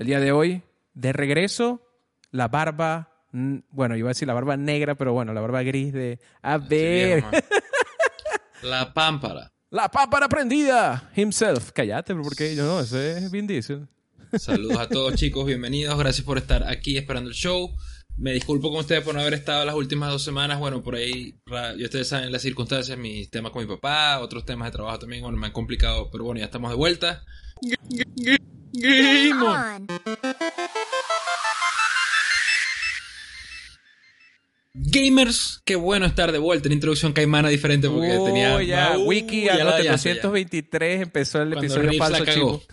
El día de hoy, de regreso, la barba, bueno, iba a decir la barba negra, pero bueno, la barba gris de... A ver, La pámpara. la pámpara prendida, himself. Cállate, porque yo no, ese es Vin Diesel. Saludos a todos chicos, bienvenidos, gracias por estar aquí esperando el show. Me disculpo con ustedes por no haber estado las últimas dos semanas. Bueno, por ahí, ra- y ustedes saben las circunstancias, mis temas con mi papá, otros temas de trabajo también, bueno, me han complicado, pero bueno, ya estamos de vuelta. Game on. Gamers, qué bueno estar de vuelta. La introducción caimana diferente porque Oh, tenía. ya, Uh, Wiki a los ya sé, ya. 323 empezó el Cuando episodio falso chivo.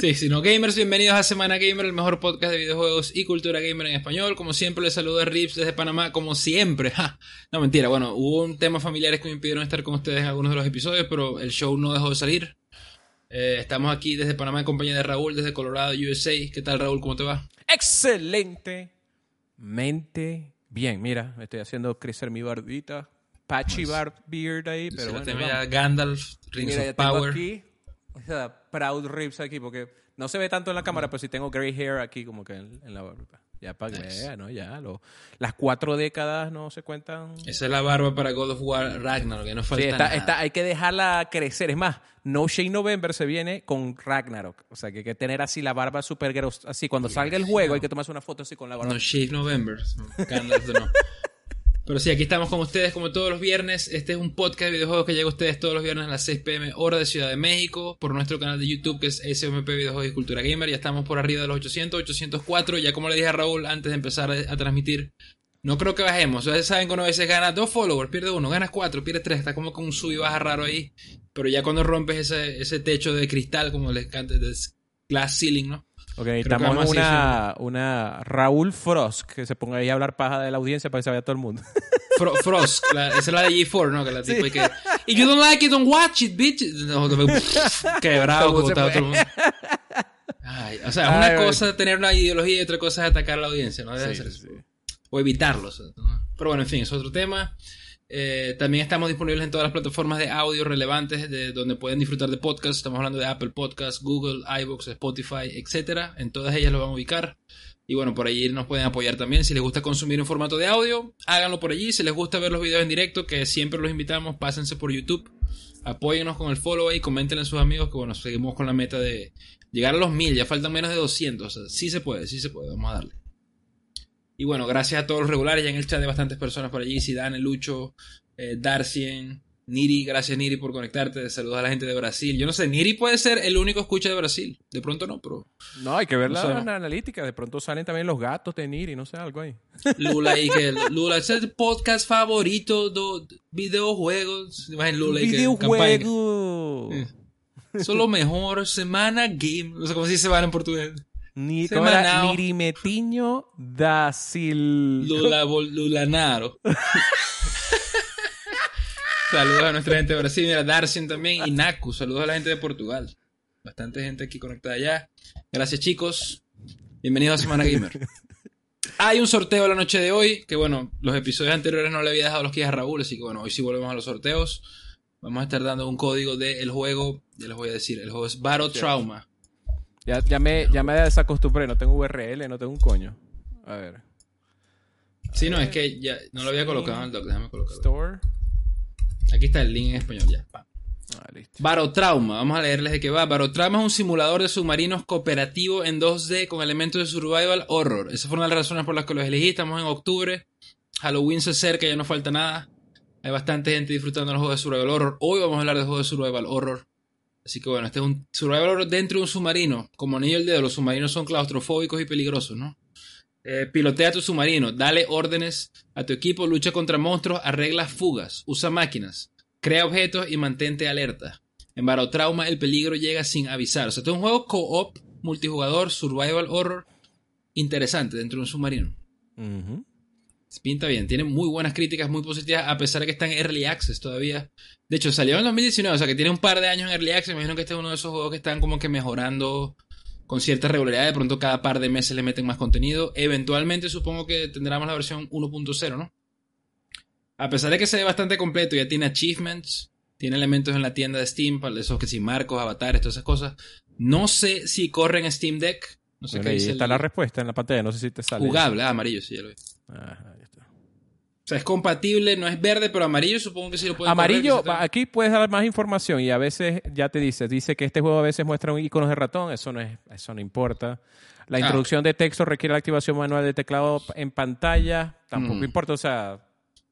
Sí, sí, no gamers, bienvenidos a Semana Gamer, el mejor podcast de videojuegos y cultura gamer en español. Como siempre, les saludo a Rips desde Panamá, como siempre. Ja. No, mentira, bueno, hubo un tema familiares que me impidieron estar con ustedes en algunos de los episodios, pero el show no dejó de salir. Eh, estamos aquí desde Panamá en compañía de Raúl, desde Colorado, USA. ¿Qué tal, Raúl? ¿Cómo te va? Excelente. Mente. Bien, mira, me estoy haciendo crecer mi barbita. Patchy bar beard ahí, pero bueno. tengo vamos. ya Gandalf, Rings Mira, of ya tengo Power. aquí o sea, proud ribs aquí porque no se ve tanto en la cámara, pero sí tengo gray hair aquí como que en, en la barba. Ya para que Nice. vea, ¿no? Ya, lo- las cuatro décadas no se cuentan. Esa es la barba para God of War Ragnarok, que no falta Sí, está, nada. está- hay que dejarla crecer. Es más, No Shade November se viene con Ragnarok. O sea, que hay que tener así la barba súper gross. Así, cuando salga el juego, hay que tomarse una foto así con la barba. No Shave November. No. Pero sí, aquí estamos con ustedes como todos los viernes. Este es un podcast de videojuegos que llega a ustedes todos los viernes a las 6 pm hora de Ciudad de México por nuestro canal de YouTube que es SMP Videojuegos y Cultura Gamer. Ya estamos por arriba de los 800, 804. Ya como le dije a Raúl antes de empezar a, transmitir, no creo que bajemos. Ustedes saben que uno a veces gana dos followers, pierde uno, ganas cuatro, pierde tres. Está como con un sub y baja raro ahí. Pero ya cuando rompes ese, ese techo de cristal, como les encanta, de glass ceiling, ¿no? Ok, necesitamos una, una Raúl Frost que se ponga ahí a hablar paja de la audiencia para que se vea todo el mundo. Fro- Frost, la- esa es la de G4, ¿no? Que la tipo y que. If you don't like it, don't watch it, bitch. No, quebrado, como todo el mundo. Ay, o sea, es una ay. cosa tener una ideología y otra cosa es atacar a la audiencia, ¿no? Debe Sí, eso. sí. O evitarlo. o sea, ¿no? Pero bueno, en fin, es otro tema. Eh, también estamos disponibles en todas las plataformas de audio relevantes de donde pueden disfrutar de podcasts. Estamos hablando de Apple Podcasts, Google, iVoox, Spotify, etcétera. En todas ellas lo van a ubicar. Y bueno, por allí nos pueden apoyar también. Si les gusta consumir en formato de audio, háganlo por allí. Si les gusta ver los videos en directo, que siempre los invitamos, pásense por YouTube. Apóyennos con el follow ahí, coméntenle a sus amigos que bueno, seguimos con la meta de llegar a los mil. Ya faltan menos de 200. O sea, sí se puede, sí se puede. Vamos a darle. Y bueno, gracias a todos los regulares. Ya en el chat de bastantes personas por allí. Zidane, Lucho, eh, Darcien, Niri. Gracias, Niri, por conectarte. Saludos a la gente de Brasil. Yo no sé, Niri puede ser el único escucha de Brasil. De pronto no, pero No, hay que ver No la, analítica. De pronto salen también los gatos de Niri, no sé, algo ahí. Lula ahí que Lula es el podcast favorito de videojuegos. Imagínate Lula ahí que campaña. Videojuego. Eso es lo mejor. Semana Game. No sé cómo se dice semana en portugués. Ni. Nirimetiño da Sil... Lula Lulanaro. saludos a nuestra gente de Brasil, mira, Darcien también y Naku. Saludos a la gente de Portugal. Bastante gente aquí conectada allá. Gracias, chicos. Bienvenidos a Semana Gamer. Hay un sorteo la noche de hoy, que bueno, los episodios anteriores no le había dejado los que a Raúl, así que bueno, hoy sí volvemos a los sorteos. Vamos a estar dando un código del juego, ya les voy a decir, el juego es Battle Trauma. Ya, ya, me, ya me desacostumbré, no tengo URL, no tengo un coño. A ver. Sí, no, es que ya no lo había colocado en el doc, déjame colocarlo. Store. Aquí está el link en español ya. Ah, listo. Barotrauma, vamos a leerles de qué va. Barotrauma es un simulador de submarinos cooperativo en 2D con elementos de survival horror. Esa fue una de las razones por las que los elegí. Estamos en octubre. Halloween se acerca, ya no falta nada. Hay bastante gente disfrutando los juegos de survival horror. Hoy vamos a hablar de juegos de survival horror. Así que bueno, este es un survival horror dentro de un submarino. Como anillo al dedo, los submarinos son claustrofóbicos y peligrosos, ¿no? Eh, pilotea tu submarino, dale órdenes a tu equipo, lucha contra monstruos, arregla fugas, usa máquinas, crea objetos y mantente alerta. En Barotrauma el peligro llega sin avisar. O sea, este es un juego co-op, multijugador, survival horror, interesante dentro de un submarino. Ujú. Pinta bien, tiene muy buenas críticas, muy positivas, a pesar de que está en Early Access todavía. De hecho, salió en 2019, o sea que tiene un par de años en Early Access. Me imagino que este es uno de esos juegos que están como que mejorando con cierta regularidad. De pronto cada par de meses le meten más contenido. Eventualmente supongo que tendremos la versión 1.0, ¿no? A pesar de que se ve bastante completo, ya tiene achievements, tiene elementos en la tienda de Steam, para esos que sí, marcos, avatares, todas esas cosas. No sé si corre en Steam Deck. No sé Bueno, qué ahí dice. está el- la respuesta en la pantalla, no sé si te sale. Jugable, ah, amarillo, sí, ya lo vi. Está. O sea, es compatible, no es verde, pero amarillo supongo que sí lo pueden Amarillo, correr, aquí puedes dar más información y a veces ya te dice, dice que este juego a veces muestra un iconos de ratón, eso no es, eso no importa. La Ah, introducción de texto requiere la activación manual de teclado en pantalla, tampoco Mm. importa, o sea,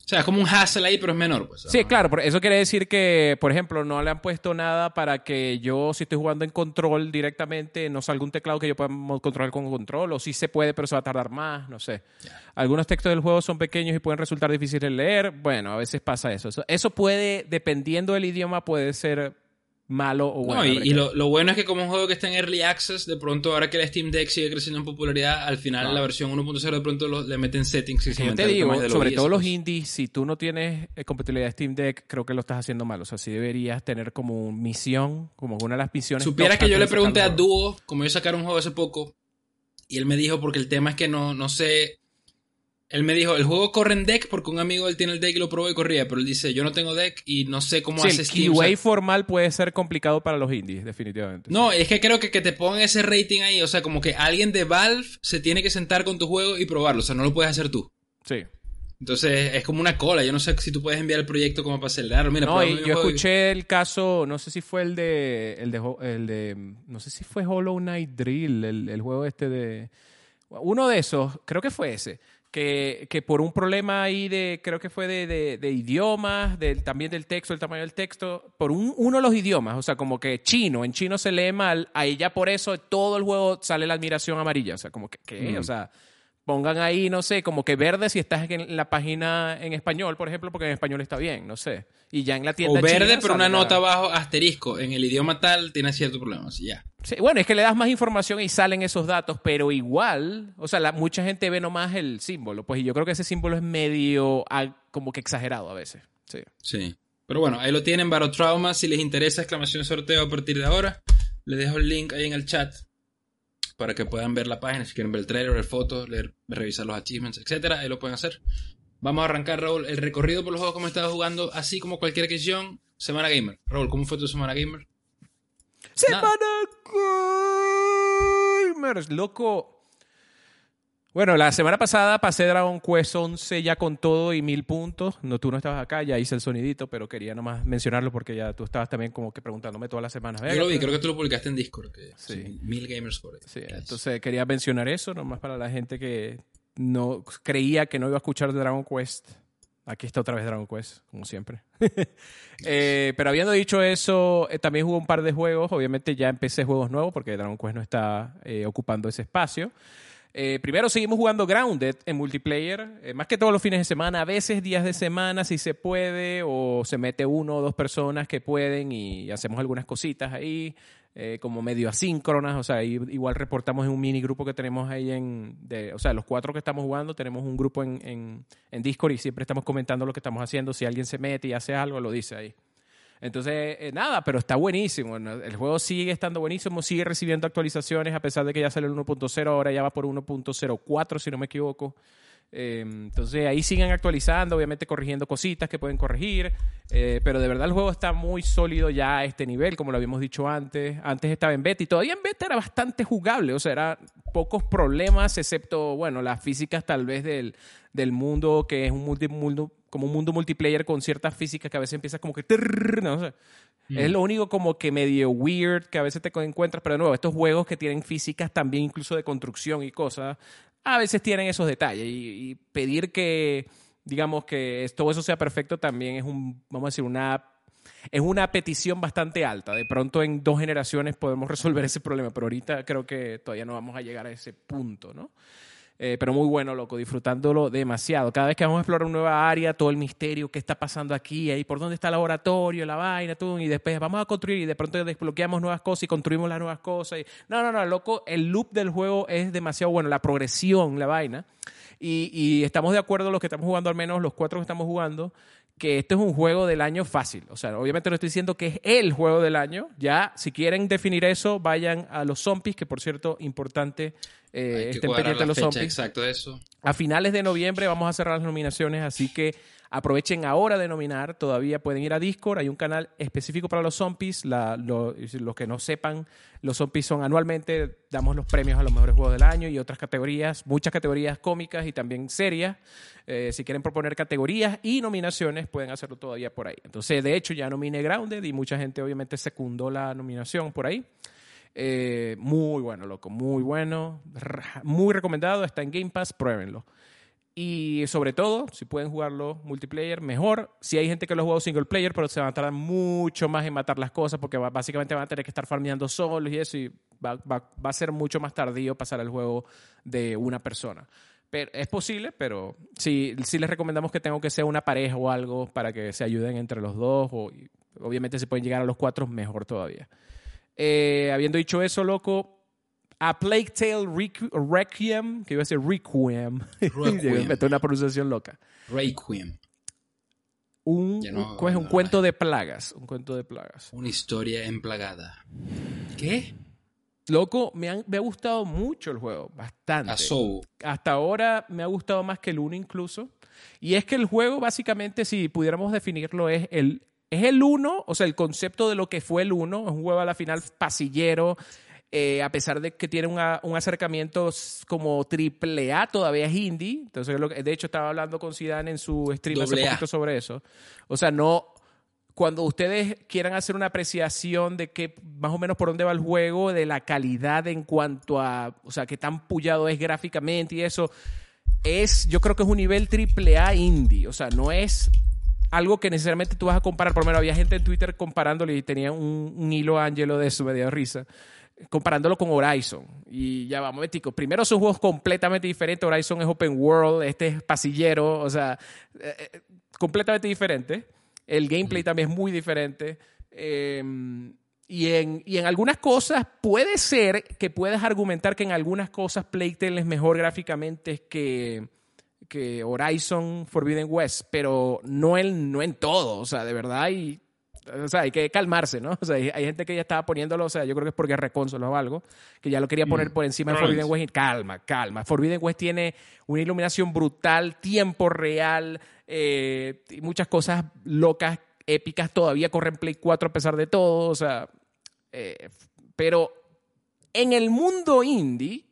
O sea, es como un hassle ahí, pero es menor. Pues, Sí, ¿no? claro, eso quiere decir que, por ejemplo, no le han puesto nada para que yo, si estoy jugando en control directamente, no salga un teclado que yo pueda controlar con control, o sí se puede, pero se va a tardar más, no sé. Algunos textos del juego son pequeños y pueden resultar difíciles de leer. Bueno, a veces pasa. Eso, eso puede, dependiendo del idioma, puede ser malo o bueno. No, y, lo, lo bueno es que como un juego que está en Early Access, de pronto ahora que el Steam Deck sigue creciendo en popularidad, al final la versión 1.0 de pronto lo- le meten settings y se yo te digo, de sobre todo los pues. indies, si tú no tienes eh, compatibilidad de Steam Deck, creo que lo estás haciendo mal. O sea, sí deberías tener como misión, como una de las misiones. Supieras top que yo le pregunté a. Duo, como yo sacaron un juego hace poco, y él me dijo, porque el tema es que no, no sé. Él me dijo, el juego corre en deck porque un amigo él tiene el deck y lo probó y corría, pero él dice, yo no tengo deck y no sé cómo Sí, hace el Steam. o sea, keyway formal puede ser complicado para los indies, definitivamente. no, es que creo que que te pongan ese rating ahí, o sea, como que alguien de Valve se tiene que sentar con tu juego y probarlo, o sea, no lo puedes hacer tú. Sí. Entonces es como una cola, yo no sé si tú puedes enviar el proyecto como para acelerarlo. Mira, No, y yo y- escuché el caso, no sé si fue el de, el de, el de, no sé si fue Hollow Knight Drill, el, el juego este de, uno de esos, creo que fue ese, que, que por un problema ahí de, creo que fue de, de, de idiomas, del, también del texto, el tamaño del texto, por un, uno de los idiomas, o sea, como que chino, en chino se lee mal, ahí ya por eso todo el juego sale la admiración amarilla, o sea, como que, ¿qué? Mm. O sea, pongan ahí, no sé, como que verde si estás en la página en español, por ejemplo, porque en español está bien, no sé. Y ya en la tienda O verde, china pero una sale la- nota abajo, asterisco, en el idioma tal, tiene cierto problema, así ya. Sí, bueno, es que le das más información y salen esos datos, pero igual, o sea, la- mucha gente ve nomás el símbolo, pues y yo creo que ese símbolo es medio ah, como que exagerado a veces. Sí. Sí. Pero bueno, ahí lo tienen, Barotrauma. Si les interesa, exclamación sorteo a partir de ahora. Les dejo el link ahí en el chat para que puedan ver la página. Si quieren ver el trailer, ver fotos, leer, revisar los achievements, etcétera, ahí lo pueden hacer. Vamos a arrancar, Raúl, el recorrido por los juegos como he estado jugando, así como cualquier adquisición. Semana Gamer. Raúl, ¿cómo fue tu Semana Gamer? Semana Gamers, loco. Bueno, la semana pasada pasé Dragon Quest 11 ya con todo y mil puntos. No, tú no estabas acá, ya hice el sonidito, pero quería nomás mencionarlo porque ya tú estabas también como que preguntándome todas las semanas. Yo lo vi, creo que tú lo publicaste en Discord. Que Sí. Mil gamers por ahí. Sí, entonces quería mencionar eso, nomás para la gente que no creía que no iba a escuchar de Dragon Quest. Aquí está otra vez Dragon Quest, como siempre. Eh, pero habiendo dicho eso, eh, también jugué un par de juegos. Obviamente ya empecé juegos nuevos porque Dragon Quest no está eh, ocupando ese espacio. Eh, primero seguimos jugando Grounded en multiplayer, eh, más que todos los fines de semana, a veces días de semana si se puede, o se mete uno o dos personas que pueden y hacemos algunas cositas ahí, eh, como medio asíncronas, o sea, igual reportamos en un mini grupo que tenemos ahí en, de, o sea, los cuatro que estamos jugando, tenemos un grupo en, en, en Discord y siempre estamos comentando lo que estamos haciendo, si alguien se mete y hace algo, lo dice ahí. Entonces, eh, nada, pero está buenísimo. El juego sigue estando buenísimo, sigue recibiendo actualizaciones, a pesar de que ya salió el 1.0, ahora ya va por 1.04, si no me equivoco. Eh, entonces, ahí siguen actualizando, obviamente corrigiendo cositas que pueden corregir, eh, pero de verdad el juego está muy sólido ya a este nivel, como lo habíamos dicho antes. Antes estaba en beta y todavía en beta era bastante jugable, o sea, era pocos problemas, excepto, bueno, las físicas tal vez del, del mundo, que es un multi, mundo, como un mundo multiplayer con ciertas físicas que a veces empiezas como que... sé. Es lo único como que medio weird que a veces te encuentras, pero de nuevo, estos juegos que tienen físicas también incluso de construcción y cosas, a veces tienen esos detalles y, y pedir que, digamos, que todo eso sea perfecto también es un, vamos a decir, una es una petición bastante alta. De pronto en dos generaciones podemos resolver ese problema, pero ahorita creo que todavía no vamos a llegar a ese punto, ¿no? Eh, pero muy bueno, loco, disfrutándolo demasiado. Cada vez que vamos a explorar una nueva área, todo el misterio, qué está pasando aquí, ahí por dónde está el laboratorio, la vaina, todo, y después vamos a construir y de pronto desbloqueamos nuevas cosas y construimos las nuevas cosas. Y... No, no, no, loco, el loop del juego es demasiado bueno, la progresión, la vaina. Y, y estamos de acuerdo los que estamos jugando, al menos los cuatro que estamos jugando, que este es un juego del año fácil. O sea, obviamente no estoy diciendo que es el juego del año. Ya, si quieren definir eso, vayan a los zombies, que por cierto, importante, eh, estén pendientes de los zombies. exacto eso. A finales de noviembre vamos a cerrar las nominaciones, así que aprovechen ahora de nominar. Todavía pueden ir a Discord, hay un canal específico para los zombies. Los que no sepan, los zombies son anualmente, damos los premios a los mejores juegos del año y otras categorías, muchas categorías cómicas y también serias. Eh, si quieren proponer categorías y nominaciones, pueden hacerlo todavía por ahí. Entonces, de hecho, ya nominé Grounded y mucha gente obviamente secundó la nominación por ahí. Eh, muy bueno, loco, muy bueno. Muy recomendado, está en Game Pass, pruébenlo. Y sobre todo, si pueden jugarlo multiplayer, mejor. Si hay gente que lo ha jugado single player, pero se van a tardar mucho más en matar las cosas porque básicamente van a tener que estar farmeando solos y eso, y va, va- va a ser mucho más tardío pasar el juego de una persona. Pero es posible, pero sí, sí les recomendamos que tengan que sea una pareja o algo para que se ayuden entre los dos. O, obviamente, si pueden llegar a los cuatro, mejor todavía. Eh, habiendo dicho eso, loco, a Plague Tale Requ- Requiem, que iba a ser Requiem, Requiem. meto una pronunciación loca. Requiem. Un, Ya no- un- ¿cómo es? un no, cuento de plagas, un cuento de plagas. Una historia emplagada. ¿Qué? Loco, me, han- me ha gustado mucho el juego, bastante. Hasta ahora me ha gustado más que el 1 incluso. Y es que el juego básicamente, si pudiéramos definirlo, es el, es el 1, o sea, el concepto de lo que fue el 1, es un juego a la final pasillero, eh, a pesar de que tiene una- un acercamiento como triple A, todavía es indie. Entonces, lo que- de hecho, estaba hablando con Zidane en su stream hace poquito sobre eso. O sea, no... Cuando ustedes quieran hacer una apreciación de que más o menos por dónde va el juego, de la calidad en cuanto a, o sea, qué tan pullado es gráficamente y eso, es, yo creo que es un nivel triple A indie. O sea, no es algo que necesariamente tú vas a comparar. Por lo menos había gente en Twitter comparándolo y tenía un, un hilo Ángelo de eso, me dio risa. Comparándolo con Horizon. Y ya vamos, momentico. Primero son juegos completamente diferentes. Horizon es open world, este es pasillero, o sea, eh, eh, completamente diferente. El gameplay también es muy diferente. Eh, y, en, y en algunas cosas puede ser que puedas argumentar que en algunas cosas Playtale es mejor gráficamente que, que Horizon Forbidden West, pero no en, no en todo. O sea, de verdad, y, o sea, hay que calmarse, ¿no? O sea, hay, hay gente que ya estaba poniéndolo, o sea, yo creo que es porque es reconsola o algo, que ya lo quería poner por encima de. Forbidden West. Calma, calma. Forbidden West tiene una iluminación brutal, tiempo real, eh, y muchas cosas locas, épicas, todavía corren Play 4 a pesar de todo, o sea, eh, pero en el mundo indie,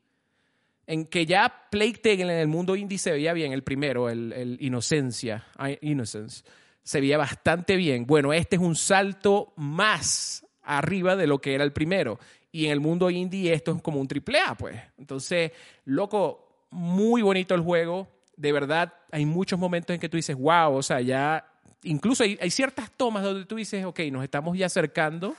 en que ya Plague Tale en el mundo indie se veía bien, el primero, el, el Inocencia, I- Innocence, se veía bastante bien. Bueno, este es un salto más arriba de lo que era el primero. Y en el mundo indie esto es como un triple A, pues. Entonces, loco, muy bonito el juego. De verdad, hay muchos momentos en que tú dices, wow, o sea, ya... Incluso hay, ciertas tomas donde tú dices, ok, nos estamos ya acercando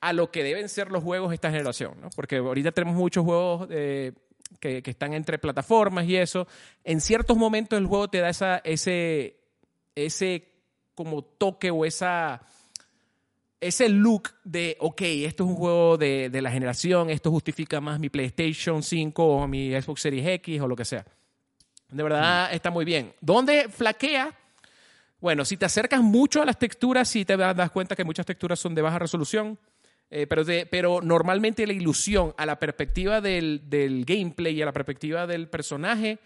a lo que deben ser los juegos de esta generación, ¿no? Porque ahorita tenemos muchos juegos eh, que, que están entre plataformas y eso. En ciertos momentos el juego te da esa, ese, ese como toque o esa, ese look de, ok, esto es un juego de, de la generación, esto justifica más mi PlayStation 5 o mi Xbox Series X o lo que sea. De verdad está muy bien. ¿Dónde flaquea? Bueno, si te acercas mucho a las texturas, sí te das cuenta que muchas texturas son de baja resolución. Eh, pero, de- pero normalmente la ilusión a la perspectiva del, del gameplay y a la perspectiva del personaje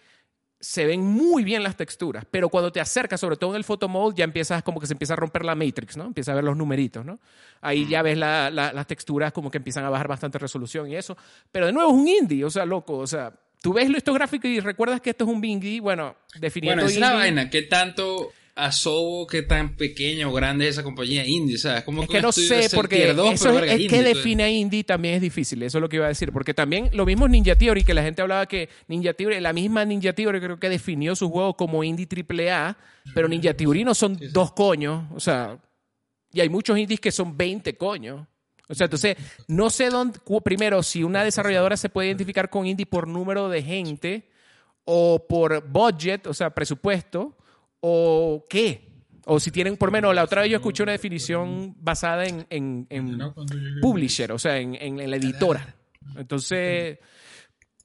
se ven muy bien las texturas, pero cuando te acercas, sobre todo en el photomode, ya empiezas como que se empieza a romper la matrix, ¿no? Empieza a ver los numeritos, ¿no? Ahí ya ves la- la- las texturas como que empiezan a bajar bastante resolución y eso. Pero de nuevo es un indie, o sea, loco, o sea, tú ves estos gráficos y recuerdas que esto es un indie, bueno, definiendo Bueno, es la vaina. ¿Qué tanto Asobo, qué tan pequeña o grande es esa compañía indie? O sea, es como Es que no sé, porque eso es, verga, es indie, que define a indie también es difícil, eso es lo que iba a decir, porque también lo mismo Ninja Theory, que la gente hablaba que Ninja Theory, la misma Ninja Theory creo que definió su juego como indie triple A, pero Ninja Theory no son dos coños, o sea, y hay muchos indies que son 20 coños. O sea, entonces, no sé dónde, primero, si una desarrolladora se puede identificar con indie por número de gente o por budget, o sea, presupuesto, o qué. O si tienen, por lo menos, la otra vez yo escuché una definición basada en, en- en publisher, o sea, en, en- en la editora. Entonces,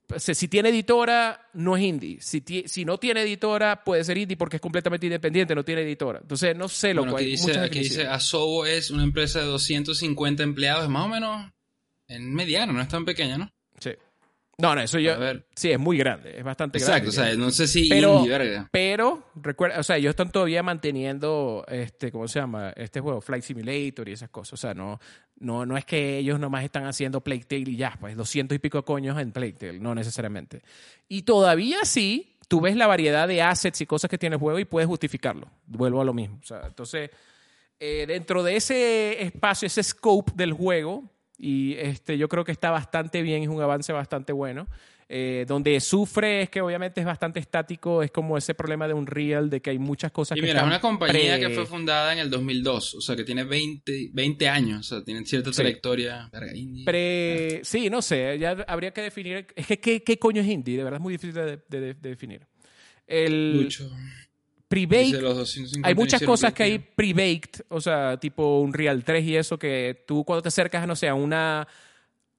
pues, si tiene editora, no es indie. Si, ti- si no tiene editora, puede ser indie porque es completamente independiente, no tiene editora. Entonces, no sé lo Bueno, que aquí hay dice, aquí dice. Asobo es una empresa de 250 empleados, más o menos en mediano, no es tan pequeña, ¿no? No, no, eso yo. A ver. Sí, es muy grande, es bastante Exacto, o grande. sea, no sé si Pero- verga. Pero, recuerda, o sea, ellos están todavía manteniendo, este, ¿cómo se llama? Este juego, Flight Simulator y esas cosas. O sea, no, no, no es que ellos nomás están haciendo Plague Tale y ya, pues, 200 y pico coños en Plague Tale, no necesariamente. Y todavía sí, tú ves la variedad de assets y cosas que tiene el juego y puedes justificarlo. Vuelvo a lo mismo. O sea, entonces, eh, dentro de ese espacio, ese scope del juego, y este, yo creo que está bastante bien, es un avance bastante bueno. Eh, donde sufre es que obviamente es bastante estático, es como ese problema de un real, de que hay muchas cosas Y que mira, es una compañía pre- que fue fundada en el 2002, o sea, que tiene 20, 20 años, o sea, tienen cierta Sí. trayectoria. Pre... Sí, no sé, ya habría que definir... Es que ¿qué, qué coño es indie? De verdad es muy difícil de, de- de definir. El. Pre-baked los 250 Hay muchas cosas que hay pre-baked, o sea, tipo un Real 3 y eso, que tú cuando te acercas, no sé, a una...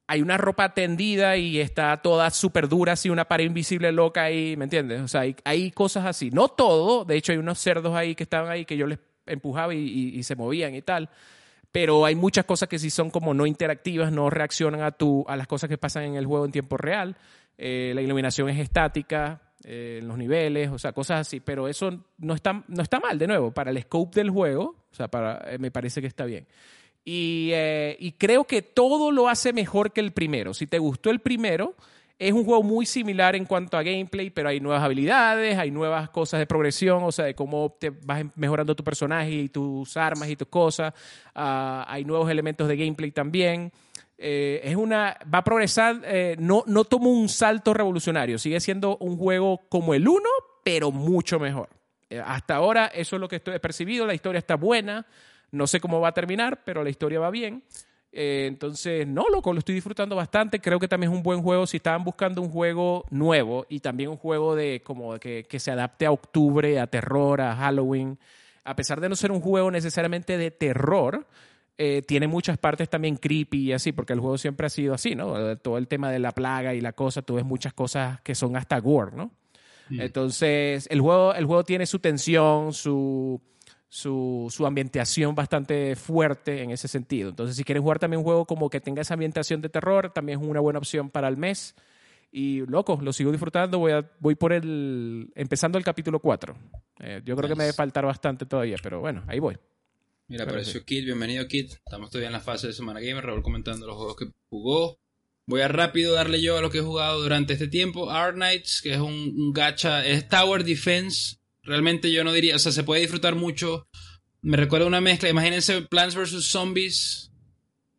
Hay una ropa tendida y está toda súper dura, así una pared invisible loca ahí, ¿me entiendes? O sea, hay, hay cosas así. No todo, de hecho hay unos cerdos ahí que estaban ahí que yo les empujaba y, y- y se movían y tal. Pero hay muchas cosas que sí son como no interactivas, no reaccionan a, tu, a las cosas que pasan en el juego en tiempo real. Eh, la iluminación es estática eh, en los niveles, o sea, cosas así. Pero eso no está, no está mal, de nuevo, para el scope del juego, o sea, para, eh, me parece que está bien. Y, eh, y creo que todo lo hace mejor que el primero. Si te gustó el primero, es un juego muy similar en cuanto a gameplay, pero hay nuevas habilidades, hay nuevas cosas de progresión, o sea, de cómo te vas mejorando tu personaje y tus armas y tus cosas. Ah, hay nuevos elementos de gameplay también. Eh, es una va a progresar, eh, no, no toma un salto revolucionario, sigue siendo un juego como el 1, pero mucho mejor. Eh, hasta ahora eso es lo que estoy he percibido, la historia está buena, no sé cómo va a terminar, pero la historia va bien. Entonces, no, loco, lo estoy disfrutando bastante. Creo que también es un buen juego. Si estaban buscando un juego nuevo y también un juego de como que, que se adapte a octubre, a terror, a Halloween, a pesar de no ser un juego necesariamente de terror, eh, tiene muchas partes también creepy y así, porque el juego siempre ha sido así, ¿no? Eh, Todo el tema de la plaga y la cosa, tú ves muchas cosas que son hasta gore, ¿no? Entonces, el juego, el juego tiene su tensión, su, su, su ambientación bastante fuerte en ese sentido. Entonces, si quieres jugar también un juego como que tenga esa ambientación de terror, también es una buena opción para el mes. Y, loco, lo sigo disfrutando. Voy, a, voy por el... Empezando el capítulo 4. Eh, yo creo que me debe faltar bastante todavía, pero bueno, ahí voy. Mira, apareció Kit, bienvenido Kit. Estamos todavía en la fase de Semana Gamer, Raúl comentando los juegos que jugó. Voy a rápido darle yo a lo que he jugado durante este tiempo. Art Knights, que es un, un gacha, es Tower Defense. Realmente yo no diría, o sea, se puede disfrutar mucho. Me recuerda una mezcla, imagínense Plants vs. Zombies.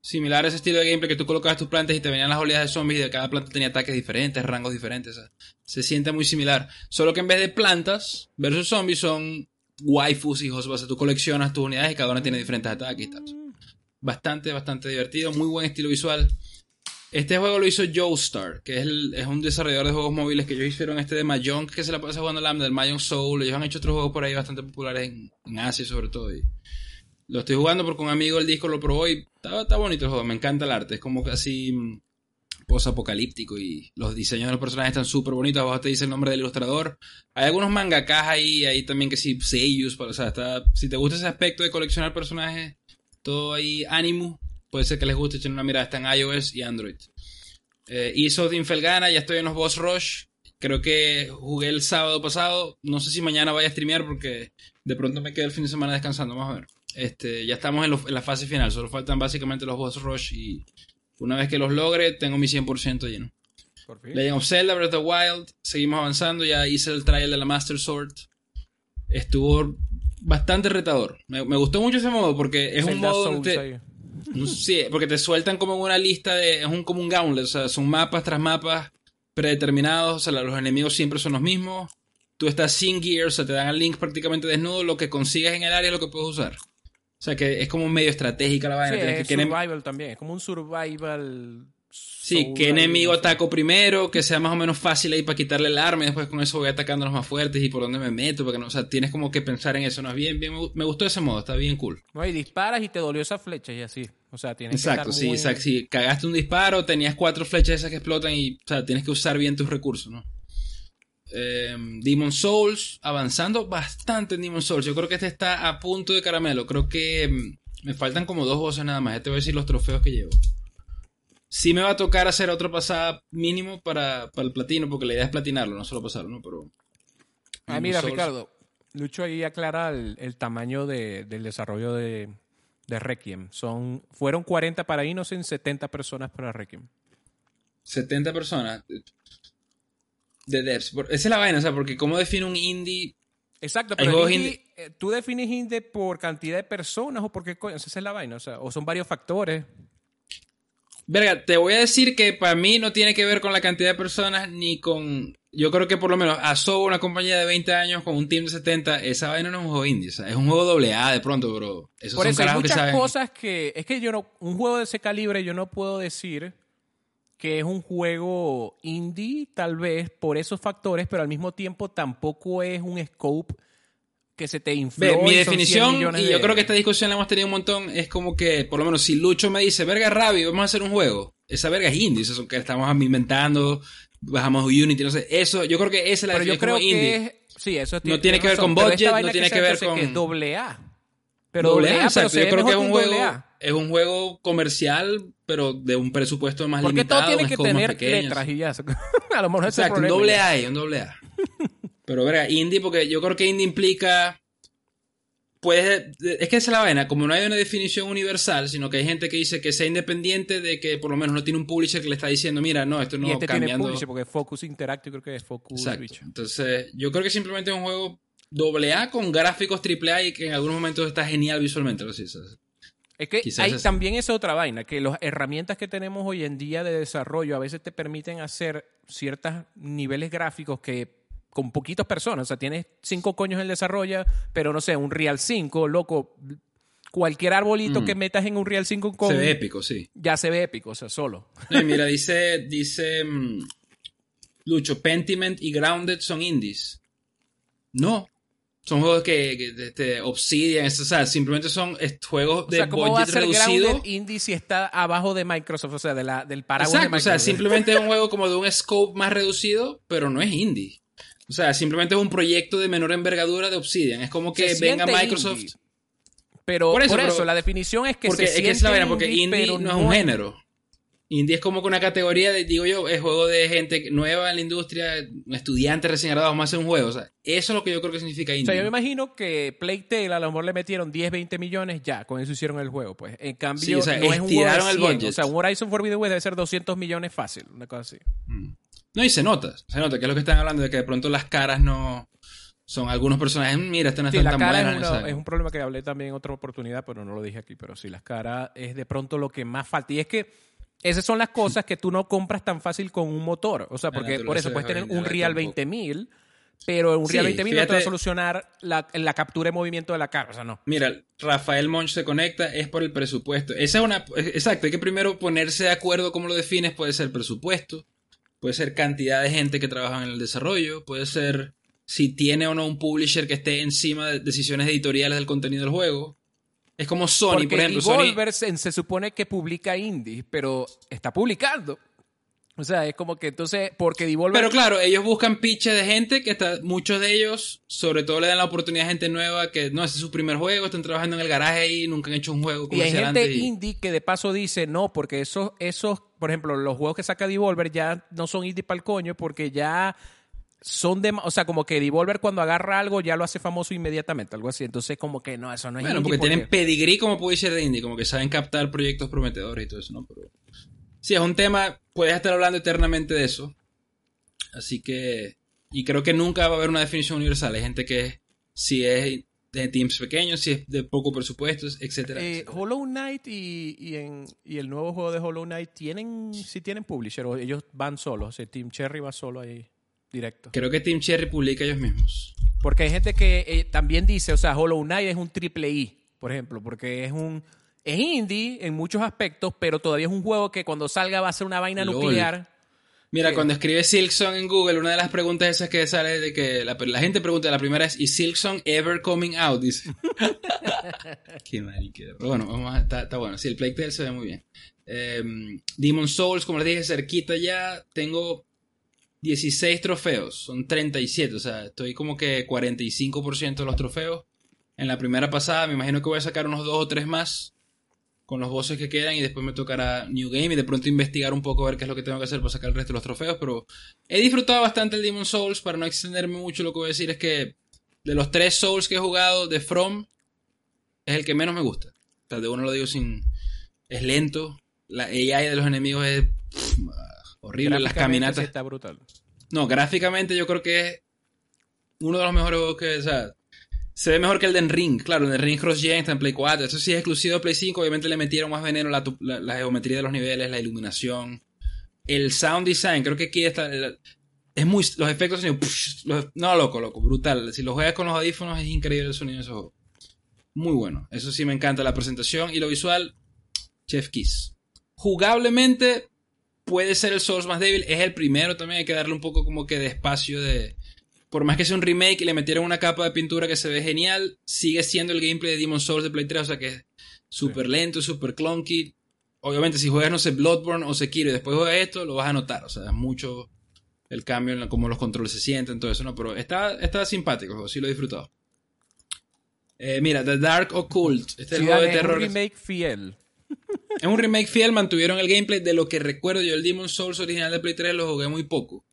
Similar a ese estilo de gameplay que tú colocabas tus plantas y te venían las oleadas de zombies y de cada planta tenía ataques diferentes, rangos diferentes. o sea, se siente muy similar. Solo que en vez de plantas versus zombies son waifus, hijos. O sea, tú coleccionas tus unidades y cada una tiene diferentes ataques y tal. Bastante, bastante divertido. Muy buen estilo visual. Este juego lo hizo Joestar, que es, el- es un desarrollador de juegos móviles que ellos hicieron este de Mahjong, que se la pasa jugando Lambda, el Mahjong Soul. Ellos han hecho otros juegos por ahí bastante populares en, en Asia sobre todo. Y lo estoy jugando porque un amigo el disco lo probó y está, está bonito el juego. Me encanta el arte. Es como casi post-apocalíptico y los diseños de los personajes están súper bonitos. Abajo te dice el nombre del ilustrador. Hay algunos mangakas ahí, ahí también que sí, seiyus, o sea, está, si te gusta ese aspecto de coleccionar personajes, todo ahí, ánimo, puede ser que les guste echar una mirada, está en iOS y Android. Eh, hizo Dinfelgana, ya estoy en los Boss Rush, creo que jugué el sábado pasado, no sé si mañana vaya a streamear porque de pronto me quedo el fin de semana descansando, vamos a ver. Este, ya estamos en la fase final, solo faltan básicamente los Boss Rush y una vez que los logre tengo mi 100% lleno. Por fin. Legend of Zelda Breath of the Wild, seguimos avanzando, ya hice el trial de la Master Sword. Estuvo bastante retador. Me, me gustó mucho ese modo porque es un modo sí, porque te sueltan como una lista de es un como un gauntlet, o sea, son mapas tras mapas predeterminados, o sea, los enemigos siempre son los mismos. Tú estás sin gear, o sea, te dan el link prácticamente desnudo, lo que consigues en el área es lo que puedes usar. O sea, que es como medio estratégica la vaina. Sí, Tienes es que- enem- survival también. Es como un survival. Sí, qué enemigo ataco primero, que sea más o menos fácil ahí para quitarle el arma y después con eso voy atacando a los más fuertes y por dónde me meto, porque no, o sea, tienes como que pensar en eso, ¿no? Es bien, bien, me gustó ese modo, está bien cool. No, y disparas y te dolió esa flecha y así. O sea, tienes Exacto, que estar sí, muy- exacto, si cagaste un disparo, tenías cuatro flechas esas que explotan y, o sea, tienes que usar bien tus recursos, ¿no? Eh, Demon Souls, avanzando bastante en Demon Souls, yo creo que este está a punto de caramelo, creo que mm, me faltan como dos voces nada más, ya te voy a decir los trofeos que llevo. Sí me va a tocar hacer otra pasada mínimo para, para el platino, porque la idea es platinarlo, no solo pasarlo, ¿no? Pero. Ah, mira, Ricardo. Lucho ahí aclara el, tamaño del desarrollo de, de, Requiem. Son, fueron 40 para Innocent, 70 personas para Requiem. 70 personas. De devs. Esa es la vaina, o sea, porque ¿cómo define un indie? Exacto, pero indie, eh, ¿tú defines indie por cantidad de personas o por qué coño? Esa es la vaina, o sea, o son varios factores. Verga, te voy a decir que para mí no tiene que ver con la cantidad de personas ni con yo creo que por lo menos Asobo, una compañía de 20 años con un team de 70, esa vaina no es un juego indie, o sea, es un juego doble A de pronto, bro. Esos por eso hay muchas cosas que es que yo no un juego de ese calibre yo no puedo decir que es un juego indie tal vez por esos factores, pero al mismo tiempo tampoco es un scope que se te infló. mi definición, y yo creo que esta discusión la hemos tenido un montón, es como que, por lo menos, si Lucho me dice, verga Ravi, vamos a hacer un juego, esa verga es indie, eso que estamos inventando, bajamos Unity, no sé. Eso, yo creo que esa es la Pero yo creo que es, sí, eso No tiene que ver con budget, no tiene que, ver con. es doble A. Pero doble A, exacto. Yo creo que es un juego. Es un juego comercial, pero de un presupuesto más limitado. Porque todo tiene que tener letras y ya. a lo mejor es Exacto, un doble A, un doble A. pero verga, indie, porque yo creo que indie implica pues es que esa es la vaina, como no hay una definición universal, sino que hay gente que dice que sea independiente de que por lo menos no tiene un publisher que le está diciendo, mira, no, esto no y este tiene publisher porque Focus Interactive creo que es Focus Exacto. Entonces, yo creo que simplemente es un juego AA con gráficos AAA y que en algunos momentos está genial visualmente. Es que hay también esa otra vaina, que las herramientas que tenemos hoy en día de desarrollo a veces te permiten hacer ciertos niveles gráficos que con poquitas personas. O sea, tienes cinco coños en desarrollo, pero no sé, un Real 5, loco. Cualquier arbolito mm. que metas en un Real 5 con. Se ve épico, sí. Ya se ve épico, o sea, solo. mira, dice. dice mm, Lucho, Pentiment y Grounded son indies. No. Son juegos que, que este, Obsidian, o sea, simplemente son juegos de o sea, ¿cómo va a ser reducido. indie si está abajo de Microsoft, o sea, de la, del paraguas de Microsoft. O sea, simplemente es un juego como de un scope más reducido, pero no es indie. O sea, simplemente es un proyecto de menor envergadura de Obsidian. Es como que venga Microsoft. Pero por eso, la definición es que porque, se es que es la verdad, porque indie no es un género. Indie es como que una categoría de, digo yo, es juego de gente nueva en la industria, estudiantes recién graduados, más hacer un juego. O sea, eso es lo que yo creo que significa indie. O sea, yo me imagino que Playtale a lo mejor le metieron 10, 20 millones ya, con eso hicieron el juego, pues. En cambio, no es un juego el budget. O sea, un Horizon Forbidden West debe ser 200 millones fácil, una cosa así. Mm. No, y se nota, se nota que es lo que están hablando, de que de pronto las caras no... Son algunos personajes, mira, este no sí, tan buenas. Es, un problema que hablé también en otra oportunidad, pero no lo dije aquí. Pero sí, las caras es de pronto lo que más falta. Y es que esas son las cosas que tú no compras tan fácil con un motor. O sea, porque por eso puedes tener un Real 20000, pero un Real 20000 no te va a solucionar la, la, captura de movimiento de la cara. O sea, no. Mira, Rafael Monch se conecta, es por el presupuesto. Esa es una. Exacto, hay que primero ponerse de acuerdo cómo lo defines. Puede ser presupuesto, puede ser cantidad de gente que trabaja en el desarrollo, puede ser si tiene o no un publisher que esté encima de decisiones editoriales del contenido del juego. Es como Sony, por ejemplo. Devolver se supone que publica indie, pero está publicando. O sea, es como que entonces, porque Devolver... Pero claro, ellos buscan pitches de gente que está, muchos de ellos, sobre todo le dan la oportunidad a gente nueva que no, ese es su primer juego, están trabajando en el garaje ahí, nunca han hecho un juego Y hay gente indie que de paso dice, no, porque esos, esos, por ejemplo, los juegos que saca Devolver ya no son indie para el coño, porque ya son de, o sea, como que Devolver cuando agarra algo ya lo hace famoso inmediatamente, algo así. Entonces, como que no, eso no es Bueno, porque, tienen pedigrí como puede ser de indie, como que saben captar proyectos prometedores y todo eso, ¿no? Pero sí, es un tema, puedes estar hablando eternamente de eso. Así que, y creo que nunca va a haber una definición universal. Hay gente que si es de teams pequeños, si es de poco presupuesto, etcétera, eh, Hollow Knight y, y, en, y, el nuevo juego de Hollow Knight tienen, si tienen publisher o ellos van solos, o sea, Team Cherry va solo ahí directo. Creo que Team Cherry publica ellos mismos. Porque hay gente que eh, también dice, o sea, Hollow Knight es un triple I, por ejemplo, porque es un es indie en muchos aspectos, pero todavía es un juego que cuando salga va a ser una vaina nuclear. Mira, cuando escribe Silksong en Google, una de las preguntas esas que sale de que la, gente pregunta, la primera es, ¿is Silksong ever coming out? Dice. Qué mariquera. Pero bueno, vamos a, está, bueno. Sí, el Plague se ve muy bien. Em, Demon Souls, como les dije, cerquita ya. Tengo 16 trofeos. Son 37. O sea, estoy como que 45% de los trofeos. En la primera pasada me imagino que voy a sacar unos dos o tres más con los bosses que quedan y después me tocará New Game y de pronto investigar un poco a ver qué es lo que tengo que hacer para sacar el resto de los trofeos, pero he disfrutado bastante el Demon Souls, para no extenderme mucho lo que voy a decir es que de los tres Souls que he jugado de From es el que menos me gusta. O sea, de uno lo digo sin... es lento, la AI de los enemigos es horrible, las caminatas... está brutal. No, gráficamente yo creo que es uno de los mejores juegos que... O sea, se ve mejor que el de Ring, claro, el de Ring Cross Gen está en Play 4. Eso sí es exclusivo de Play 5. Obviamente le metieron más veneno la, la, geometría de los niveles, la iluminación. El sound design, creo que aquí está. Es muy. Los efectos sonido. no, loco, loco, brutal. Si lo juegas con los audífonos, es increíble el sonido de esos juegos. Muy bueno. Eso sí me encanta la presentación y lo visual. Chef Kiss. Jugablemente, puede ser el Souls más débil. Es el primero también. Hay que darle un poco como que de espacio de por más que sea un remake y le metieron una capa de pintura que se ve genial, sigue siendo el gameplay de Demon's Souls de Play 3, o sea que es súper lento, súper clunky. Obviamente, si juegas, no sé, Bloodborne o Sekiro y después juegas esto, lo vas a notar, o sea, es mucho el cambio en cómo los controles se sienten, todo eso, ¿no? Pero está, está simpático, sí lo he disfrutado. Eh, mira, The Dark Occult, este juego de terror. Es un remake fiel. Es un remake fiel, mantuvieron el gameplay de lo que recuerdo yo, el Demon's Souls original de Play 3 lo jugué muy poco.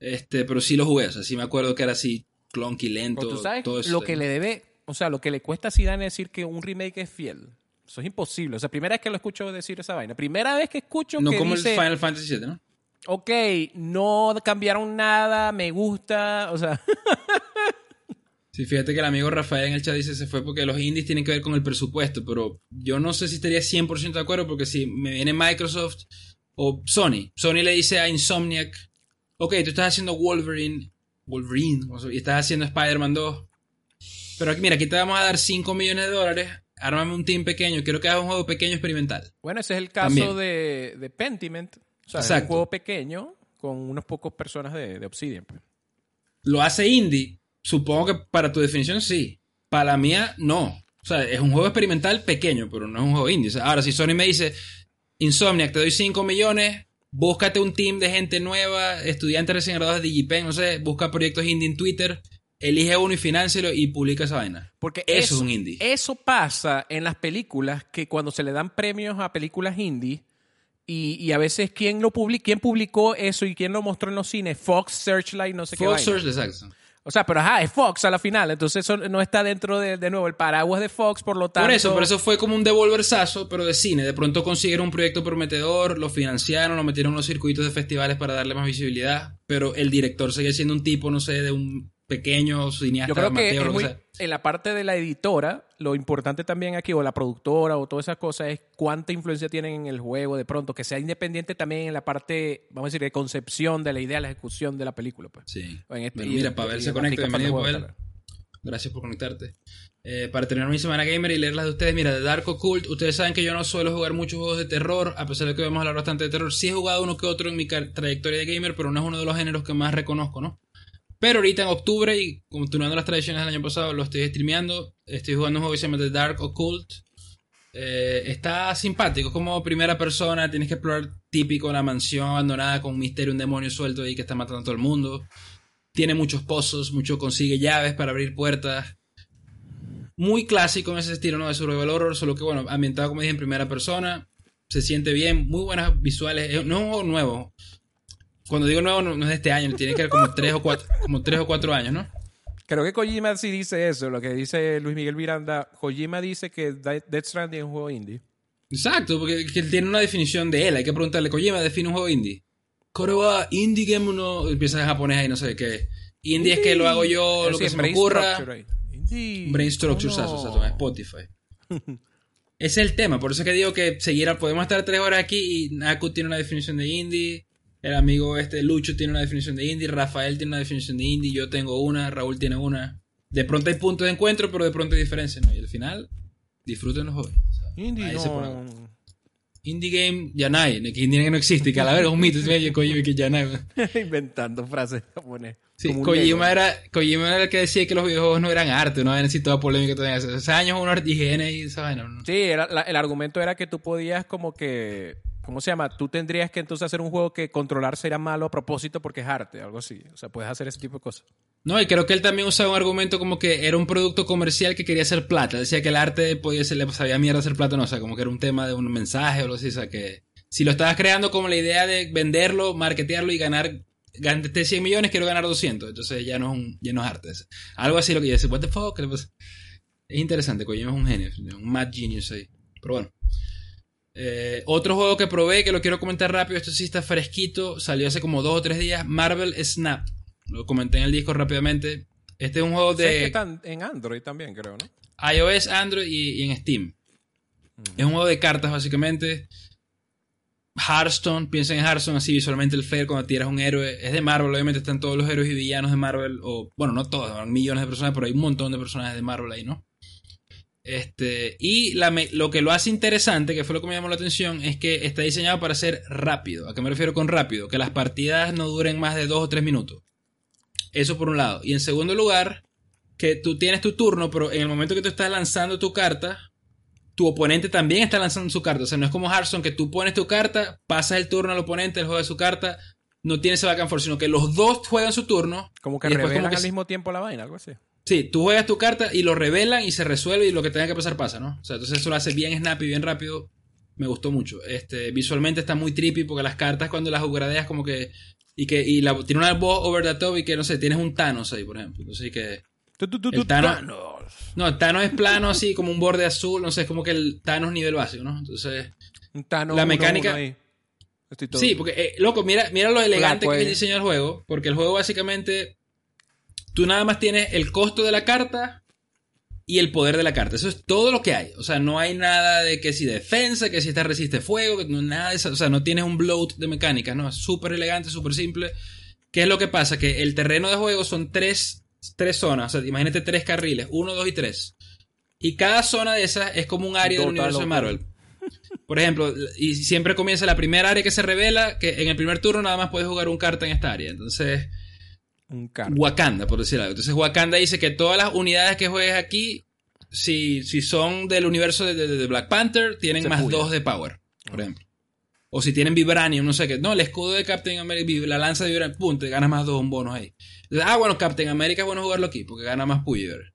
Este, pero sí lo jugué, o sea, sí me acuerdo que era así clunky, lento. ¿Tú sabes todo eso. Lo que le debe, o sea, lo que le cuesta a Zidane decir que un remake es fiel. Eso es imposible. O sea, primera vez que lo escucho decir esa vaina. Primera vez que escucho no que como el Final Fantasy VII, ¿no? Ok, no cambiaron nada, me gusta, o sea... Sí, fíjate que el amigo Rafael en el chat dice se fue porque los indies tienen que ver con el presupuesto, pero yo no sé si estaría 100% de acuerdo porque si me viene Microsoft o Sony, Sony le dice a Insomniac, ok, tú estás haciendo Wolverine, Wolverine, y estás haciendo Spider-Man 2. Pero aquí, mira, aquí te vamos a dar 5 millones de dólares. Ármame un team pequeño. Quiero que hagas un juego pequeño experimental. Bueno, ese es el caso de, de, Pentiment. O sea, es un juego pequeño con unos pocos personas de, Obsidian. Pues. Lo hace indie. Supongo que para tu definición sí. Para la mía, no. O sea, es un juego experimental pequeño, pero no es un juego indie. ahora, si Sony me dice, Insomniac, te doy 5 millones, búscate un team de gente nueva, estudiantes recién graduados de DigiPen, no sé, busca proyectos indie en Twitter, elige uno y financialo y publica esa vaina. Porque eso, es un indie. Eso pasa en las películas que cuando se le dan premios a películas indie y, a veces quién lo publicó, quién publicó eso y quién lo mostró en los cines, Fox, Searchlight, no sé qué. Fox, Searchlight, exacto. O sea, pero ajá, es Fox a la final, entonces eso no está dentro de, de nuevo, el paraguas de Fox, por lo tanto... Por eso, por eso fue como un devolversazo, pero de cine. De pronto consiguieron un proyecto prometedor, lo financiaron, lo metieron en los circuitos de festivales para darle más visibilidad, pero el director sigue siendo un tipo, no sé, de un pequeño cineasta Yo creo que, en la parte de la editora, lo importante también aquí, o la productora, o todas esas cosas, es cuánta influencia tienen en el juego de pronto, que sea independiente también en la parte, vamos a decir, de concepción de la idea, la ejecución de la película. Pues. Sí. Este, mira, Pavel se conecta, bienvenido Pavel. Gracias por conectarte. Eh, para terminar mi semana gamer y leer las de ustedes, mira, de Dark Occult, ustedes saben que yo no suelo jugar muchos juegos de terror, a pesar de que vamos a hablar bastante de terror. Sí he jugado uno que otro en mi trayectoria de gamer, pero no es uno de los géneros que más reconozco, ¿no? Pero ahorita en octubre, y continuando las tradiciones del año pasado, lo estoy streameando. Estoy jugando un juego que se llama The Dark Occult. Eh, está simpático, como primera persona, tienes que explorar típico una mansión abandonada con un misterio, un demonio suelto ahí que está matando a todo el mundo. Tiene muchos pozos, mucho consigue llaves para abrir puertas. Muy clásico en ese estilo, ¿no? De survival horror, solo que bueno, ambientado como dije en primera persona. Se siente bien, muy buenas visuales. No es un juego nuevo. Cuando digo nuevo, no, es de este año, tiene que ser como tres o cuatro, como tres o cuatro años, ¿no? Creo que Kojima sí dice eso, lo que dice Luis Miguel Miranda. Kojima dice que Death Stranding es un juego indie. Exacto, porque él tiene una definición de él. Hay que preguntarle, Kojima, define un juego indie. Korowa, indie game uno... Empieza en japonés ahí, no sé qué. Indie, es que lo hago yo, lo que se me ocurra. Indie. Brain Structure, oh, no. Spotify. Ese es el tema, por eso es que digo que seguir, podemos estar tres horas aquí y Naku tiene una definición de indie. El amigo este Lucho tiene una definición de indie, Rafael tiene una definición de indie, yo tengo una, Raúl tiene una. De pronto hay puntos de encuentro, pero de pronto hay diferencias, ¿no? Y al final, disfruten los jóvenes. indie no. Indie game Yanai, que indie game no existe, y que a la vez es un mito, Kojima que Yanai. Inventando frases japonesas. Sí, Kojima era, Kojima era el que decía que los videojuegos no eran arte, no había así toda polémica. Todo hace años uno higiene y esa vaina. Sí, era, el argumento era que tú podías como que ¿cómo se llama? Tú tendrías que entonces hacer un juego que controlar será malo a propósito porque es arte, algo así. O sea, puedes hacer ese tipo de cosas. No, y creo que él también usaba un argumento como que era un producto comercial que quería hacer plata. Decía que el arte podía ser, le sabía mierda hacer plata, no, o sea, como que era un tema de un mensaje o algo así, o sea, que si lo estabas creando como la idea de venderlo, marketearlo y ganar, gané 100 millones, quiero ganar 200, entonces ya no es, un, ya no es arte. Algo así lo que yo decía, what the fuck, es interesante, Kojima es un genio, un mad genius ahí. Pero bueno. Eh, otro juego que probé, que lo quiero comentar rápido, esto sí está fresquito, salió hace como dos o tres días, Marvel Snap. Lo comenté en el disco rápidamente. Este es un juego de... que está en Android también, creo, ¿no? iOS, Android y, en Steam. Es un juego de cartas, básicamente. Hearthstone, piensen en Hearthstone así visualmente el fair cuando tiras un héroe. Es de Marvel, obviamente están todos los héroes y villanos de Marvel. O, bueno, no todos, millones de personas, pero hay un montón de personajes de Marvel ahí, ¿no? Este, y lo que lo hace interesante, que fue lo que me llamó la atención, es que está diseñado para ser rápido. ¿A qué me refiero con rápido? Que las partidas no duren más de dos o tres minutos. Eso por un lado. Y en segundo lugar, que tú tienes tu turno, pero en el momento que tú estás lanzando tu carta, tu oponente también está lanzando su carta. O sea, no es como Hearthstone que tú pones tu carta, pasas el turno al oponente, él juega su carta, no tiene ese back and forth, sino que los dos juegan su turno. Como que revelan al mismo tiempo la vaina, algo así. Sí, tú juegas tu carta y lo revelan y se resuelve y lo que tenga que pasar pasa, ¿no? O sea, entonces eso lo hace bien snappy, bien rápido. Me gustó mucho. Este, visualmente está muy trippy porque las cartas cuando las gradeas como que... Y que y la, tiene una voz over the top y que, no sé, tienes un Thanos ahí, por ejemplo. Entonces, que... El Thanos, no, el Thanos es plano así, como un borde azul, no sé, es como que el Thanos nivel básico, ¿no? Entonces... Un Thanos la mecánica... Sí, porque, eh, loco, mira, mira lo elegante que es el diseño del juego. Porque el juego básicamente Tú nada más tienes el costo de la carta y el poder de la carta. Eso es todo lo que hay. O sea, no hay nada de que si defensa, que si esta resiste fuego, que no, nada de eso. O sea, no tienes un bloat de mecánicas, ¿no? Es súper elegante, súper simple. ¿Qué es lo que pasa? Que el terreno de juego son tres, tres zonas. O sea, imagínate tres carriles, uno, dos y tres. Y cada zona de esas es como un área del universo de Marvel. Por ejemplo, y siempre comienza la primera área que se revela, que en el primer turno nada más puedes jugar un carta en esta área. Entonces, Wakanda, por decir algo. Entonces Wakanda dice que todas las unidades que juegues aquí, si, si son del universo de, Black Panther, tienen más dos de power, por ejemplo. O si tienen Vibranium, no sé qué. No, el escudo de Captain America, la lanza de Vibranium, pum, te ganas más dos un bonus ahí. ah, bueno, Captain America es bueno jugarlo aquí, porque gana más Puyer.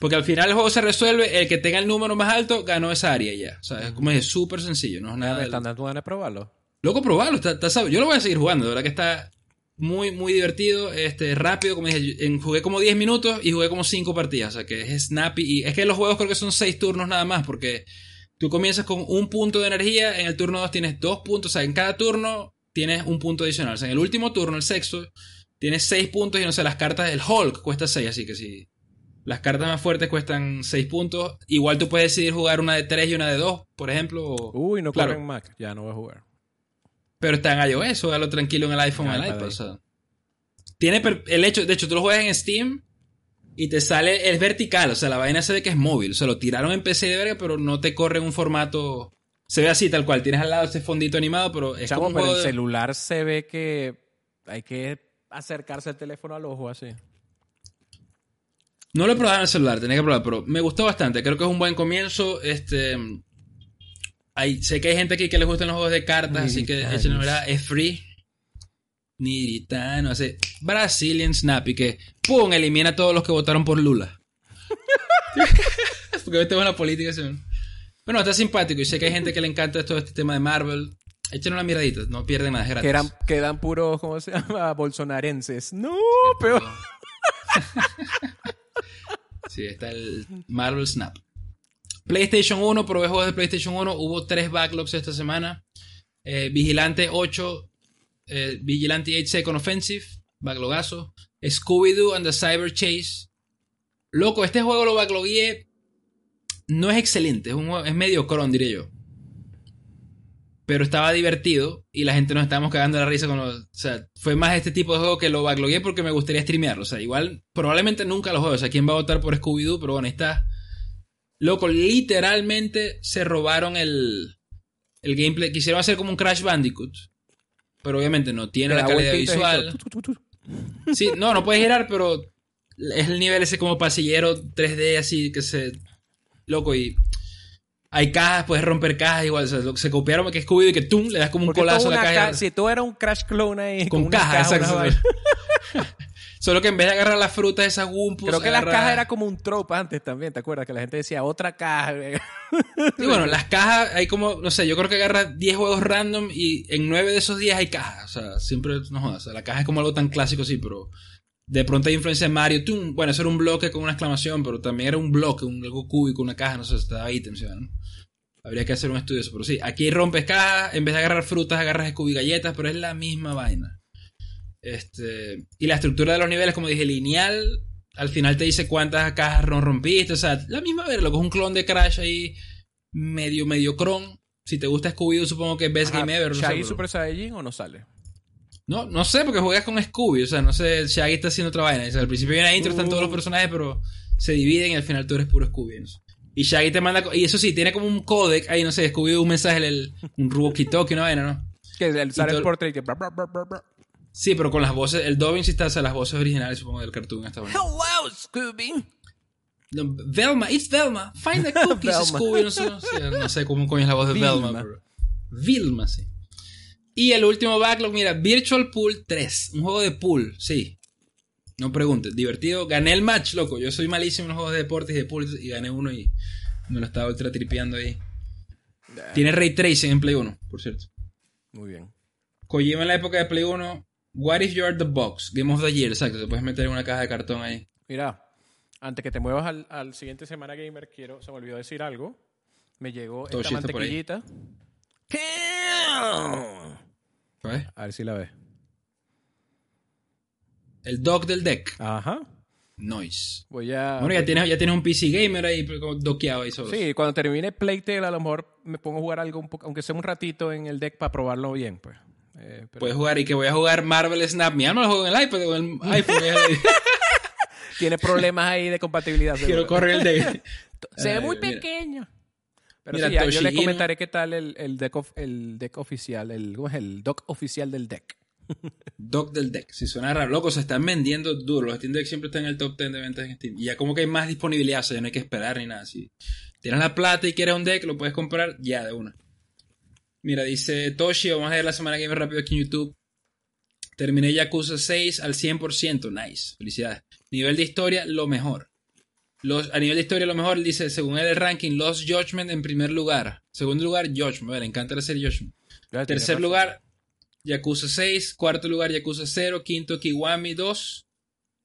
Porque al final el juego se resuelve, el que tenga el número más alto ganó esa área ya. O sea, es como es súper sencillo, no es nada. ¿Están dando ganas de probarlo? Loco, probarlo, yo lo voy a seguir jugando, de verdad que está muy, muy divertido, este, rápido, como dije, jugué como 10 minutos y jugué como 5 partidas, o sea que es snappy y es que los juegos creo que son 6 turnos nada más, porque tú comienzas con un punto de energía, en el turno 2 tienes 2 puntos, o sea, en cada turno tienes un punto adicional, o sea, en el último turno, el sexto, tienes 6 puntos y no sé, las cartas del Hulk cuesta 6, así que si las cartas más fuertes cuestan 6 puntos, igual tú puedes decidir jugar una de 3 y una de 2, por ejemplo. Uy, no claro. en Mac, ya no voy a jugar. Pero está en iOS, lo tranquilo en el iPhone o en el iPad. tiene el hecho, de hecho, tú lo juegas en Steam y te sale, es vertical, o sea, la vaina se ve que es móvil. O sea, lo tiraron en PC de verga, pero no te corre en un formato. Se ve así, tal cual. Tienes al lado ese fondito animado, pero es como un pero el celular se ve que hay que acercarse el teléfono al ojo así. No lo he probado en el celular, tenía que probar, pero me gustó bastante. Creo que es un buen comienzo. Este sé que hay gente aquí que les gustan los juegos de cartas, así que ¿verdad? es free. Niritano, hace Brazilian Snappy que ¡pum! elimina a todos los que votaron por Lula. Porque tengo la política. Bueno, está simpático y sé que hay gente que le encanta todo este tema de Marvel. Échenle una miradita, no pierden nada, gratis. Quedan, quedan puros, ¿cómo se llama? Bolsonarenses. No, pero... sí, está el Marvel Snap. PlayStation 1, probé juegos de PlayStation 1. Hubo tres backlogs esta semana. Eh, Vigilante 8, eh, Vigilante 8 Second Offensive, backlogazo. Scooby-Doo and the Cyber Chase. Loco, este juego lo backlogué. No es excelente, es, un medio cron, diría yo. Pero estaba divertido y la gente nos estábamos cagando la risa con los. O sea, fue más este tipo de juego que lo backlogué porque me gustaría streamearlo. O sea, igual, probablemente nunca lo juego. O sea, ¿quién va a votar por Scooby-Doo? Pero bueno, está Loco, literalmente se robaron el, el gameplay. Quisieron hacer como un Crash Bandicoot. Pero obviamente no tiene la calidad visual. Sí, no, no puedes girar, pero es el nivel ese como pasillero 3D así que se... Loco, y... Hay cajas, puedes romper cajas igual. O sea, lo- se copiaron que Scooby y que tum, le das como un Porque colazo a todo la caja. ca- si tú eras un Crash Clone ahí con cajas, caja, exacto. Solo que en vez de agarrar las frutas, esas Wumpus. Creo que las cajas era como un trope antes también, ¿te acuerdas? Que la gente decía otra caja. Sí, bueno, las cajas, hay como, no sé, yo creo que agarra 10 juegos random y en 9 de esos 10 hay cajas. O sea, siempre, no jodas, o sea, la caja es como algo tan clásico, sí, pero de pronto hay influencia de Mario. tum, bueno, eso era un bloque con una exclamación, pero también era un bloque, un, algo cúbico, una caja, no sé, estaba ítems, ¿no? Habría que hacer un estudio de eso, pero sí, aquí rompes cajas, en vez de agarrar frutas, agarras Scooby galletas, pero es la misma vaina. Este, y la estructura de los niveles, como dije, lineal. Al final te dice cuántas cajas no rompiste. O sea, la misma ver, lo que es un clon de Crash ahí, medio, medio cron. Si te gusta Scooby-Doo, supongo que es Best Game Ever. No sé, ¿Shaggy Super Saiyajin o no sale? no, no sé, porque juegas con Scooby. O sea, no sé, Shaggy está haciendo otra vaina. O sea, al principio viene la intro, están todos los Uh. personajes, pero se dividen y al final tú eres puro Scooby. no. Y Shaggy te manda. Y eso sí, tiene como un codec ahí, no sé, Scooby un mensaje, el, un walkie-talkie, una vaina, ¿no? Que el- sale el portrait que... Sí, pero con las voces, el dubbing sí está, sea, las voces originales, supongo, del cartoon. Está bueno. Hello, Scooby. No, Velma, it's Velma. Find the cookies. Scooby. No sé, no sé, no sé cómo coño es la voz de Vilma. Velma. pero- Vilma, sí. Y el último backlog, mira, Virtual Pool 3. Un juego de pool, sí. No preguntes, divertido. Gané el match, loco. Yo soy malísimo en los juegos de deportes y de pool y gané uno y me lo estaba ultra tripeando ahí. Tiene ray tracing en Play 1, por cierto. Muy bien. Kojima en la época de Play 1. What if you're the box? Game of the Year, exacto. Te puedes meter en una caja de cartón ahí. Mira, antes que te muevas al, al siguiente Semana Gamer, quiero, se me olvidó decir algo. Me llegó esta por ahí. mantequillita. ¿Sabes? A ver si la ves. El dog del deck. Ajá. Noise. Voy a... Bueno, ya tienes, ya tienes un PC gamer ahí doqueado ahí solo. Sí, cuando termine Playtale a lo mejor me pongo a jugar algo un poco, aunque sea un ratito en el deck para probarlo bien, pues. Eh, pero Puedes jugar y que voy a jugar Marvel Snap. Mi alma lo juego en el iPad o en el iPhone. tiene problemas ahí de compatibilidad. Quiero correr el deck. Se ve muy mira. pequeño. Pero Mira, sí, ya, yo Ino. comentaré qué tal el, el, deck, of- el deck oficial, el, ¿cómo es? el dock oficial del deck. Dock del deck. Si suena raro, loco, se están vendiendo duro. Los Steam Deck siempre están en el top 10 de ventas en Steam. Y ya como que hay más disponibilidad, o sea, ya no hay que esperar ni nada. Si tienes la plata y quieres un deck, lo puedes comprar ya de una. Mira, dice Toshi, vamos a ver la semana que viene rápido aquí en YouTube. Terminé Yakuza 6 al 100%. Nice. Felicidades. Nivel de historia, lo mejor. Los, a nivel de historia, lo mejor, dice, según él, el ranking, Lost Judgment en primer lugar. Segundo lugar, Judgment. Le encanta la serie Judgment. Tercer lugar, Yakuza 6. Cuarto lugar, Yakuza 0. Quinto, Kiwami 2.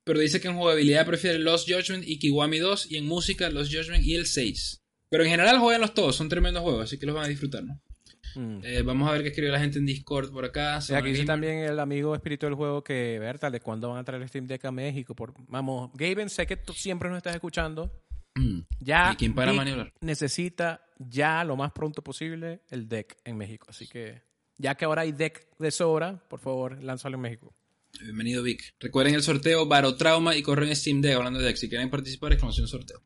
Pero dice que en jugabilidad prefiere Lost Judgment y Kiwami 2. Y en música, Lost Judgment y el 6. Pero en general juegan los todos. Son tremendos juegos, así que los van a disfrutar, ¿no? Mm. Eh, vamos a ver qué escribe la gente en Discord por acá. Aquí dice también el amigo espíritu del juego que, Berta, ¿de cuándo van a traer el Steam Deck a México? Por, vamos, Gaben, sé que tú siempre nos estás escuchando. Mm. Ya ¿Y quién para maniobrar? necesita ya lo más pronto posible el deck en México. Así que, ya que ahora hay deck de sobra, por favor, lánzalo en México. Bienvenido, Vic. Recuerden el sorteo Barotrauma y corren en Steam Deck hablando de Deck. Si quieren participar, exclamación sorteo.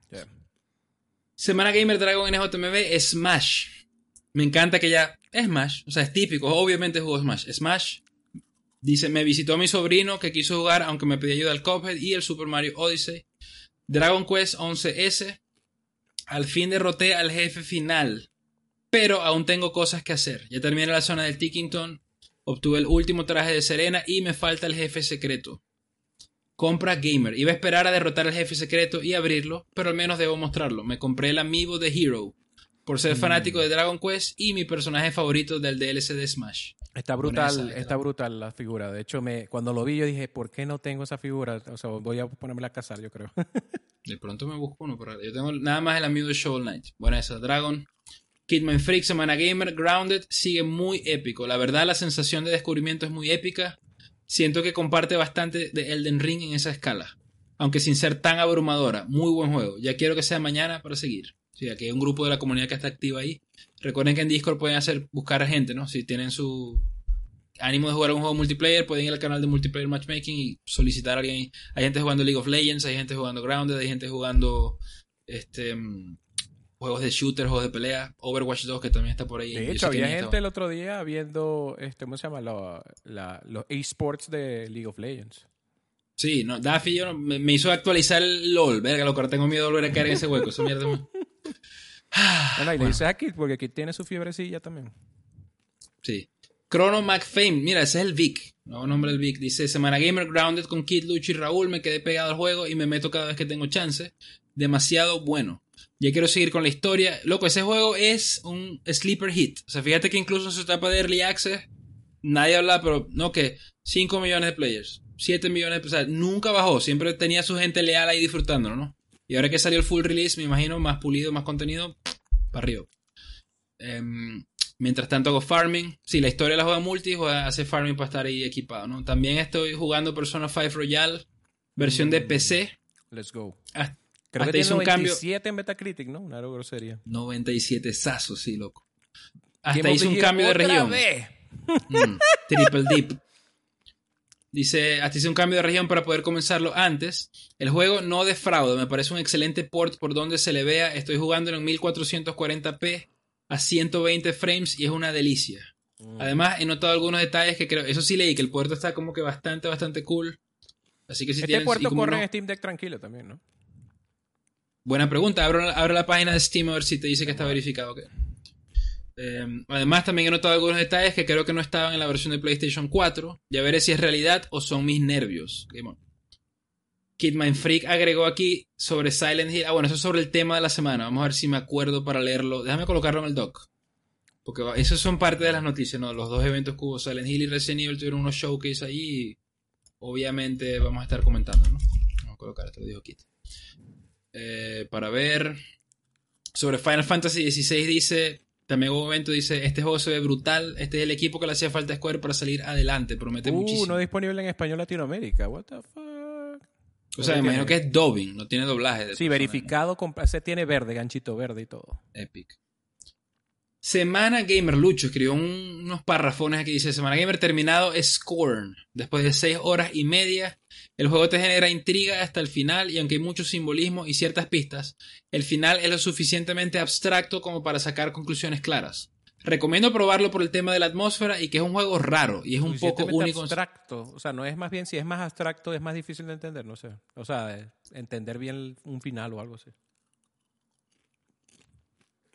Semana Gamer Dragon NJMB Smash. Me encanta que ya Smash. O sea, es típico. Obviamente jugó Smash. Smash. Dice, me visitó mi sobrino que quiso jugar, aunque me pidió ayuda al Cuphead y el Super Mario Odyssey. Dragon Quest 11S. Al fin derroté al jefe final. Pero aún tengo cosas que hacer. Ya terminé la zona del Tickington. Obtuve el último traje de Serena y me falta el jefe secreto. Compra Gamer. Iba a esperar a derrotar al jefe secreto y abrirlo, pero al menos debo mostrarlo. Me compré el amiibo de Hero por ser fanático de Dragon Quest y mi personaje favorito del DLC de Smash. Está brutal, está brutal la figura. De hecho, me, cuando lo vi yo dije, ¿por qué no tengo esa figura? O sea, voy a ponerme a cazar, yo creo. De pronto me busco uno, pero yo tengo nada más el amigo de Shovel Knight. Bueno, esa, Dragon. Kidman Freak, Semana Gamer, Grounded, sigue muy épico. La verdad, la sensación de descubrimiento es muy épica. Siento que comparte bastante de Elden Ring en esa escala. Aunque sin ser tan abrumadora. Muy buen juego. Ya quiero que sea mañana para seguir. Sí, aquí hay un grupo de la comunidad que está activa ahí. Recuerden que en Discord pueden hacer buscar a gente, ¿no? Si tienen su ánimo de jugar un juego multiplayer, pueden ir al canal de multiplayer matchmaking y solicitar a alguien. Hay gente jugando League of Legends, hay gente jugando Grounded, hay gente jugando este mm, juegos de shooter, juegos de pelea, Overwatch 2 que también está por ahí. De hecho, había gente estaba. el otro día viendo, este, ¿cómo se llama? La- los esports de League of Legends. Sí, no, Daffy yo no- me, me hizo actualizar el LOL, verga, lo que ahora tengo miedo de volver a caer en ese hueco, esa mierda. me- Bueno, y le dices a porque Kit tiene su fiebrecilla también. Sí. Chrono McFame, mira, ese es el Vic, nuevo nombre del Vic. Dice, Semana Gamer Grounded con Kid, Lucho y Raúl, me quedé pegado al juego y me meto cada vez que tengo chance. Demasiado bueno. Ya quiero seguir con la historia. Loco, ese juego es un sleeper hit. O sea, fíjate que incluso en su etapa de Early Access, nadie habla, pero no que 5 millones de players, 7 millones de o sea, nunca bajó. Siempre tenía su gente leal ahí disfrutándolo, ¿no? Y ahora que salió el full release, me imagino, más pulido, más contenido, para arriba. Em, Mientras tanto hago farming. Sí, la historia la juega multi, juega, hace farming para estar ahí equipado, ¿no? También estoy jugando Persona 5 Royal, versión de PC. Let's go. Ah, Creo hasta que tiene un cambio. 97 en Metacritic, ¿no? Una grosería. 97 sazos, sí, loco. Hasta the un cambio de región. Mm, triple dip. Dice, hasta hice un cambio de región para poder comenzarlo antes. El juego no defrauda, me parece un excelente port por donde se le vea. Estoy jugando en 1440p a 120 frames y es una delicia. Mm. Además, he notado algunos detalles que creo. Eso sí leí, que el puerto está como que bastante, bastante cool. Así que si este tienen. puerto corre no- en Steam Deck tranquilo también, ¿no? Buena pregunta. Abro, abro la página de Steam a ver si te dice que está verificado. Eh, además, también he notado algunos detalles que creo que no estaban en la versión de PlayStation 4. Ya veré si es realidad o son mis nervios. Kidman Freak agregó aquí sobre Silent Hill. Ah, bueno, eso es sobre el tema de la semana. Vamos a ver si me acuerdo para leerlo. Déjame colocarlo en el doc. Porque esos son parte de las noticias, ¿no? Los dos eventos que hubo, Silent Hill y Resident Evil, tuvieron unos showcase. Y obviamente vamos a estar comentando, ¿no? Vamos a colocar esto, lo dijo Kit. Eh, para ver. Sobre Final Fantasy XVI dice. También hubo un evento, dice, este juego se ve brutal, este es el equipo que le hacía falta a Square para salir adelante, promete Uh, muchísimo. no disponible en español Latinoamérica. What the fuck. o sea, me imagino que es dubbing, no tiene doblaje. de Sí, verificado, con, se tiene verde, ganchito verde y todo. Epic. Semana Gamer Lucho escribió un- unos parrafones aquí. Dice: Semana Gamer terminado Scorn. Después de 6 horas y media, el juego te genera intriga hasta el final. Y aunque hay mucho simbolismo y ciertas pistas, el final es lo suficientemente abstracto como para sacar conclusiones claras. Recomiendo probarlo por el tema de la atmósfera y que es un juego raro y es un poco único. abstracto. O sea, no es más bien, si es más abstracto, es más difícil de entender, no sé. O sea, eh, entender bien un final o algo así.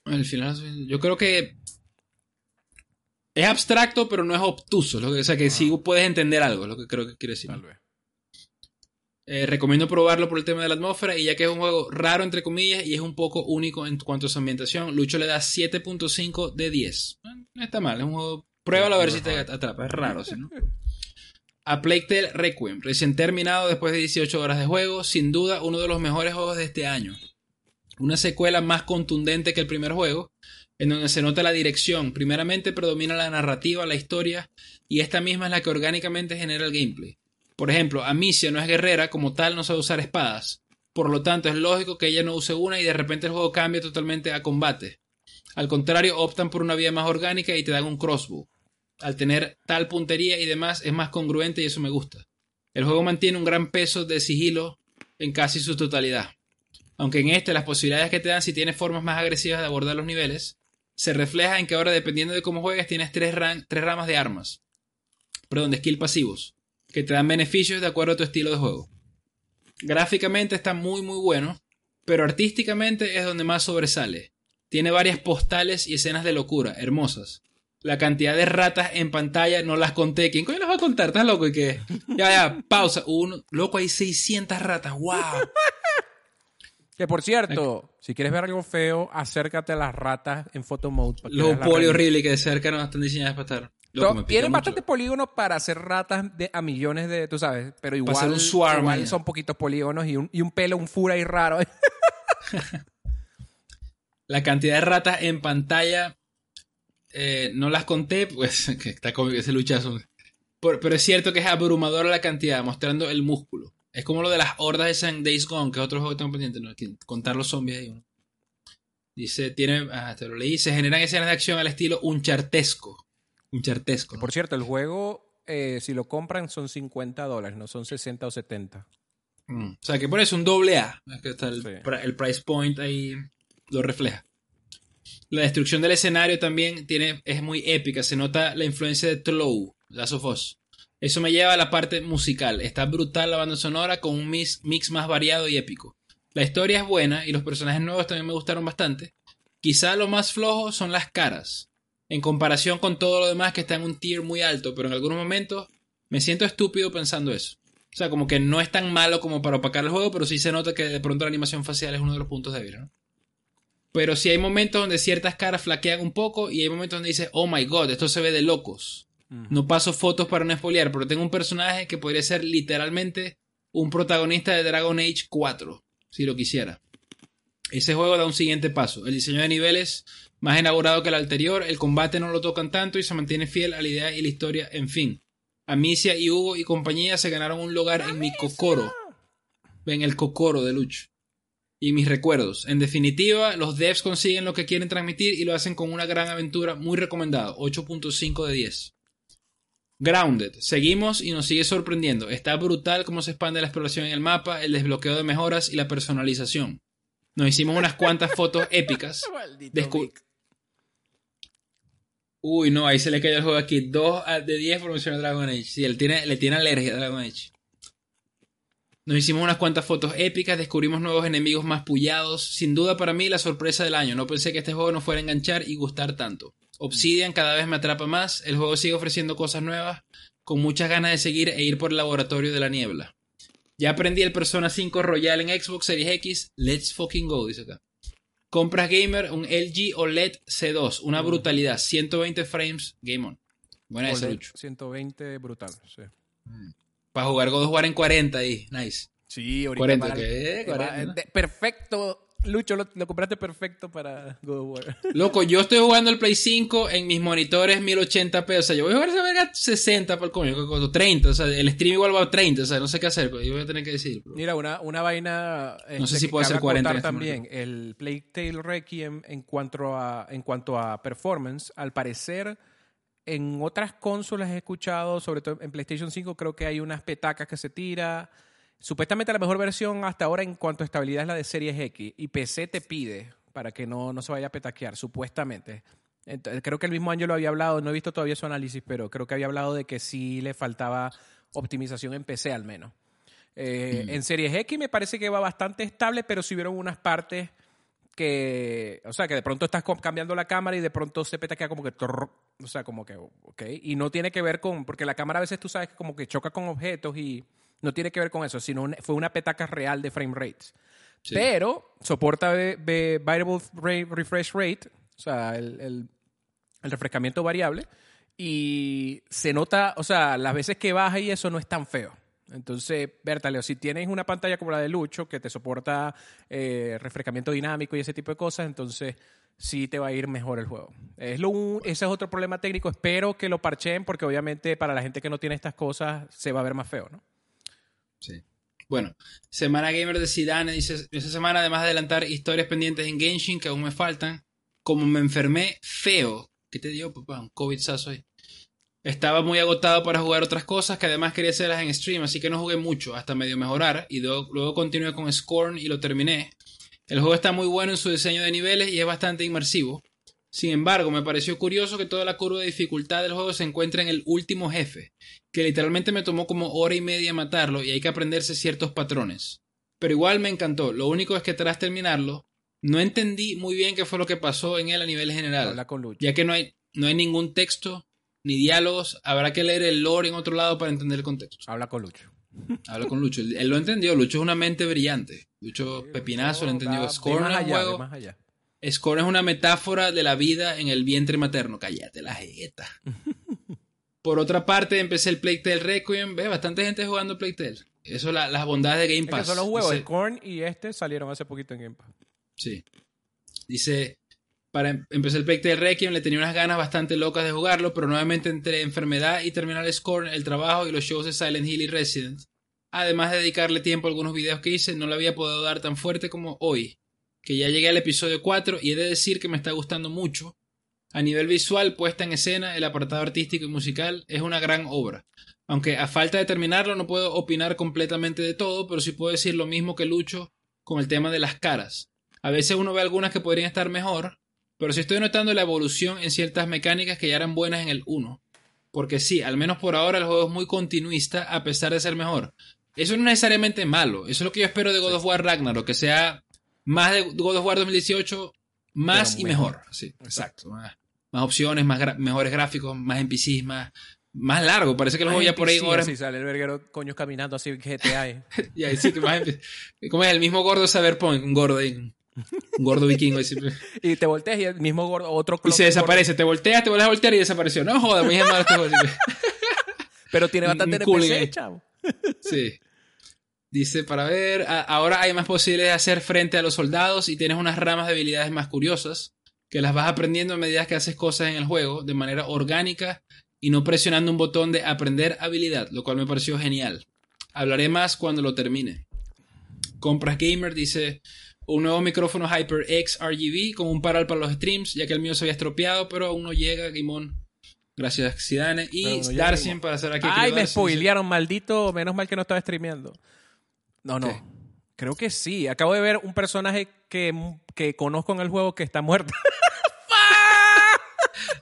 El final, yo creo que es abstracto, pero no es obtuso. Lo que, o sea, que sí puedes entender algo, lo que creo que quiere decir. Tal vez. Eh, recomiendo probarlo por el tema de la atmósfera y ya que es un juego raro entre comillas y es un poco único en cuanto a su ambientación, Lucho le da 7.5 de 10. Eh, No está mal, es un juego... Pruébalo a ver si te atrapa, es raro, ¿sí, ¿no? A Plague Tale Requiem, recién terminado después de 18 horas de juego, sin duda uno de los mejores juegos de este año. Una secuela más contundente que el primer juego, en donde se nota la dirección. Primeramente predomina la narrativa, la historia, y esta misma es la que orgánicamente genera el gameplay. Por ejemplo, Amicia no es guerrera, como tal no sabe usar espadas. Por lo tanto, es lógico que ella no use una y de repente el juego cambie totalmente a combate. Al contrario, optan por una vía más orgánica y te dan un crossbow. Al tener tal puntería y demás, es más congruente y eso me gusta. El juego mantiene un gran peso de sigilo en casi su totalidad. Aunque en este las posibilidades que te dan si tienes formas más agresivas de abordar los niveles, se refleja en que ahora dependiendo de cómo juegues tienes tres, ramas de armas. Perdón, de skill pasivos, que te dan beneficios de acuerdo a tu estilo de juego. Gráficamente está muy muy bueno, pero artísticamente es donde más sobresale. Tiene varias postales y escenas de locura, hermosas. La cantidad de ratas en pantalla no las conté. ¿Quién coño las va a contar? ¿Estás loco? ¿Y qué? Ya, ya, pausa. Uno, loco, hay 600 ratas. ¡Wow! Que por cierto, si quieres ver algo feo, acércate a las ratas en photo mode. para que Los poli horribles que de cerca no están diseñadas para estar. Loco, Tienen mucho. bastante polígonos para hacer ratas de, a millones de, tú sabes, pero igual, hacer un swarm igual son poquitos polígonos y un, y un pelo, un fura ahí raro. La cantidad de ratas en pantalla eh, no las conté, pues que está con ese luchazo. Por- pero es cierto que es abrumadora la cantidad, mostrando el músculo. Es como lo de las hordas de en Days Gone, que es otro juego que tengo pendiente, ¿no? Contar los zombies ahí. ¿no? Dice, tiene, ah, te lo leí, se generan escenas de acción al estilo unchartesco. Unchartesco. ¿no? Por cierto, el juego, eh, si lo compran, son 50 dólares, no son 60 o 70. Mm. O sea, que por eso un doble A. Es que está el, Sí. pra- el price point ahí lo refleja. La destrucción del escenario también tiene, es muy épica. Se nota la influencia de Tlou, Last of Us. Eso me lleva a la parte musical. Está brutal la banda sonora con un mix, mix más variado y épico. La historia es buena y los personajes nuevos también me gustaron bastante. Quizá lo más flojo son las caras, en comparación con todo lo demás que está en un tier muy alto, pero en algunos momentos me siento estúpido pensando eso. O sea, como que no es tan malo como para opacar el juego, pero sí se nota que de pronto la animación facial es uno de los puntos débiles, ¿no? Pero sí hay momentos donde ciertas caras flaquean un poco y hay momentos donde dices, oh my god, esto se ve de locos. No paso fotos para no espolear, pero tengo un personaje que podría ser literalmente un protagonista de Dragon Age 4, si lo quisiera. Ese juego da un siguiente paso. El diseño de niveles más elaborado que el anterior, el combate no lo tocan tanto y se mantiene fiel a la idea y la historia, en fin. Amicia y Hugo y compañía se ganaron un lugar en mi cocoro. Ven el cocoro de Lucho. Y mis recuerdos. En definitiva, los devs consiguen lo que quieren transmitir y lo hacen con una gran aventura muy recomendado. 8.5 de 10. Grounded. Seguimos y nos sigue sorprendiendo. Está brutal cómo se expande la exploración en el mapa, el desbloqueo de mejoras y la personalización. Nos hicimos unas cuantas fotos épicas. Uy, no, ahí se le cayó el juego aquí. 2 de 10 por mencionar Dragon Age. Sí, él tiene, le tiene alergia a Dragon Age. Nos hicimos unas cuantas fotos épicas, descubrimos nuevos enemigos más pullados. Sin duda para mí la sorpresa del año. No pensé que este juego nos fuera a enganchar y gustar tanto. Obsidian cada vez me atrapa más, el juego sigue ofreciendo cosas nuevas, con muchas ganas de seguir e ir por el laboratorio de la niebla. Ya aprendí el Persona 5 Royal en Xbox Series X, let's fucking go, dice acá. Compras gamer, un LG OLED C2, una brutalidad, 120 frames, game on. Buena esa, 120 brutal, sí. Para jugar God of War en 40 ahí, nice. Sí, ahorita 40, ¿qué? 40, Perfecto Lucho, lo, compraste perfecto para God of War. Loco, yo estoy jugando el Play 5 en mis monitores 1080p. O sea, yo voy a jugar esa verga 60 por el coño, 30. O sea, el stream igual va a 30. O sea, no sé qué hacer. Yo voy a tener que decir. Mira, una, una vaina. No sé este, si puede ser 40. Este también. El Playtale Requiem en cuanto, a, en cuanto a performance, al parecer. En otras consolas he escuchado, sobre todo en PlayStation 5, creo que hay unas petacas que se tira. Supuestamente la mejor versión hasta ahora en cuanto a estabilidad es la de Series X y PC te pide para que no, no se vaya a petaquear, supuestamente. creo que el mismo año lo había hablado, no he visto todavía su análisis, pero creo que había hablado de que sí le faltaba optimización en PC al menos. Eh, mm. En Series X me parece que va bastante estable, pero si hubieron unas partes que, o sea, que de pronto estás cambiando la cámara y de pronto se petaquea como que, o sea, como que, ok, y no tiene que ver con, porque la cámara a veces tú sabes que como que choca con objetos y no tiene que ver con eso, sino fue una petaca real de frame rates. Pero soporta variable refresh rate, o sea, el, refrescamiento variable, y se nota, o sea, las veces que baja y eso no es tan feo. Entonces, Bertaleo, si tienes una pantalla como la de Lucho que te soporta eh, refrescamiento dinámico y ese tipo de cosas, entonces sí te va a ir mejor el juego. Es lo, ese es otro problema técnico. Espero que lo parcheen porque obviamente para la gente que no tiene estas cosas se va a ver más feo, ¿no? Sí. Bueno, Semana Gamer de Zidane dice, esa semana además de adelantar historias pendientes en Genshin que aún me faltan, como me enfermé feo, ¿qué te dio papá? Un COVID ahí. Estaba muy agotado para jugar otras cosas que además quería hacerlas en stream, así que no jugué mucho, hasta medio mejorar, y luego, luego continué con Scorn y lo terminé. El juego está muy bueno en su diseño de niveles y es bastante inmersivo. Sin embargo, me pareció curioso que toda la curva de dificultad del juego se encuentra en el último jefe, que literalmente me tomó como hora y media matarlo y hay que aprenderse ciertos patrones. Pero igual me encantó, lo único es que tras terminarlo, no entendí muy bien qué fue lo que pasó en él a nivel general, ya que no hay, no hay ningún texto ni diálogos, habrá que leer el lore en otro lado para entender el contexto. Habla con Lucho. Habla con Lucho, él lo entendió, Lucho es una mente brillante, Lucho Pepinazo lo entendió, Scorn juego... Más allá. Scorn es una metáfora de la vida en el vientre materno. Cállate la jeta. Por otra parte, empecé el Playtale Requiem. Ve, bastante gente jugando Playtale. Eso, la, las bondades de Game Pass. Es son los juegos. Scorn y este salieron hace poquito en Game Pass. Sí. Dice, para em, empezar el Playtale Requiem le tenía unas ganas bastante locas de jugarlo, pero nuevamente entre enfermedad y terminar Scorn, el trabajo y los shows de Silent Hill y Resident, además de dedicarle tiempo a algunos videos que hice, no le había podido dar tan fuerte como hoy que ya llegué al episodio 4 y he de decir que me está gustando mucho. A nivel visual, puesta en escena, el apartado artístico y musical es una gran obra. Aunque a falta de terminarlo no puedo opinar completamente de todo, pero sí puedo decir lo mismo que Lucho con el tema de las caras. A veces uno ve algunas que podrían estar mejor, pero sí estoy notando la evolución en ciertas mecánicas que ya eran buenas en el 1. Porque sí, al menos por ahora el juego es muy continuista a pesar de ser mejor. Eso no es necesariamente malo, eso es lo que yo espero de God of War Ragnarok, que sea más de God of War 2018 Más y mejor. mejor. Sí, exacto. Más opciones, más mejores gráficos, más NPCs, más, más largo. Parece que el juego ya por ahí Sí, horas. así sale el verguero coños caminando así GTA. eh. Y ahí sí que más. Como es el mismo gordo Cyberpunk, un gordo ahí, Un gordo vikingo. y te volteas y el mismo gordo, otro Y se gordo, desaparece. Te volteas, te vuelves a voltear y desapareció. No jodas, muy malo este juego. Pero tiene Un- bastante NPC, game. chavo. Sí. Dice, para ver, ahora hay más posibilidades de hacer frente a los soldados y tienes unas ramas de habilidades más curiosas que las vas aprendiendo a medida que haces cosas en el juego de manera orgánica y no presionando un botón de aprender habilidad, lo cual me pareció genial. Hablaré más cuando lo termine. Compras Gamer dice un nuevo micrófono HyperX RGB con un paral para los streams, ya que el mío se había estropeado, pero aún no llega, Gaimon. Gracias, Zidane. Y no Darcien para hacer aquí. Ay, me spoilearon, maldito. Menos mal que no estaba streameando. No, no. ¿Qué? Creo que sí. Acabo de ver un personaje que, que conozco en el juego que está muerto.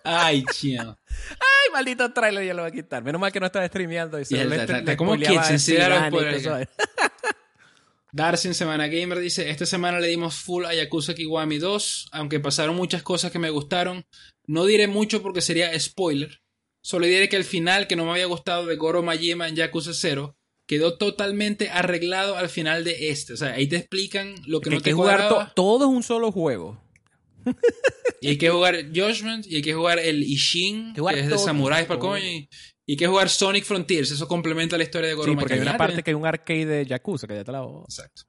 Ay, chino. Ay, maldito trailer, ya lo voy a quitar. Menos mal que no estaba streameando. Y Y le- en Semana Gamer dice, esta semana le dimos full a Yakuza Kiwami 2, aunque pasaron muchas cosas que me gustaron. No diré mucho porque sería spoiler. Solo diré que el final que no me había gustado de Goro Majima en Yakuza 0 quedó totalmente arreglado al final de este. O sea, ahí te explican lo que Que no hay te que jugar to- todo es un solo juego. Y hay que jugar Judgment, y hay que jugar el Ishin, Que que es de samuráis para coño, y, y hay que jugar Sonic Frontiers. Eso complementa la historia de Goro Sí, porque hay una parte te- que hay un arcade de Yakuza que ya te la voy. Exacto.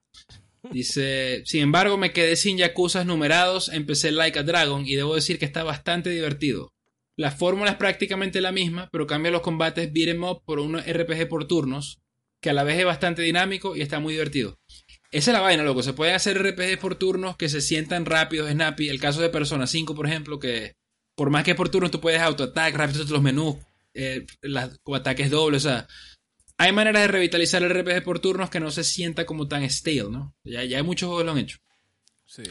Dice, sin embargo, me quedé sin Yakuzas numerados, empecé Like a Dragon y debo decir que está bastante divertido. La fórmula es prácticamente la misma, pero cambia los combates beat 'em up por un RPG por turnos, que a la vez es bastante dinámico y está muy divertido. Esa es la vaina, loco. Se pueden hacer RPG por turnos que se sientan rápidos, snappy. El caso de Persona 5, por ejemplo, que por más que por turnos tú puedes auto-attack, rápido los menús, eh, las, o ataques dobles, o sea, hay maneras de revitalizar el RPG por turnos que no se sienta como tan stale, ¿no? Ya, ya hay muchos juegos que lo han hecho. Sí.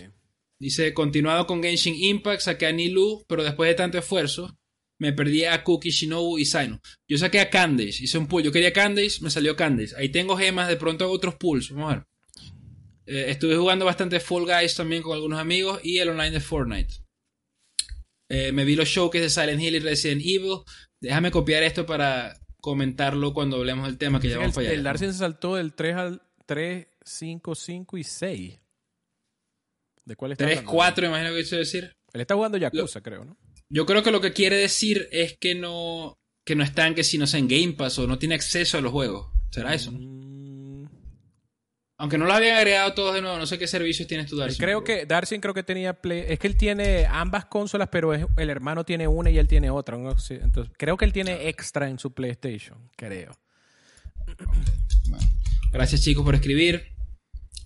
Dice, continuado con Genshin Impact, saqué a Nilu, pero después de tanto esfuerzo, me perdí a Kuki, Shinobu y Saino. Yo saqué a Candace, hice un pull. Yo quería Candace, me salió Candace. Ahí tengo gemas, de pronto hago otros pulls. Vamos a ver. Eh, estuve jugando bastante Fall Guys también con algunos amigos y el online de Fortnite. Eh, me vi los showcases de Silent Hill y Resident Evil. Déjame copiar esto para comentarlo cuando hablemos del tema que ya vamos allá. el Darcy se saltó del 3 al 3, 5, 5 y 6. ¿De cuál está 3, hablando? 4, imagino que quiso decir. Él está jugando Yakuza, creo, ¿no? Yo creo que lo que quiere decir es que no, que no están, que si no sé, en Game Pass o no tiene acceso a los juegos. ¿Será eso? Mm, Aunque no los habían agregado todos de nuevo, no sé qué servicios tienes tú, Darcy. creo que Darcy creo que tenía Play. Es que él tiene ambas consolas, pero es- el hermano tiene una y él tiene otra. Entonces, creo que él tiene extra en su PlayStation, creo. Gracias, chicos, por escribir.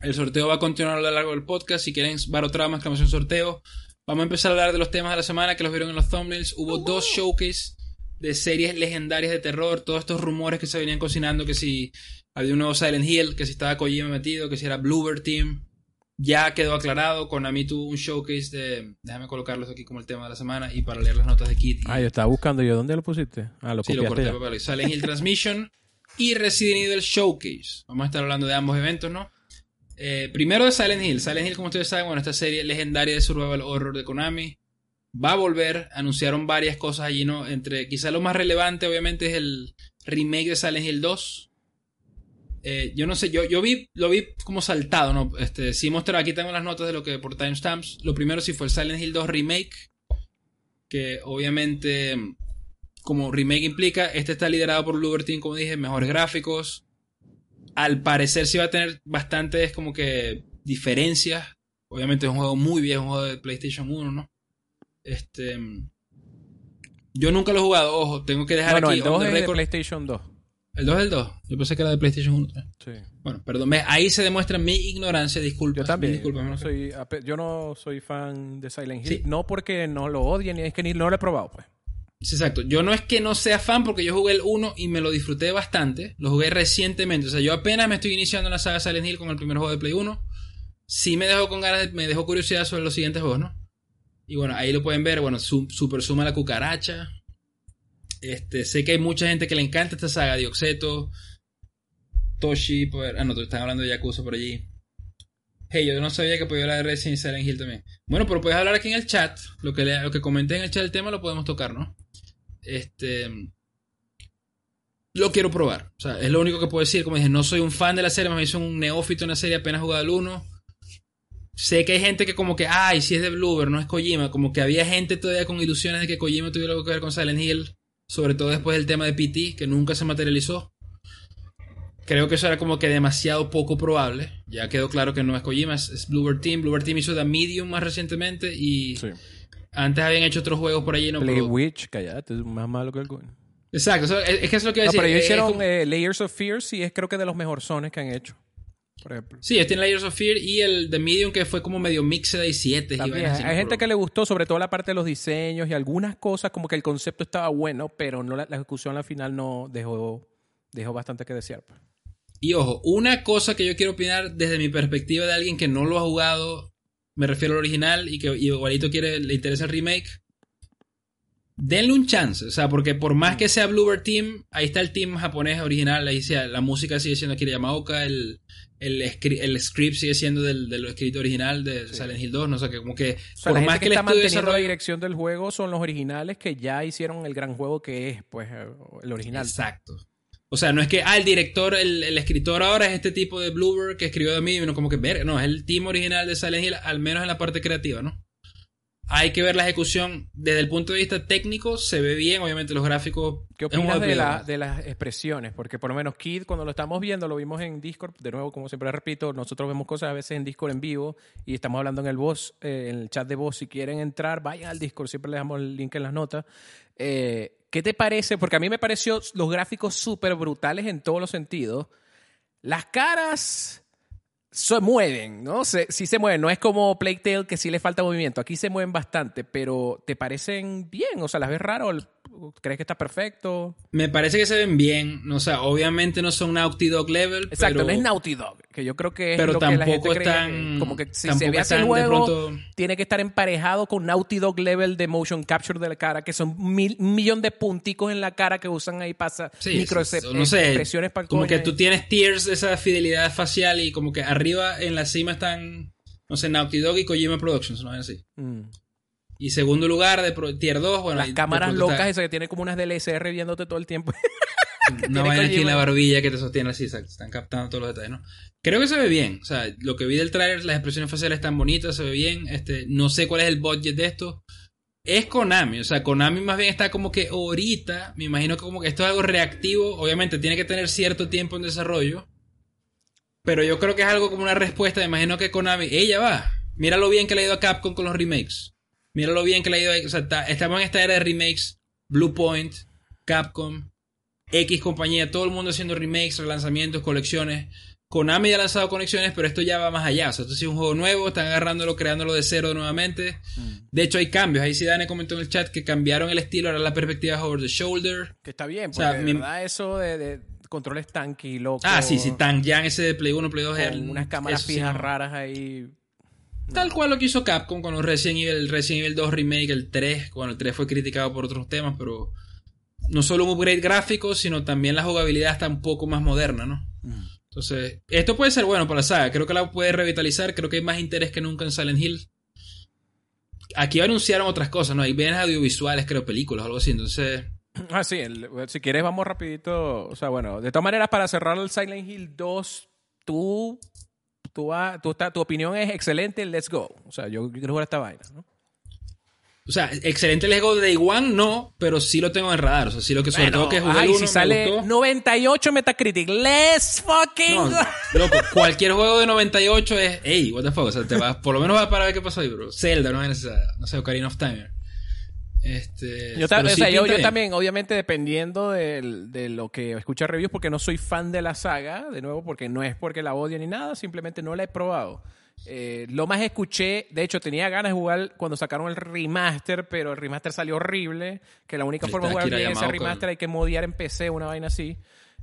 El sorteo va a continuar a lo largo del podcast. Si quieren Barotrama, exclamación sorteo. Vamos a empezar a hablar de los temas de la semana que los vieron en los thumbnails. Hubo dos showcase de series legendarias de terror. Todos estos rumores que se venían cocinando, que si había un nuevo Silent Hill, que si estaba Kojima metido, que si era Bluebird Team. Ya quedó aclarado. Konami tuvo un showcase de... Déjame colocarlos aquí como el tema de la semana y para leer las notas de Kit. y- Ah, yo estaba buscando yo. ¿Dónde lo pusiste? Ah, lo Sí, lo corté ya. Silent Hill Transmission y Resident Evil Showcase. Vamos a estar hablando de ambos eventos, ¿no? Eh, primero de Silent Hill. Silent Hill, como ustedes saben, bueno, esta serie legendaria de Survival Horror de Konami va a volver. Anunciaron varias cosas allí, ¿no? Entre quizá lo más relevante, obviamente, es el remake de Silent Hill 2. Eh, yo no sé, yo, yo vi, lo vi como saltado, ¿no? Este, aquí tengo las notas de lo que por timestamps. Lo primero sí fue el Silent Hill 2 remake, que obviamente como remake implica, este está liderado por Bluebird como dije, mejores gráficos. Al parecer sí va a tener bastantes como que diferencias. Obviamente es un juego muy viejo, un juego de PlayStation 1, ¿no? Este yo nunca lo he jugado, ojo, tengo que dejar Bueno, aquí el 2 on the es de PlayStation 2. ¿El 2 es el 2? Yo pensé que era de PlayStation 1. Sí. Bueno, perdón, ahí se demuestra mi ignorancia, disculpa. Yo también. Disculpa, no soy, yo no soy fan de Silent Hill. Sí. No porque no lo odien, es que ni no lo he probado, pues. Exacto. Yo no es que no sea fan porque yo jugué el 1 y me lo disfruté bastante. Lo jugué recientemente. O sea, yo apenas me estoy iniciando en la saga Silent Hill con el primer juego de Play 1. Sí me dejó con ganas, me dejó curiosidad sobre los siguientes juegos, ¿no? Y bueno, ahí lo pueden ver. Bueno, su- Super Suma la cucaracha. Este, sé que hay mucha gente que le encanta esta saga. Dioxeto, Toshi, por- ah, no, están hablando de Yakuza por allí. Hey, yo no sabía que podía hablar de Resident Silent Hill también. Bueno, pero puedes hablar aquí en el chat. Lo que, lo que comenté en el chat del tema lo podemos tocar, ¿no? Este. Lo quiero probar. O sea, es lo único que puedo decir. Como dije, no soy un fan de la serie, bien soy un neófito en la serie, apenas jugado el 1. Sé que hay gente que como que, ay, si es de Bloober, no es Kojima. Como que había gente todavía con ilusiones de que Kojima tuviera algo que ver con Silent Hill. Sobre todo después del tema de PT, que nunca se materializó. Creo que eso era como que demasiado poco probable. Ya quedó claro que no es Kojima, es, Bluebird Team. Bluebird Team hizo The Medium más recientemente y. antes habían hecho otros juegos por allí. No, Play pero- Witch, callate, es más malo que el coño. Exacto, es, es que eso es lo que iba a No, decir. pero ellos hicieron como- eh, Layers of Fear, sí, es creo que de los mejorzones que han hecho. Por ejemplo. Sí, ellos tienen Layers of Fear y el The Medium que fue como medio mix de 7 y También, vainas así, hay gente que le gustó, sobre todo la parte de los diseños y algunas cosas, como que el concepto estaba bueno, pero no la, la ejecución al final no dejó, dejó bastante que desear. pues. Y ojo, una cosa que yo quiero opinar desde mi perspectiva de alguien que no lo ha jugado, me refiero al original y que igualito quiere, le interesa el remake. Denle un chance, o sea, porque por más que sea Bluebird Team, ahí está el team japonés original, ahí sea, la música sigue siendo Akira Yamaoka, el, el, el script sigue siendo del, del escrito original de Silent Hill 2, no sé, que como que O sea, por la más que que el está de manteniendo la dirección del juego son los originales que ya hicieron el gran juego que es, pues, el original. Exacto. O sea, no es que, ah, el director, el, el escritor ahora es este tipo de Bluebird que escribió de mí, no como que, ver, no, es el team original de Silent Hill, al menos en la parte creativa, ¿no? Hay que ver la ejecución desde el punto de vista técnico, se ve bien, obviamente los gráficos. ¿Qué opinas la- de las expresiones? Porque por lo menos Kid, cuando lo estamos viendo, lo vimos en Discord. De nuevo, como siempre repito, nosotros vemos cosas a veces en Discord en vivo y estamos hablando en el voz, eh, en el chat de voz. Si quieren entrar, vayan al Discord. Siempre les damos el link en las notas. Eh, ¿Qué te parece? Porque a mí me pareció los gráficos súper brutales en todos los sentidos. Las caras se mueven, ¿no? Se, sí se mueven. No es como Plague Tale que sí le falta movimiento. Aquí se mueven bastante, pero ¿te parecen bien? O sea, ¿las ves raro? ¿Crees que está perfecto? Me parece que se ven bien, o sea, obviamente no son Naughty Dog level. Exacto, pero, no es Naughty Dog, que yo creo que es pero lo que la gente tampoco creía están. que- como que si se ve así pronto- tiene que estar emparejado con Naughty Dog level de motion capture de la cara, que son mil, un millón de punticos en la cara que usan ahí para Sí, micro sí, no sé, expresiones para como que tú tienes tiers de esa fidelidad facial y como que arriba en la cima están, no sé, Naughty Dog y Kojima Productions, no es así. Mm. Y segundo lugar de pro- tier 2, bueno, Las cámaras locas está esas que tiene como unas DLSR viéndote todo el tiempo. Tiene vaina aquí en la barbilla que te sostiene así, exacto, están captando todos los detalles, ¿no? Creo que se ve bien, o sea, lo que vi del trailer, las expresiones faciales están bonitas, se ve bien, este, no sé cuál es el budget de esto. Es Konami, o sea, Konami más bien está como que ahorita, me imagino que como que esto es algo reactivo, obviamente tiene que tener cierto tiempo en desarrollo, pero yo creo que es algo como una respuesta, me imagino que Konami, ella va, mira lo bien que le ha ido a Capcom con los remakes, mira lo bien que le ha ido, o sea, está- estamos en esta era de remakes, Bluepoint, Capcom, X compañía, todo el mundo haciendo remakes, relanzamientos, colecciones. Konami ya ha lanzado conexiones, pero esto ya va más allá. O sea, esto sí es un juego nuevo, están agarrándolo, creándolo de cero nuevamente. De hecho, hay cambios. Ahí sí Dane comentó en el chat que cambiaron el estilo, ahora la perspectiva over the shoulder. Que está bien, O sea, porque de mi- verdad eso de, de controles tanky, loco. Ah, sí, sí, Tang Yang ese de Play 1, Play 2. Con el- unas cámaras sí, fijas raras ahí. Tal cual lo que hizo Capcom con los Resident Evil, Resident Evil 2 Remake, el 3. Bueno, el 3 fue criticado por otros temas, pero no solo un upgrade gráfico, sino también la jugabilidad está un poco más moderna, ¿no? Entonces, esto puede ser bueno para la saga. Creo que la puede revitalizar. Creo que hay más interés que nunca en Silent Hill. Aquí anunciaron otras cosas, ¿no? Hay bienes audiovisuales, creo, películas o algo así. Entonces, Ah, sí, el- si quieres vamos rapidito. O sea, bueno, de todas maneras, para cerrar el Silent Hill 2, tú, tú, vas- tú está- tu opinión es excelente, let's go. O sea, yo quiero jugar esta vaina, ¿no? o sea, excelente Lego de Day One, no, pero sí lo tengo en radar. O sea, sí lo que sobre Bueno, todo que jugué ajá, el y uno, si me sale gustó. 98 Metacritic, let's fucking No, go. loco, cualquier juego de 98 es, hey, what the fuck, o sea, te vas, por lo menos vas para ver qué pasó ahí, bro. Zelda, no es no sé, Ocarina of Time. Este, Yo, ta- pero o sí sea, yo, también, obviamente, dependiendo del- de lo que escucha reviews, porque no soy fan de la saga, de nuevo, porque no es porque la odio ni nada, simplemente no la he probado. Eh, lo más escuché, de hecho, tenía ganas de jugar cuando sacaron el remaster, pero el remaster salió horrible, que la única forma de jugar bien ese remaster hay que modiar en PC, una vaina así.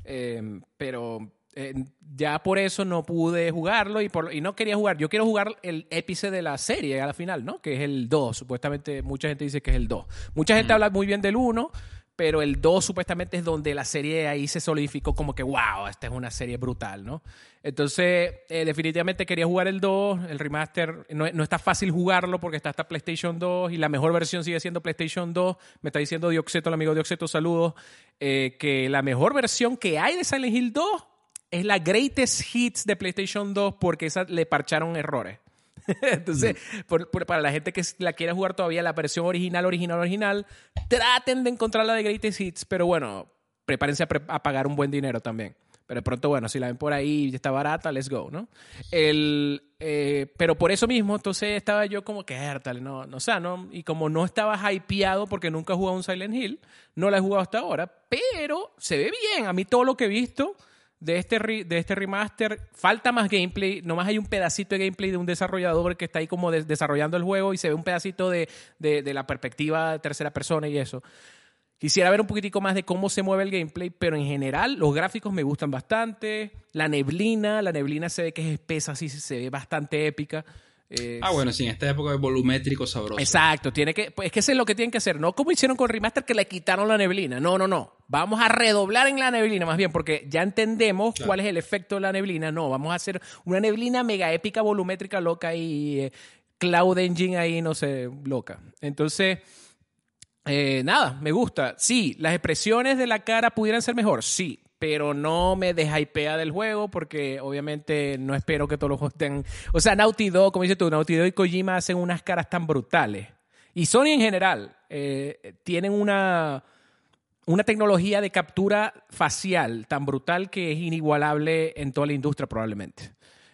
Eh, pero eh, ya por eso no pude jugarlo y, por, y no quería jugar. Yo quiero jugar el épice de la serie a la final, ¿no? Que es el 2. Supuestamente mucha gente dice que es el 2. Mucha gente habla muy bien del 1, pero el 2 supuestamente es donde la serie ahí se solidificó como que, wow, esta es una serie brutal, ¿no? Entonces, eh, definitivamente quería jugar el 2, el remaster, no, no, está fácil jugarlo porque está hasta PlayStation 2 y la mejor versión sigue siendo PlayStation 2. Me está diciendo Dioxeto, el amigo Dioxeto, saludos, eh, que la mejor versión que hay de Silent Hill 2 es la Greatest Hits de PlayStation 2 porque esa le parcharon errores. Entonces, para la gente que la quiere jugar todavía la versión original, original, original, traten de encontrar la de Greatest Hits, pero bueno, prepárense a, pagar un buen dinero también. Pero de pronto, bueno, si la ven por ahí y está barata, let's go, ¿no? El, eh, pero por eso mismo, entonces estaba yo como que, tal, no, no, o sea, no, y como no estaba hypeado porque nunca he jugado un Silent Hill, no la he jugado hasta ahora, pero se ve bien. A mí todo lo que he visto de este, de este remaster. Falta más gameplay, nomás hay un pedacito de gameplay de un desarrollador que está ahí como desarrollando el juego y se ve un pedacito de, de, la perspectiva de tercera persona y eso. Quisiera ver un poquitico más de cómo se mueve el gameplay, pero en general los gráficos me gustan bastante. La neblina, la neblina se ve que es espesa, así se ve bastante épica ah, bueno, sí, en esta época es volumétrico sabroso. Exacto, tiene que, pues es que eso es lo que tienen que hacer, no como hicieron con Remaster que le quitaron la neblina, no, no, no, vamos a redoblar en la neblina más bien, porque ya entendemos cuál es el efecto de la neblina, no, vamos a hacer una neblina mega épica, volumétrica, loca y eh, Cloud Engine ahí, no sé, loca. Entonces... Eh, nada, me gusta. Sí, las expresiones de la cara pudieran ser mejor, sí, pero no me deshypea del juego porque obviamente no espero que todos los juegos tengan... O sea, Naughty Dog, como dices tú, Naughty Dog y Kojima hacen unas caras tan brutales. Y Sony en general eh, tienen una, una tecnología de captura facial tan brutal que es inigualable en toda la industria probablemente.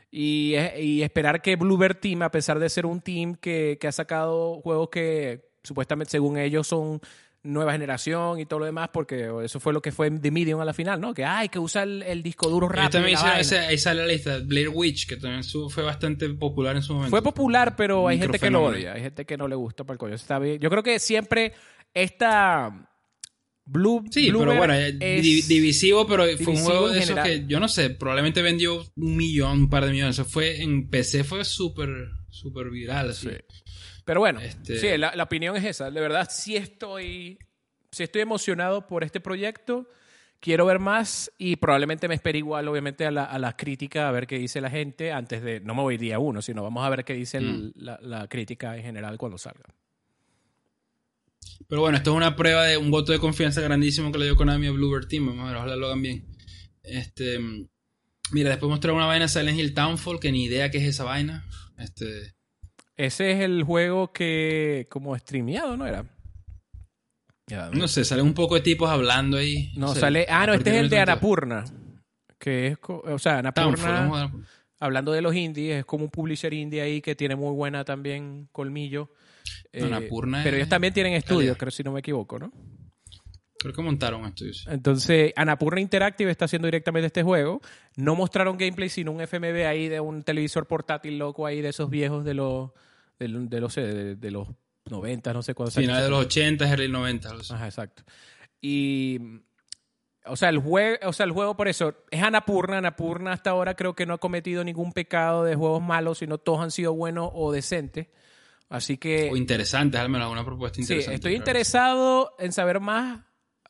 Y, y esperar que Bluebird Team, a pesar de ser un team que, que ha sacado juegos que supuestamente según ellos son nueva generación y todo lo demás, porque eso fue lo que fue The Medium a la final, ¿no? Que hay que usar el, disco duro rápido. también ahí sale la lista, Blair Witch, que también fue bastante popular en su momento. Fue popular, pero hay gente que lo odia, hay gente que no le gusta para el coño. Está bien. Yo creo que siempre esta... Blue, sí, pero bueno, divisivo, pero fue un juego de esos que yo no sé, probablemente vendió un millón, un par de millones. Eso fue en PC fue súper, súper viral. Así. Pero bueno, este sí, la, opinión es esa. De verdad, sí estoy, sí estoy emocionado por este proyecto. Quiero ver más y probablemente me espere igual, obviamente, a la, a la, crítica, a ver qué dice la gente antes de. No me voy día uno, sino vamos a ver qué dice mm. la, la, crítica en general cuando salga. Pero bueno, esto es una prueba de un voto de confianza grandísimo que le dio Konami a Bluebird Team. Vamos a ver, ojalá lo hagan bien. Este, mira, después mostraron una vaina Silent Hill Townfall, que ni idea qué es esa vaina. Este, ese es el juego que como streameado, ¿no era? no sé, sale un poco de tipos hablando ahí. No, sale. Ah, no, este es el de Anapurna. Que es. O sea, Anapurna. Hablando de los indies, es como un publisher indie ahí que tiene muy buena también colmillo. Eh, Anapurna pero ellos también tienen estudios, creo si no me equivoco, ¿no? Creo que montaron estudios. Entonces, Anapurna Interactive está haciendo directamente este juego. No mostraron gameplay, sino un FMV ahí de un televisor portátil loco ahí de esos viejos de los de, los, de, los 90, no sé cuándo. Final de los 80, early 90. Ajá, exacto. Y, o sea, el juego, o sea, el juego por eso es Anapurna. Anapurna hasta ahora creo que no ha cometido ningún pecado de juegos malos, sino todos han sido buenos o decentes. Así que... O interesantes, al menos alguna propuesta interesante. Sí, estoy interesado en saber más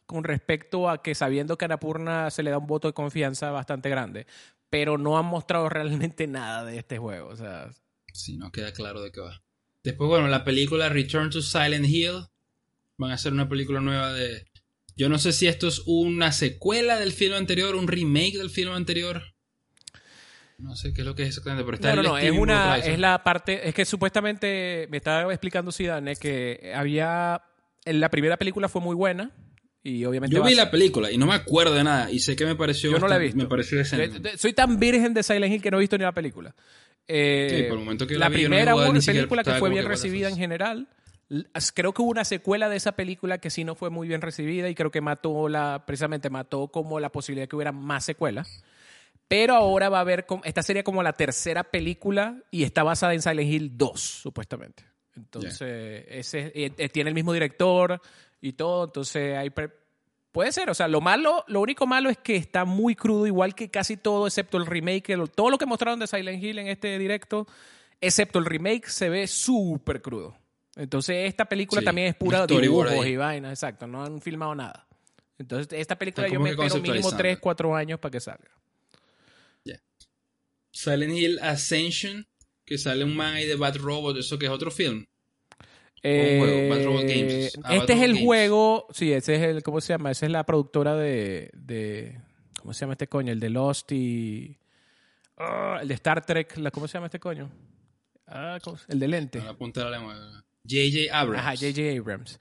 con respecto a que sabiendo que a Anapurna se le da un voto de confianza bastante grande, pero no han mostrado realmente nada de este juego. O sea, Sí, no queda claro de qué va. Después, bueno, la película Return to Silent Hill. Van a hacer una película nueva de. Yo no sé si esto es una secuela del film anterior, un remake del film anterior. No sé qué es lo que es exactamente, pero está No, no, no, es una, es la parte, es que supuestamente me estaba explicando Zidane que había, en la primera película fue muy buena, y obviamente yo vi la película y no me acuerdo de nada y sé que me pareció yo no la he visto me pareció soy tan virgen de Silent Hill que no he visto ni la película eh, por el momento que la, primera película que fue bien recibida en general. Creo que hubo una secuela de esa película que sí no fue muy bien recibida y creo que mató la, precisamente mató como la posibilidad de que hubiera más secuelas. Pero ahora va a haber, esta sería como la tercera película y está basada en Silent Hill 2, supuestamente. Entonces, ese, eh, eh, tiene el mismo director y todo, entonces hay Puede ser, o sea, lo malo, lo único malo es que está muy crudo, igual que casi todo, excepto el remake, todo lo que mostraron de Silent Hill en este directo, excepto el remake, se ve súper crudo. Entonces, esta película Sí, también es pura dibujos y vainas, exacto. No han filmado nada. Entonces, esta película yo me espero mínimo conceptualizando. 3, 4 años para que salga. Silent Hill Ascension, que sale un man ahí de Bad Robot, eso que es otro film. Games. Ah, Bad este es el Games. juego, sí, ese es el, ¿cómo se llama? Esa es la productora de, de ¿cómo se llama este coño? El de Lost y... ah, el de Star Trek, la- ¿cómo se llama este coño? Ah, ¿cómo se- el de lente. A la punta de la lengua. J.J. Abrams. Ajá, J.J. Abrams.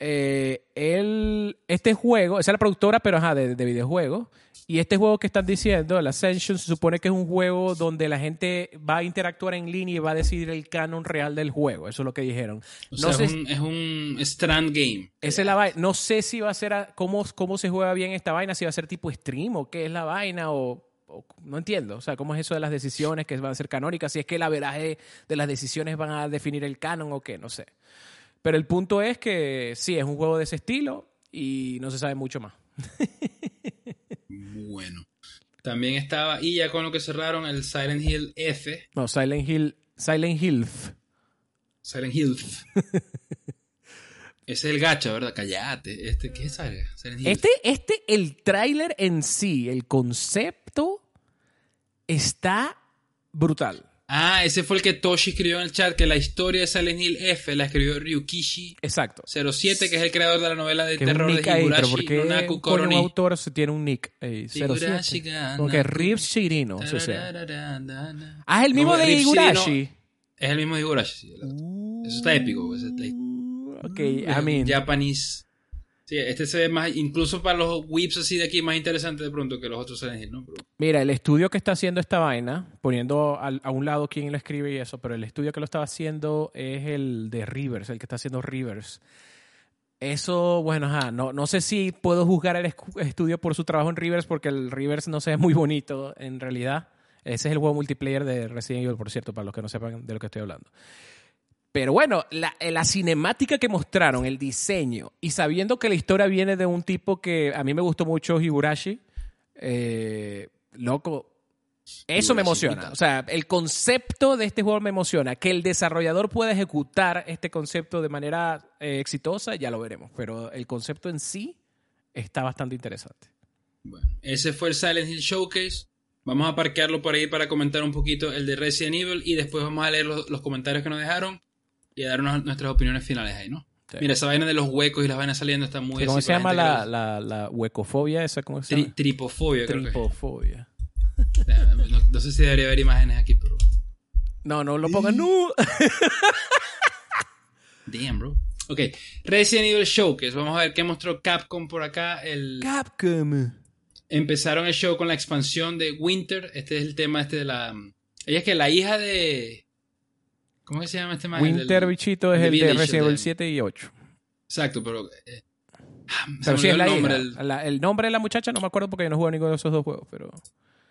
Eh, él, este juego, esa es la productora, pero ajá, de, de videojuegos. Y este juego que están diciendo, el Ascension, se supone que es un juego donde la gente va a interactuar en línea y va a decidir el canon real del juego. Eso es lo que dijeron. O no sea, sé, es, un, es un Strand Game. esa es la vaina. No sé si va a ser a- cómo, cómo se juega bien esta vaina, si va a ser tipo stream o qué es la vaina o, no entiendo. O sea, cómo es eso de las decisiones que van a ser canónicas, si es que el averaje de las decisiones van a definir el canon o qué, no sé. Pero el punto es que sí, es un juego de ese estilo y no se sabe mucho más. Bueno. También estaba, y ya con lo que cerraron, el Silent Hill F. No, Silent Hill, Silent Hill. Silent Hill. Ese es el gacha, ¿verdad? Cállate. Este, ¿Qué es? Silent Hill. Este, este, el tráiler en sí, el concepto está brutal. Ah, ese fue el que Toshi escribió en el chat, que la historia de Silent Hill F la escribió Ryukishi Exacto. 07, que es el creador de la novela de terror de Higurashi ¿por qué no Naku coño un Koroni. autor se tiene un nick ahí? 07? Higurashi ga Como que Naku- Reeves Shirino, o sea. Ah, es el mismo de Higurashi. Es el mismo de Higurashi. sí, Eso está épico, pues, ahí. Ok, I mean, Japanese. Sí, este se ve más, incluso para los whips así de aquí, más interesante de pronto que los otros Silent ¿no? Mira, el estudio que está haciendo esta vaina, poniendo a, un lado quién lo escribe y eso, pero el estudio que lo estaba haciendo es el de Rivers, el que está haciendo Rivers. Eso, bueno, ajá, no, no sé si puedo juzgar el estudio por su trabajo en Rivers, porque el Rivers no se ve muy bonito en realidad. Ese es el juego multiplayer de Resident Evil, por cierto, para los que no sepan de lo que estoy hablando. Pero bueno, la, la cinemática que mostraron, el diseño, y sabiendo que la historia viene de un tipo que a mí me gustó mucho, Higurashi, eh, loco, eso me emociona. O sea, el concepto de este juego me emociona. Que el desarrollador pueda ejecutar este concepto de manera eh, exitosa, ya lo veremos. Pero el concepto en sí está bastante interesante. Bueno, ese fue el Silent Hill Showcase. Vamos a parquearlo por ahí para comentar un poquito el de Resident Evil y después vamos a leer los, los comentarios que nos dejaron y a darnos nuestras opiniones finales ahí, ¿no? Sí. Mira, esa vaina de los huecos y las vainas saliendo está muy ¿Cómo así se llama la, la, la huecofobia esa? ¿Cómo se Tri- llama? tripofobia, creo que. Tripofobia. No, no sé si debería haber imágenes aquí, pero. No, no lo pongan. No. Damn, bro. Ok, Resident Evil Showcase. Vamos a ver qué mostró Capcom por acá. El... Capcom. Empezaron el show con la expansión de Winter. Este es el tema este de la... Ella es que la hija de... ¿Cómo que se llama este man? Winter del- Bichito es el de Resident Evil de- 7 y 8. Exacto, pero... eh, ah, se Pero me sí es olvidó la el nombre. hija. el- La- el nombre de la muchacha no me acuerdo porque yo no juego ninguno de esos dos juegos, pero...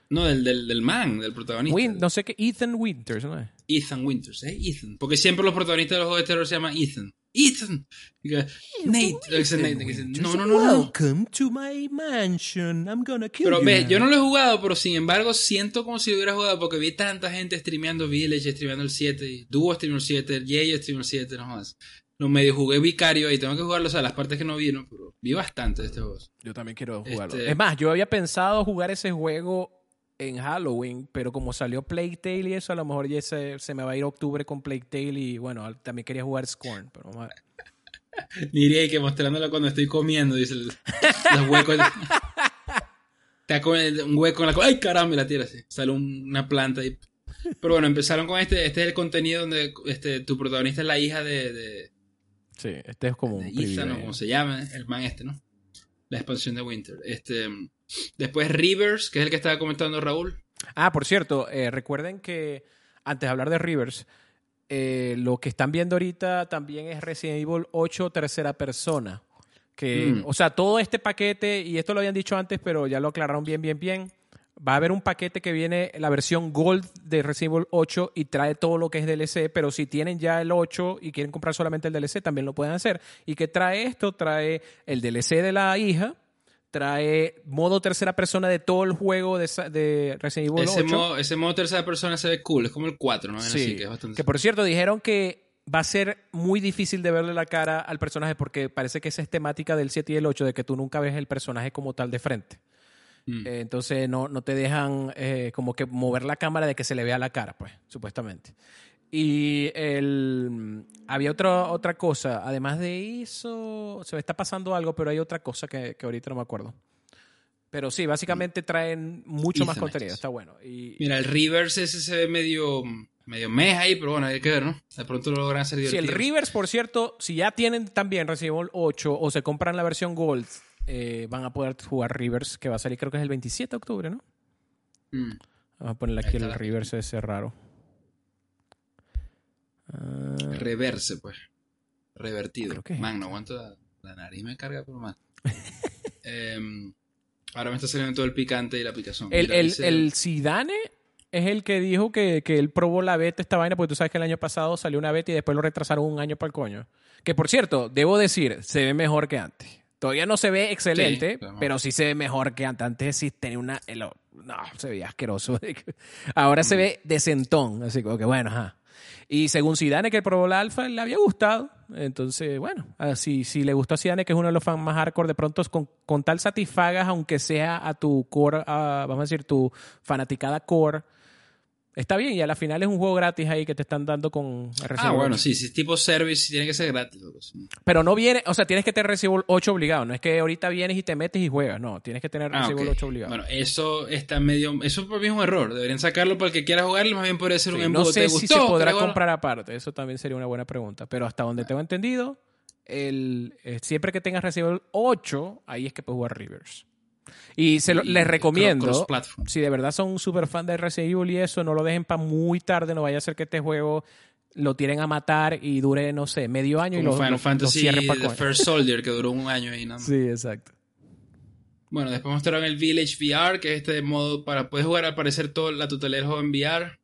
no, del, del, del man, del protagonista. Win- no sé qué, Ethan Winters, ¿no es? Ethan Winters, ¿eh? Ethan. Porque siempre los protagonistas de los juegos de terror se llaman Ethan. Ethan. Nate. Nate, no, no, no, no. Welcome to my mansion. I'm gonna kill Pero you ves, now. yo no lo he jugado, pero sin embargo siento como si lo hubiera jugado porque vi tanta gente streameando Village, streameando el 7, y Duo streameó el 7, Jay streameó el 7, no más. Lo medio jugué Vicario y tengo que jugarlo, o sea, las partes que no vi, ¿no? Pero vi bastante de este juego. Yo también quiero jugarlo. Este- Es más, yo había pensado jugar ese juego en Halloween, pero como salió Plague Tale y eso, a lo mejor ya se, se me va a ir octubre con Plague Tale y bueno, también quería jugar Scorn, pero vamos a ver. Diría que mostrándola cuando estoy comiendo, dice el- los huecos. Con el- un hueco en la. ¡Ay, caramba! Y la tira así. Sale un- una planta ahí. Pero bueno, empezaron con este. Este es el contenido donde este, tu protagonista es la hija de, de, Sí, este es como un de Ethan, o como se llama, el man este, ¿no? La expansión de Winter. Este, después Rivers, que es el que estaba comentando Raúl. Ah, por cierto, eh, recuerden que antes de hablar de Rivers, eh, lo que están viendo ahorita también es Resident Evil 8 tercera persona. Que, Mm. O sea, todo este paquete, y esto lo habían dicho antes, pero ya lo aclararon bien, bien, bien. Va a haber un paquete que viene, la versión Gold de Resident Evil 8 y trae todo lo que es DLC, pero si tienen ya el 8 y quieren comprar solamente el DLC, también lo pueden hacer. ¿Y qué trae esto? Trae el DLC de la hija, trae modo tercera persona de todo el juego de, de Resident Evil Ese 8. modo, ese modo tercera persona se ve cool, es como el 4, ¿no? Sí, Así que es bastante. que por cierto dijeron que va a ser muy difícil de verle la cara al personaje porque parece que esa es temática del 7 y el 8 de que tú nunca ves el personaje como tal de frente. Mm. Eh, entonces no, no te dejan eh, como que mover la cámara de que se le vea la cara, pues, supuestamente. Y el, había otra, otra cosa, además de eso, se me está pasando algo, pero hay otra cosa que, que ahorita no me acuerdo. Pero sí, básicamente traen mucho más contenido, está bueno. Y, Mira, el Reverse ese se ve medio, medio mes ahí, pero bueno, hay que ver, ¿no? De pronto lo logran hacer Sí, el. Rivers, por cierto, si ya tienen también Resident Evil 8 o se compran la versión Gold, eh, van a poder jugar Rivers, que va a salir creo que es el 27 de octubre, ¿no? Mm. Vamos a ponerle aquí el Rivers ese raro. Ah, Reverse, pues. Revertido. Que Man, no aguanto la, la nariz, me carga por más. Em, ahora me está saliendo todo el picante y la picazón. el, Mira, el, dice- el Zidane es el que dijo que, que él probó la beta esta vaina, porque tú sabes que el año pasado salió una beta y después lo retrasaron un año para el coño. Que por cierto, debo decir, se ve mejor que antes. Todavía no se ve excelente, Sí, pero sí se ve mejor que antes. Antes sí tenía una... no, se veía asqueroso. Ahora Mm. se ve decentón. Así como que bueno, ajá. Y según Zidane, que probó la alfa, le había gustado. Entonces, bueno, así, si le gustó a Zidane, que es uno de los fans más hardcore, de pronto con, con tal satisfagas, aunque sea a tu core, a, vamos a decir, tu fanaticada core, está bien. Y a la final es un juego gratis ahí que te están dando con Resident Ah, bueno, 8. sí, si es tipo service, tiene que ser gratis. sí. Pero no viene, o sea, tienes que tener Resident Evil 8 obligado. No es que ahorita vienes y te metes y juegas. No, tienes que tener Ah, Resident Evil ok. 8 obligado. Bueno, eso está medio. Eso para mí es un error. Deberían sacarlo para el que quiera jugarlo. Más bien podría ser Sí, un no embudo. sé ¿Te si gustó? se podrá comprar aparte. Eso también sería una buena pregunta. Pero hasta donde tengo entendido, el, eh, siempre que tengas Resident Evil 8, ahí es que puedes jugar Rivers. Y se lo- Y les recomiendo, si de verdad son super fan de Resident Evil y eso, no lo dejen para muy tarde. No vaya a ser que este juego lo tiren a matar y dure, no sé, medio año y Como lo, Final lo- lo Fantasy pa' The. First Soldier, que duró un año ahí nada más. Sí, exacto. Bueno, después mostraron el Village VR, que es este modo para poder jugar al parecer toda la totalidad del juego en VR.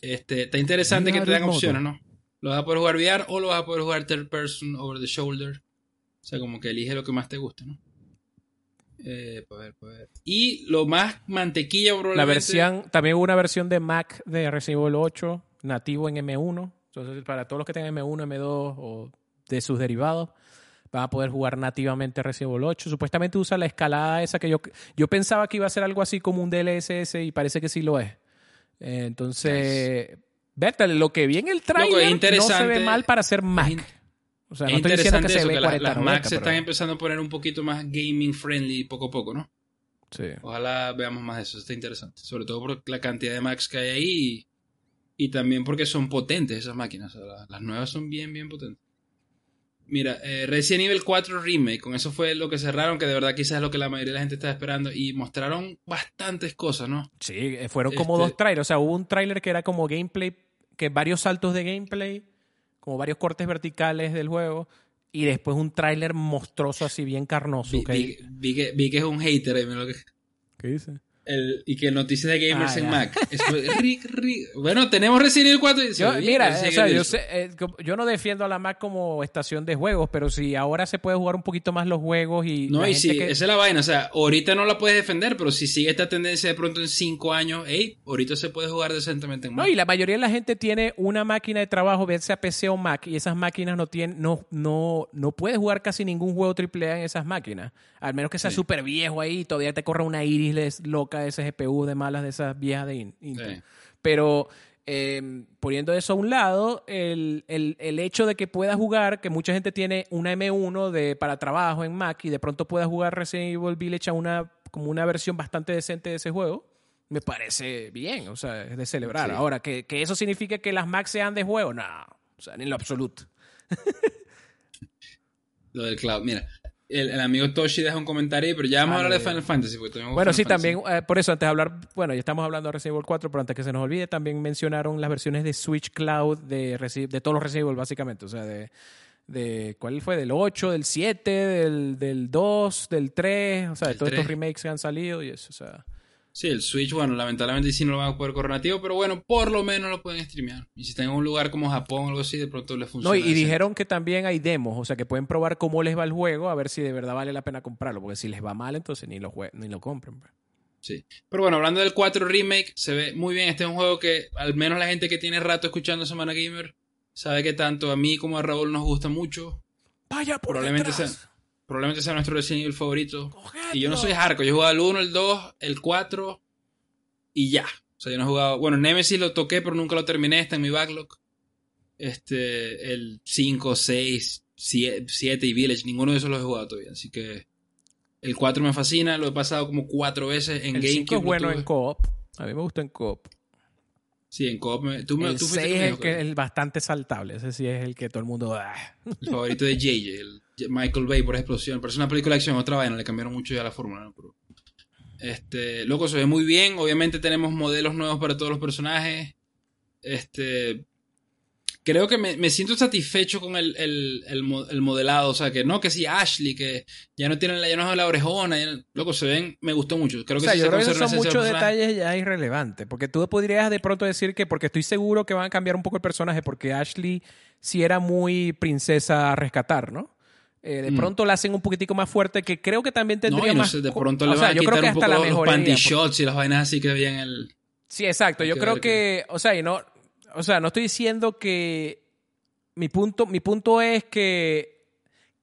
Este, está interesante que te dan opciones, ¿no? Lo vas a poder jugar VR o lo vas a poder jugar third person over the shoulder. O sea, como que elige lo que más te guste, ¿no? Eh, pa' ver. Y lo más mantequilla La probablemente... versión, también hubo una versión de Mac de Resident Evil 8 nativo en M1. Entonces, para todos los que tengan M1, M2 o de sus derivados, van a poder jugar nativamente Resident Evil 8. Supuestamente usa la escalada esa que yo, yo pensaba que iba a ser algo así como un DLSS y parece que sí lo es. Eh, entonces, vete, lo que vi en el trailer no se ve mal para ser Mac. O sea, es estoy diciendo que interesante se eso, ve que las, 40 las 90, Macs se están empezando a poner un poquito más gaming friendly poco a poco, ¿no? sí. Ojalá veamos más de eso, está interesante. Sobre todo por la cantidad de Macs que hay ahí y, y también porque son potentes esas máquinas. o sea, la- las nuevas son bien, bien potentes. Mira, eh, Resident Evil 4 Remake, con eso fue lo que cerraron, que de verdad quizás es lo que la mayoría de la gente estaba esperando y mostraron bastantes cosas, ¿no? Sí, eh, fueron como Este- dos trailers. O sea, hubo un trailer que era como gameplay, que varios saltos de gameplay, como varios cortes verticales del juego, y después un trailer monstruoso así bien carnoso. Vi, que- vi- vi que, vi que es un hater, eh, ¿Qué dice? El- y que noticias de gamers Ah, en ya. Mac. Eso. Bueno, tenemos Resident Evil 4 y se Yo, mira, Resident o sea, Evil yo, 8. sé, eh, yo no defiendo a la Mac como estación de juegos, pero si ahora se puede jugar un poquito más los juegos y. No, y sí, que- esa es la vaina. O sea, ahorita no la puedes defender, pero si sigue esta tendencia de pronto en 5 años, hey, ahorita se puede jugar decentemente en No, Mac. y la mayoría de la gente tiene una máquina de trabajo, bien sea PC o Mac, y esas máquinas no tienen, no, no, no puedes jugar casi ningún juego AAA en esas máquinas. Al menos que sea Sí. súper viejo ahí y todavía te corra una iris les- de ese GPU de malas de esas viejas de in- Intel. Sí. Pero eh, poniendo eso a un lado, el, el- el hecho de que puedas jugar, que mucha gente tiene una M1 de, para trabajo en Mac y de pronto puedas jugar Resident Evil Village a una, como una versión bastante decente de ese juego, me parece bien, o sea, es de celebrar. Sí. Ahora, ¿que, que eso signifique que las Mac sean de juego, no, o sea, ni en lo absoluto. Lo del cloud. Mira, el, el amigo Toshi deja un comentario pero ya vamos Ah, a hablar no, de. Final Fantasy. porque Bueno, sí, Fantasy. también, eh, por eso, antes de hablar, bueno, ya estamos hablando de Resident Evil 4, pero antes que se nos olvide, también mencionaron las versiones de Switch Cloud de, de todos los Resident Evil, básicamente. O sea, de, de ¿cuál fue? Del 8, del 7, del, del 2, del 3, o sea, de todos 3. estos remakes que han salido y eso, o sea. Sí, el Switch, bueno, lamentablemente sí no lo van a poder correr nativo, pero bueno, por lo menos lo pueden streamear. Y si están en un lugar como Japón o algo así, de pronto les funciona. No, y, dijeron que también hay demos, o sea, que pueden probar cómo les va el juego, a ver si de verdad vale la pena comprarlo, porque si les va mal, entonces ni lo, jue- ni lo compren. pues. Sí. Pero bueno, hablando del 4 Remake, se ve muy bien. Este es un juego que, al menos la gente que tiene rato escuchando Semana Gamer, sabe que tanto a mí como a Raúl nos gusta mucho. Vaya por Probablemente detrás. sea, probablemente sea nuestro Resident Evil favorito. Y yo no soy hardcore, yo he jugado el 1, el 2, el 4 y ya. O sea, yo no he jugado. Bueno, Nemesis lo toqué, pero nunca lo terminé, está en mi backlog. Este, el 5, 6, 7 y Village, ninguno de esos los he jugado todavía. Así que el 4 me fascina, lo he pasado como 4 veces en El GameCube. 5 es bueno en co-op. A mí me gusta en co-op. Sí, en co-op. me- Tú, me, El tú 6 fuiste es el que es bastante saltable. Ese sí es el que todo el mundo... El favorito de JJ, el Michael Bay por explosión. Pero es una película de acción, otra vaina, le cambiaron mucho ya la fórmula, ¿no? Pero, este, loco, se ve muy bien. Obviamente tenemos modelos nuevos para todos los personajes. Este, creo que me, me siento satisfecho con el, el, el el modelado. O sea, que no, que sí, Ashley, que ya no tienen la, ya no es la orejona. ya loco, se ven, me gustó mucho. Creo O que sea, sí yo se creo que son muchos detalles ya irrelevantes. Porque tú podrías de pronto decir que, porque estoy seguro que van a cambiar un poco el personaje, porque Ashley sí era muy princesa a rescatar, ¿no? Eh, de Mm. pronto la hacen un poquitico más fuerte, que creo que también No, tendría y no más. sé, de pronto o le sea, van a yo creo que un poco los, panty porque- shots y las vainas así que había en el... Sí, exacto. Hay Yo que creo que, o sea, y no, o sea, no estoy diciendo que mi punto, mi punto es que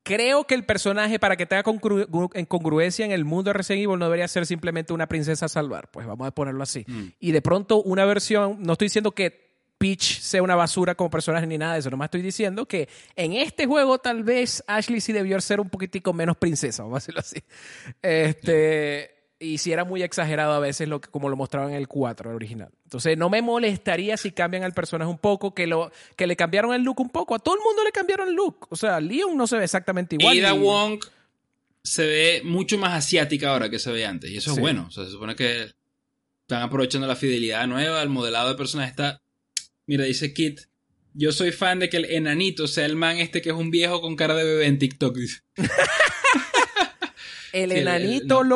creo que el personaje para que tenga congru- congruencia en el mundo de Resident Evil no debería ser simplemente una princesa a salvar, pues vamos a ponerlo así. Mm. Y de pronto una versión, no estoy diciendo que Peach sea una basura como personaje ni nada de eso, nomás estoy diciendo que en este juego tal vez Ashley sí debió ser un poquitico menos princesa, vamos a decirlo así. Este, y si era muy exagerado a veces lo que, como lo mostraban en el 4 el original. Entonces no me molestaría si cambian al personaje un poco, que, lo, que le cambiaron el look un poco. A todo el mundo le cambiaron el look. O sea, Leon no se ve exactamente igual. Ada y- Wong se ve mucho más asiática ahora que se ve antes. Y eso Sí. es bueno. O sea, se supone que están aprovechando la fidelidad nueva, el modelado de personaje está. Mira, dice Kit. Yo soy fan de que el enanito sea el man este que es un viejo con cara de bebé en TikTok. dice. El Sí, el- el- enanito na-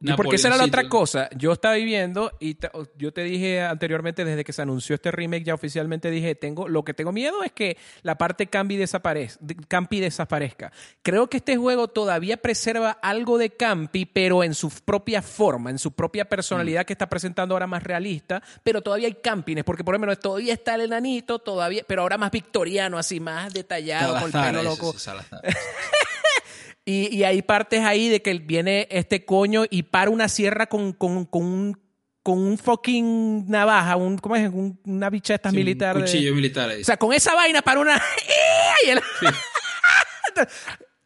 loco. Porque esa era la otra cosa. Yo estaba viviendo y yo te dije anteriormente, desde que se anunció este remake, ya oficialmente dije, tengo, lo que tengo miedo es que la parte Campi, desaparez- de- Campi desaparezca. Creo que este juego todavía preserva algo de Campi, pero en su propia forma, en su propia Mm. personalidad que está presentando ahora más realista, pero todavía hay campines, porque por lo menos todavía está el enanito, todavía, pero ahora más victoriano, así, más detallado, con el pelo loco. Y, y hay partes ahí de que viene este coño y para una sierra con, con, con un con un fucking navaja, un, ¿cómo es? Un- una bicha estas Sí, un de- cuchillo militar ahí. o sea, con esa vaina para una... y el-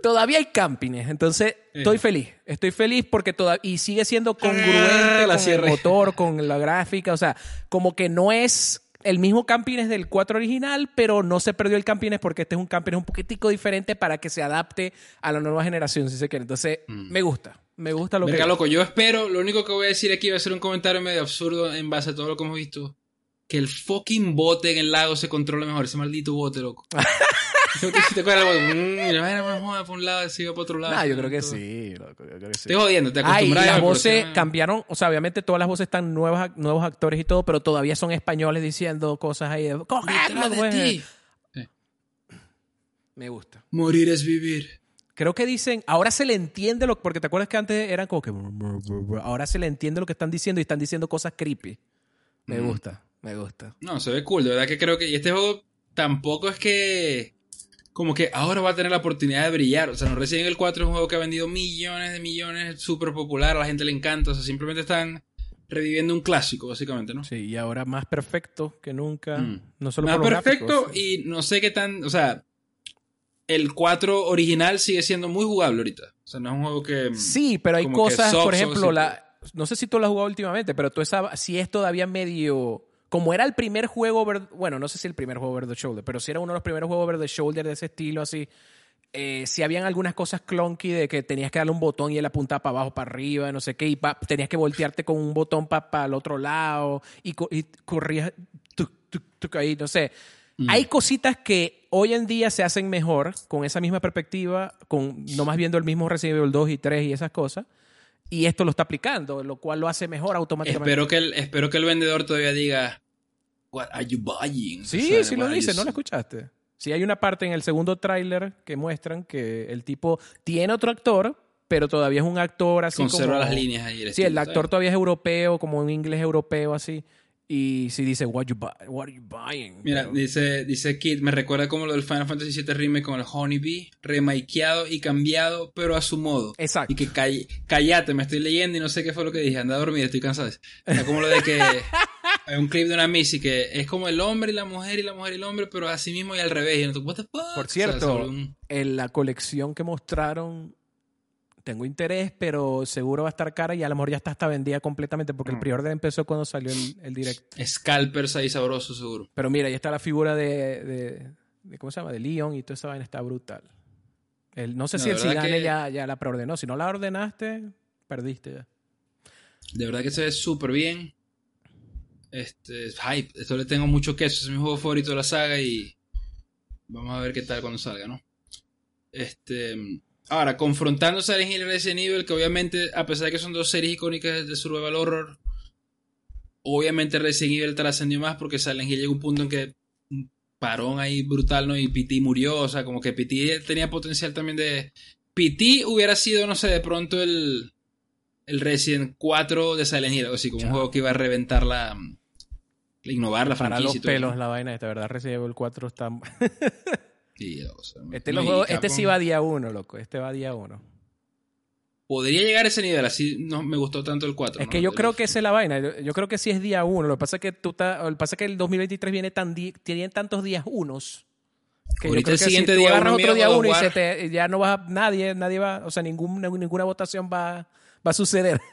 Todavía hay campines, entonces estoy feliz. Estoy feliz porque todavía... Y sigue siendo congruente Ah, la con sierra. el motor, con la gráfica, o sea, como que no es el mismo campines del 4 original, pero no se perdió el campines porque este es un campines un poquitico diferente para que se adapte a la nueva generación, si se quiere. Entonces, me gusta. Me gusta lo Mm. Verga, que... loco, yo espero, lo único que voy a decir aquí va a ser un comentario medio absurdo en base a todo lo que hemos visto. Que el fucking bote en el lago se controle mejor, ese maldito bote, loco. ¿Te acuerdas? Mm, joda por un lado, sigue para otro lado. Ah, yo creo que sí, loco, yo creo que sí. Estoy jodiendo, te y acostumbras las a voces cambiaron, o sea, obviamente todas las voces están nuevas, nuevos actores y todo, pero todavía son españoles diciendo cosas ahí. de, "Cogedlo, de pues". ti. Me gusta. Morir es vivir. Creo que dicen, ahora se le entiende lo porque te acuerdas que antes eran como que ahora se le entiende lo que están diciendo y están diciendo cosas creepy. Me Mm. gusta, me gusta. No, se ve cool, de verdad que creo que. Y este juego tampoco es que. Como que ahora va a tener la oportunidad de brillar. O sea, no Resident Evil 4 es un juego que ha vendido millones de millones, súper popular, a la gente le encanta. O sea, simplemente están reviviendo un clásico, básicamente, ¿no? Sí, y ahora más perfecto que nunca, Mm. no solo Más por los perfecto gráficos. y no sé qué tan. O sea, el 4 original sigue siendo muy jugable ahorita. O sea, no es un juego que. Sí, pero hay cosas, soft, por ejemplo, la, no sé si tú lo has jugado últimamente, pero tú esa, si es todavía medio... Como era el primer juego, over- bueno, no sé si el primer juego over the shoulder, pero si era uno de los primeros juegos over the shoulder de ese estilo así, eh, si habían algunas cosas clunky de que tenías que darle un botón y él apuntaba para abajo, para arriba, no sé qué, y pa- tenías que voltearte con un botón para el otro lado y, co- y corrías tuc, tuc, tuc, ahí, no sé. Mm. Hay cositas que hoy en día se hacen mejor con esa misma perspectiva, con nomás viendo el mismo Resident Evil 2 y 3 y esas cosas. Y esto lo está aplicando, lo cual lo hace mejor automáticamente. Espero que, el, espero que el vendedor todavía diga. What are you buying? Sí, O sea, sí lo dice, you- ¿no lo escuchaste? Sí, hay una parte en el segundo tráiler que muestran que el tipo tiene otro actor, pero todavía es un actor así Conserva como... las líneas ahí. Sí, el actor todavía es europeo, como un inglés europeo así. Y si dice, what, you buy, what are you buying? Mira, dice, dice Kid, me recuerda como lo del Final Fantasy VII Remake con el Honeybee, remakeado y cambiado, pero a su modo. Exacto. Y que call- callate, me estoy leyendo y no sé qué fue lo que dije, anda a dormir, estoy cansado. Era como lo de que hay un clip de una Missy que es como el hombre y la mujer y la mujer y el hombre, pero así mismo y al revés. Y no, what the fuck? Por O sea, cierto, un- en la colección que mostraron, tengo interés, pero seguro va a estar cara y a lo mejor ya está hasta vendida completamente porque el Mm. pre-order empezó cuando salió el, el direct. scalpers ahí sabrosos seguro. Pero mira, ahí está la figura de, de, de- ¿cómo se llama? De Leon y toda esa vaina está brutal. El, no sé No, si el Zidane que- ya, ya la preordenó. Si no la ordenaste, perdiste ya. De verdad que se ve súper bien. Este, hype. Esto le tengo mucho queso. Es mi juego favorito de la saga y vamos a ver qué tal cuando salga, ¿no? Este, ahora, confrontando Silent Hill y Resident Evil, que obviamente, a pesar de que son dos series icónicas de survival horror, obviamente Resident Evil trascendió más porque Silent Hill llegó a un punto en que un parón ahí brutal, ¿no? Y PT murió, o sea, como que PT tenía potencial también de... PT hubiera sido, no sé, de pronto el el Resident 4 de Silent Hill, algo así, como un juego que iba a reventar la. Innovar la Para franquicia los y todo pelos eso. la vaina esta, ¿verdad? Resident Evil 4 está... Sea, Este, no, los juegos- este sí va día uno, loco. Este va día uno. Podría llegar a ese nivel, así no me gustó tanto el 4. Es ¿no? que yo El- creo que esa es la vaina. Yo, yo creo que sí es día uno. Lo que pasa es que tú estás- lo que pasa es que el 2023 viene tan di- tiene tantos días unos. Que yo Ahorita creo el que siguiente si tú día agarras otro día God of uno y War. se te, ya no vas a, nadie, nadie va, o sea, ningún, ninguna votación va, va a suceder.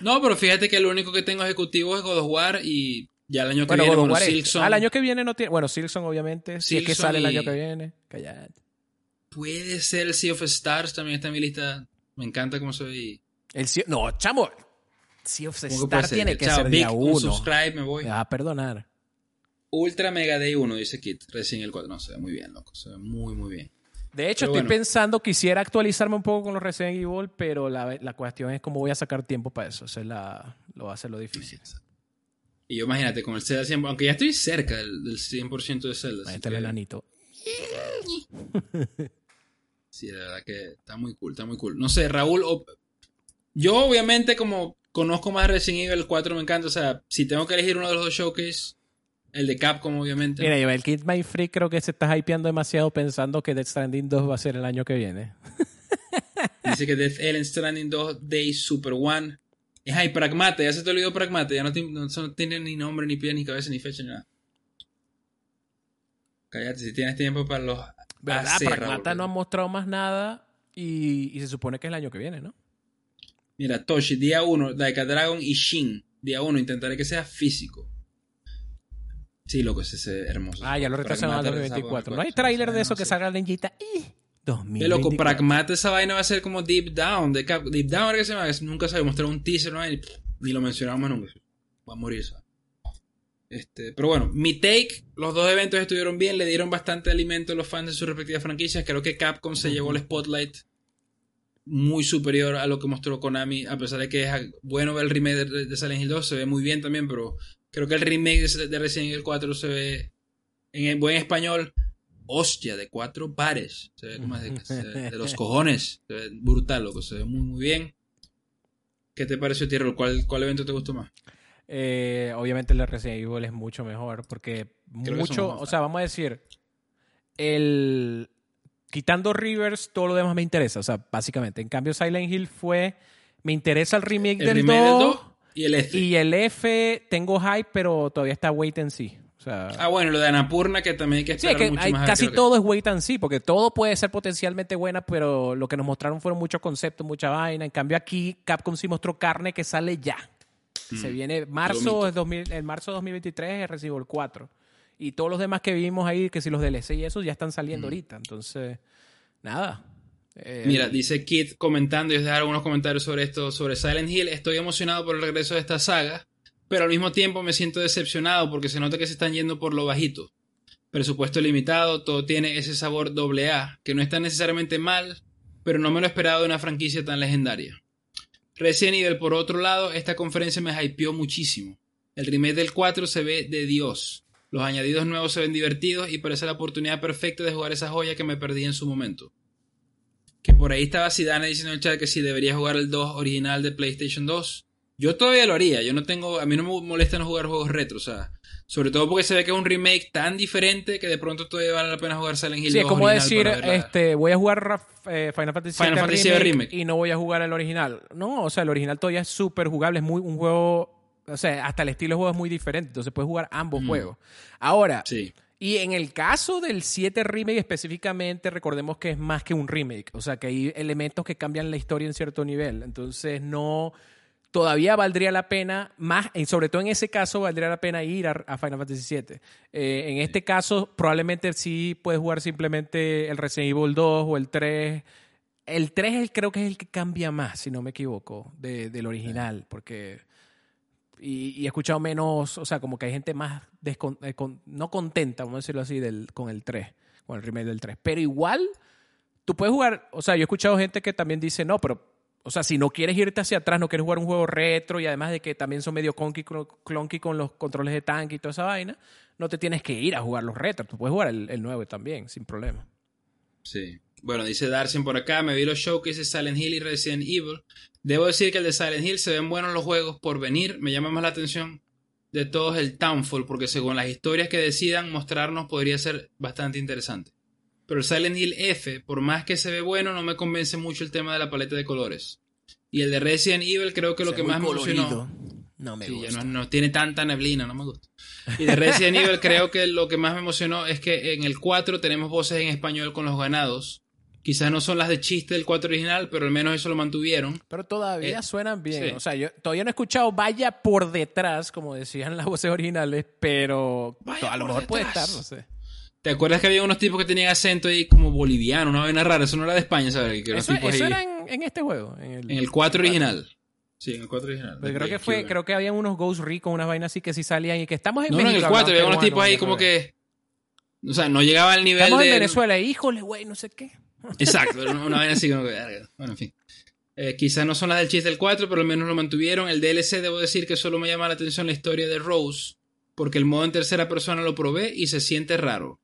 No, pero fíjate que el único que tengo ejecutivo es God of War y ya el año que Bueno, viene, bueno, Silksong. al año que viene no tiene, bueno, Silson obviamente, si es que sale el año que viene. Cállate. Puede ser el Sea of Stars, también está en mi lista. Me encanta cómo se ve. El Sea- no, chamo. Sea of ¿Cómo que Star puede ser? tiene que Chao, ser Big, día un uno. subscribe, me voy. Me a perdonar. Ultra Mega Day 1, dice Kit. Recién el 4. No, se ve muy bien, loco. Se ve muy, muy bien. De hecho, Pero estoy bueno. pensando, quisiera actualizarme un poco con los Resident Evil, pero la, la cuestión es cómo voy a sacar tiempo para eso. Esa es la, lo va a ser lo difícil. Y yo imagínate, con el Zelda 100%, aunque ya estoy cerca del, del 100% de Zelda. Ahí está el que- enanito. Sí, de verdad que está muy cool, está muy cool. No sé, Raúl, o- yo obviamente como conozco más Resident Evil 4 me encanta, o sea, si tengo que elegir uno de los dos showcase, el de Capcom obviamente. Mira, yo el Kid My Free creo que se está hypeando demasiado pensando que Death Stranding 2 va a ser el año que viene. Dice que Death Ellen Stranding 2 Days Super One. Es ahí, Pragmate, ya se te olvidó Pragmate, ya no, ti- no- no tiene ni nombre, ni pie, ni cabeza, ni fecha, ni nada. Cállate, si tienes tiempo para los... ¿Verdad? Pragmata no ha mostrado más nada y, y se supone que es el año que viene, ¿no? Mira, Toshi, día 1, Daika Dragon y Shin. Día 1, intentaré que sea físico. Sí, loco, ese es hermoso. Ah, ya lo retrasaron al Pragmata 2024. retrasado No hay tráiler de 2024, eso que salga leyita. ¡Ih! Qué 2024. loco, Pragmata esa vaina va a ser como Deep Down. De Cap- Deep Down, ¿qué que se llama? Nunca se mostró un teaser, ni lo mencionamos más nunca. Va a morir, ¿sabes? Este, pero bueno, mi take, los dos eventos estuvieron bien, le dieron bastante alimento a los fans de sus respectivas franquicias. Creo que Capcom se llevó el spotlight muy superior a lo que mostró Konami, a pesar de que es bueno ver el remake de, de Silent Hill 2, se ve muy bien también, pero creo que el remake de, de Resident Evil 4 se ve en buen español. Hostia, de cuatro pares. Se ve como de, de los cojones. Se ve brutal, loco. Se ve muy, muy bien. ¿Qué te pareció, Tierra? ¿Cuál, ¿Cuál evento te gustó más? Eh, obviamente el Resident Evil es mucho mejor porque Creo mucho, o sea, vamos a decir, el quitando Rivers, todo lo demás me interesa, o sea, básicamente. En cambio, Silent Hill fue, me interesa el remake, El del, remake del 2, 2 y el F. y el F tengo hype, pero todavía está wait and see. O sea, Ah, bueno, lo de Anapurna, que también hay que Sí, esperar es que mucho hay- más. casi todo es wait and see, porque todo puede ser potencialmente buena, pero lo que nos mostraron fueron muchos conceptos, mucha vaina. En cambio aquí Capcom sí mostró carne que sale ya. Se Mm. viene marzo, es 2000 el marzo de 2023 es Resident Evil 4. Y todos los demás que vimos ahí, que si los DLC y eso ya están saliendo ahorita. Entonces, nada. Eh, Mira, dice Kit comentando y os dejar algunos comentarios sobre esto, sobre Silent Hill. Estoy emocionado por el regreso de esta saga, pero al mismo tiempo me siento decepcionado porque se nota que se están yendo por lo bajito. Presupuesto limitado, todo tiene ese sabor doble A, que no está necesariamente mal, pero no me lo esperaba de una franquicia tan legendaria. Resident Evil, por otro lado, esta conferencia me hypeó muchísimo. El remake del 4 se ve de Dios. Los añadidos nuevos se ven divertidos y parece la oportunidad perfecta de jugar esa joya que me perdí en su momento. Que por ahí estaba Zidane diciendo en el chat que si debería jugar el 2 original de PlayStation 2. Yo todavía lo haría. Yo no tengo. A mí no me molesta no jugar juegos retro. O sea, sobre todo porque se ve que es un remake tan diferente que de pronto todavía vale la pena jugar Silent Hill. Sí, es 2 como decir, este, voy a jugar eh, Final Fantasy Final Fantasy remake, Remake. y no voy a jugar el original. No, o sea, el original todavía es súper jugable, es muy un juego, o sea, hasta el estilo de juego es muy diferente, entonces puedes jugar ambos Mm. juegos. Ahora, Sí. y en el caso del 7 remake específicamente, recordemos que es más que un remake, o sea, que hay elementos que cambian la historia en cierto nivel, entonces no todavía valdría la pena, más, y sobre todo en ese caso, valdría la pena ir a, a Final Fantasy VII. Eh, en este caso, probablemente sí puedes jugar simplemente el Resident Evil 2 o el 3. El 3 es el- creo que es el que cambia más, si no me equivoco, de- del original, porque... Y, y he escuchado menos, o sea, como que hay gente más, descon- eh, con- no contenta, vamos a decirlo así, del, con el 3, con el remake del 3. Pero igual, tú puedes jugar, o sea, yo he escuchado gente que también dice, no, pero, o sea, si no quieres irte hacia atrás, no quieres jugar un juego retro y además de que también son medio clunky, clunky con los controles de tanque y toda esa vaina, no te tienes que ir a jugar los retros, tú puedes jugar el, el nuevo también, sin problema. Sí. Bueno, dice Darcy por acá, me vi los showcases Silent Hill y Resident Evil. Debo decir que el de Silent Hill se ven buenos los juegos por venir. Me llama más la atención de todos el Townfall, porque según las historias que decidan mostrarnos podría ser bastante interesante. Pero el Silent Hill F, por más que se ve bueno, no me convence mucho el tema de la paleta de colores. Y el de Resident Evil creo que lo que más me emocionó... No me Sí, gusta. no, no tiene tanta neblina, no me gusta. Y de Resident Evil creo que lo que más me emocionó es que en el 4 tenemos voces en español con los ganados. Quizás no son las de chiste del 4 original, pero al menos eso lo mantuvieron. Pero todavía Eh, suenan bien. sí. O sea, yo todavía no he escuchado vaya por detrás, como decían las voces originales, pero a lo mejor puede detrás. estar, no sé. ¿Te acuerdas que había unos tipos que tenían acento ahí como boliviano, una vaina rara? Eso no era de España, ¿sabes? Que Eso, eso era en, en este juego. En el, En el 4 original. Sí, en el 4 original. De creo que fue, creo que habían unos Ghost Recon, unas vainas así que sí salían y que estamos en No, no, en México. el 4 había unos tipos ahí como que... O sea, no llegaba al nivel Estamos de... en Venezuela, híjole, güey, no sé qué. Exacto, una, vaina así como que. Bueno, en fin. Eh, quizás no son las del chiste del 4, pero al menos lo mantuvieron. El DLC, debo decir que solo me llama la atención la historia de Rose, porque el modo en tercera persona lo probé y se siente raro.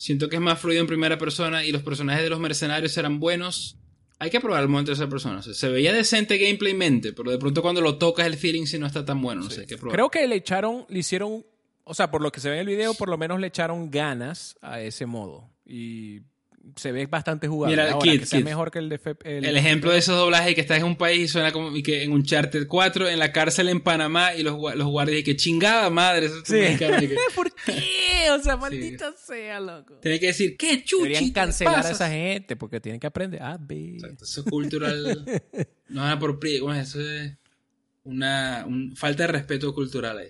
Siento que es más fluido en primera persona y los personajes de los mercenarios eran buenos. Hay que probar el modo en tercera persona. O sea, se veía decente gameplaymente, pero de pronto cuando lo tocas el feeling si no está tan bueno. No sé, hay que probar. Creo que le echaron, le hicieron, o sea, por lo que se ve en el video, por lo menos le echaron ganas a ese modo. Y se ve bastante jugable. Mira, Ahora, Kid, que sea Kid. mejor que el de El ejemplo de esos doblajes que estás en un país y suena como y que en un Charter 4 en la cárcel en Panamá y los, los guardias y que chingada madre. Eso Sí. mexicano, y que- ¿Por qué? O sea, maldita sea, loco. Tiene que decir, ¿qué chuchi? Deberían cancelar a pasas?" esa gente porque tienen que aprender. Ah, ve. Exacto, Eso es cultural. no es apropri- ¿cómo es? Eso es una un- falta de respeto cultural ahí.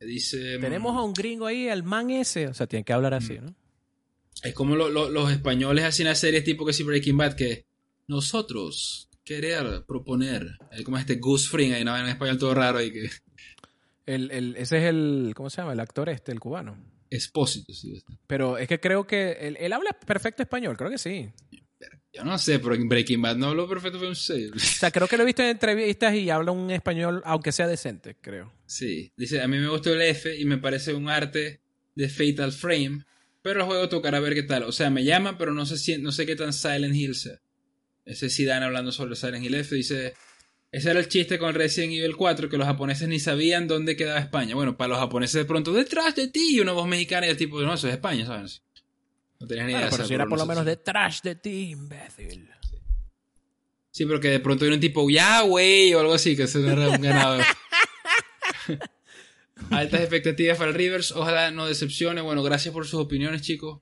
Dice. mm, Tenemos a un gringo ahí, al man ese. O sea, tienen que hablar así, ¿no? Es como lo- lo- los españoles hacen las series tipo que si Breaking Bad, que nosotros querer proponer. Es como este Goose Fring ahí, ¿no? En español todo raro y que. El, el- ese es el, ¿cómo se llama? El actor este, el cubano. Expósito, sí. Pero es que creo que él, él habla perfecto español, creo que sí. Yo no sé, pero en Breaking Bad no hablo perfecto, pero. O sea, creo que lo he visto en entrevistas y habla un español, aunque sea decente, creo. Sí, dice, a mí me gustó el F y me parece un arte de Fatal Frame, pero el juego tocará ver qué tal. O sea, me llama, pero no sé, si, no sé qué tan Silent Hill sea. Ese Zidane hablando sobre Silent Hill F dice, ese era el chiste con Resident Evil 4, que los japoneses ni sabían dónde quedaba España. Bueno, para los japoneses de pronto, detrás de ti, y una voz mexicana y el tipo, no, eso es España, ¿sabes? No tenías ni idea. Bueno, pero si era por lo menos detrás de ti, imbécil. Sí, pero que de pronto viene un tipo, ya, güey, o algo así, que se era un ganador. Altas expectativas para el Rivers, ojalá no decepcione. Bueno, gracias por sus opiniones, chicos.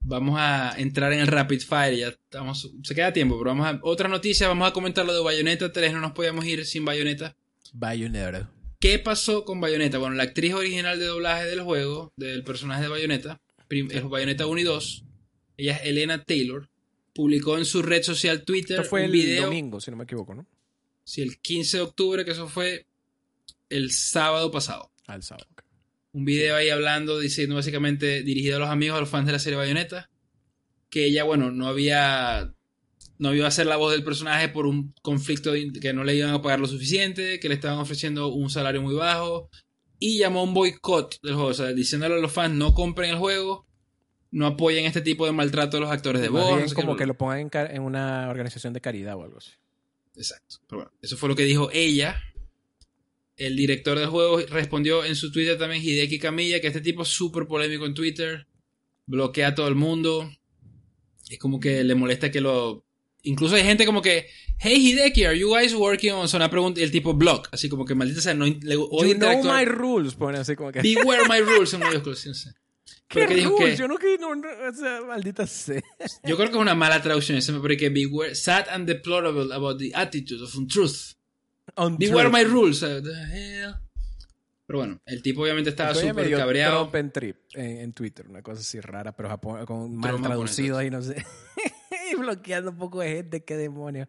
Vamos a entrar en el Rapid Fire, ya estamos, se queda tiempo, pero vamos a, otra noticia, vamos a comentar lo de Bayonetta 3, no nos podíamos ir sin Bayonetta. Bayonetta. ¿Qué pasó con Bayonetta? Bueno, la actriz original de doblaje del juego, del personaje de Bayonetta, el Bayonetta 1 y 2, ella es Elena Taylor, publicó en su red social Twitter Esto fue un el video. domingo, si no me equivoco, ¿no? Sí, el 15 de octubre, que eso fue el sábado pasado. Al sábado. Un video ahí hablando, diciendo básicamente dirigido a los amigos, a los fans de la serie Bayonetta, que ella, bueno, no había. No iba a ser la voz del personaje por un conflicto que no le iban a pagar lo suficiente, que le estaban ofreciendo un salario muy bajo, y llamó a un boicot del juego, o sea, diciéndole a los fans no compren el juego, no apoyen este tipo de maltrato a los actores de voz. no sé como que lo pongan en, en una organización de caridad o algo así. Exacto. Pero bueno, eso fue lo que dijo ella. El director del juego respondió en su Twitter también, Hideki Camilla, que este tipo es súper polémico en Twitter, bloquea a todo el mundo. Es como que le molesta que lo... Incluso hay gente como que, hey Hideki, are you guys working on... una pregunta el tipo block, así como que maldita sea, no... Le, you know my rules, pone así como que... Beware my rules en mayúsculas, no sé. ¿Qué que dijo que, yo no que no, o sea, maldita sea. Yo creo que es una mala traducción ese, pero que beware, sad and deplorable about the attitude of untruth. Beware my rules. Pero bueno, el tipo obviamente estaba súper cabreado. en, trip en, Twitter, una cosa así rara, pero Japón, con mal traducido ahí, no sé. y bloqueando un poco de gente, qué demonios.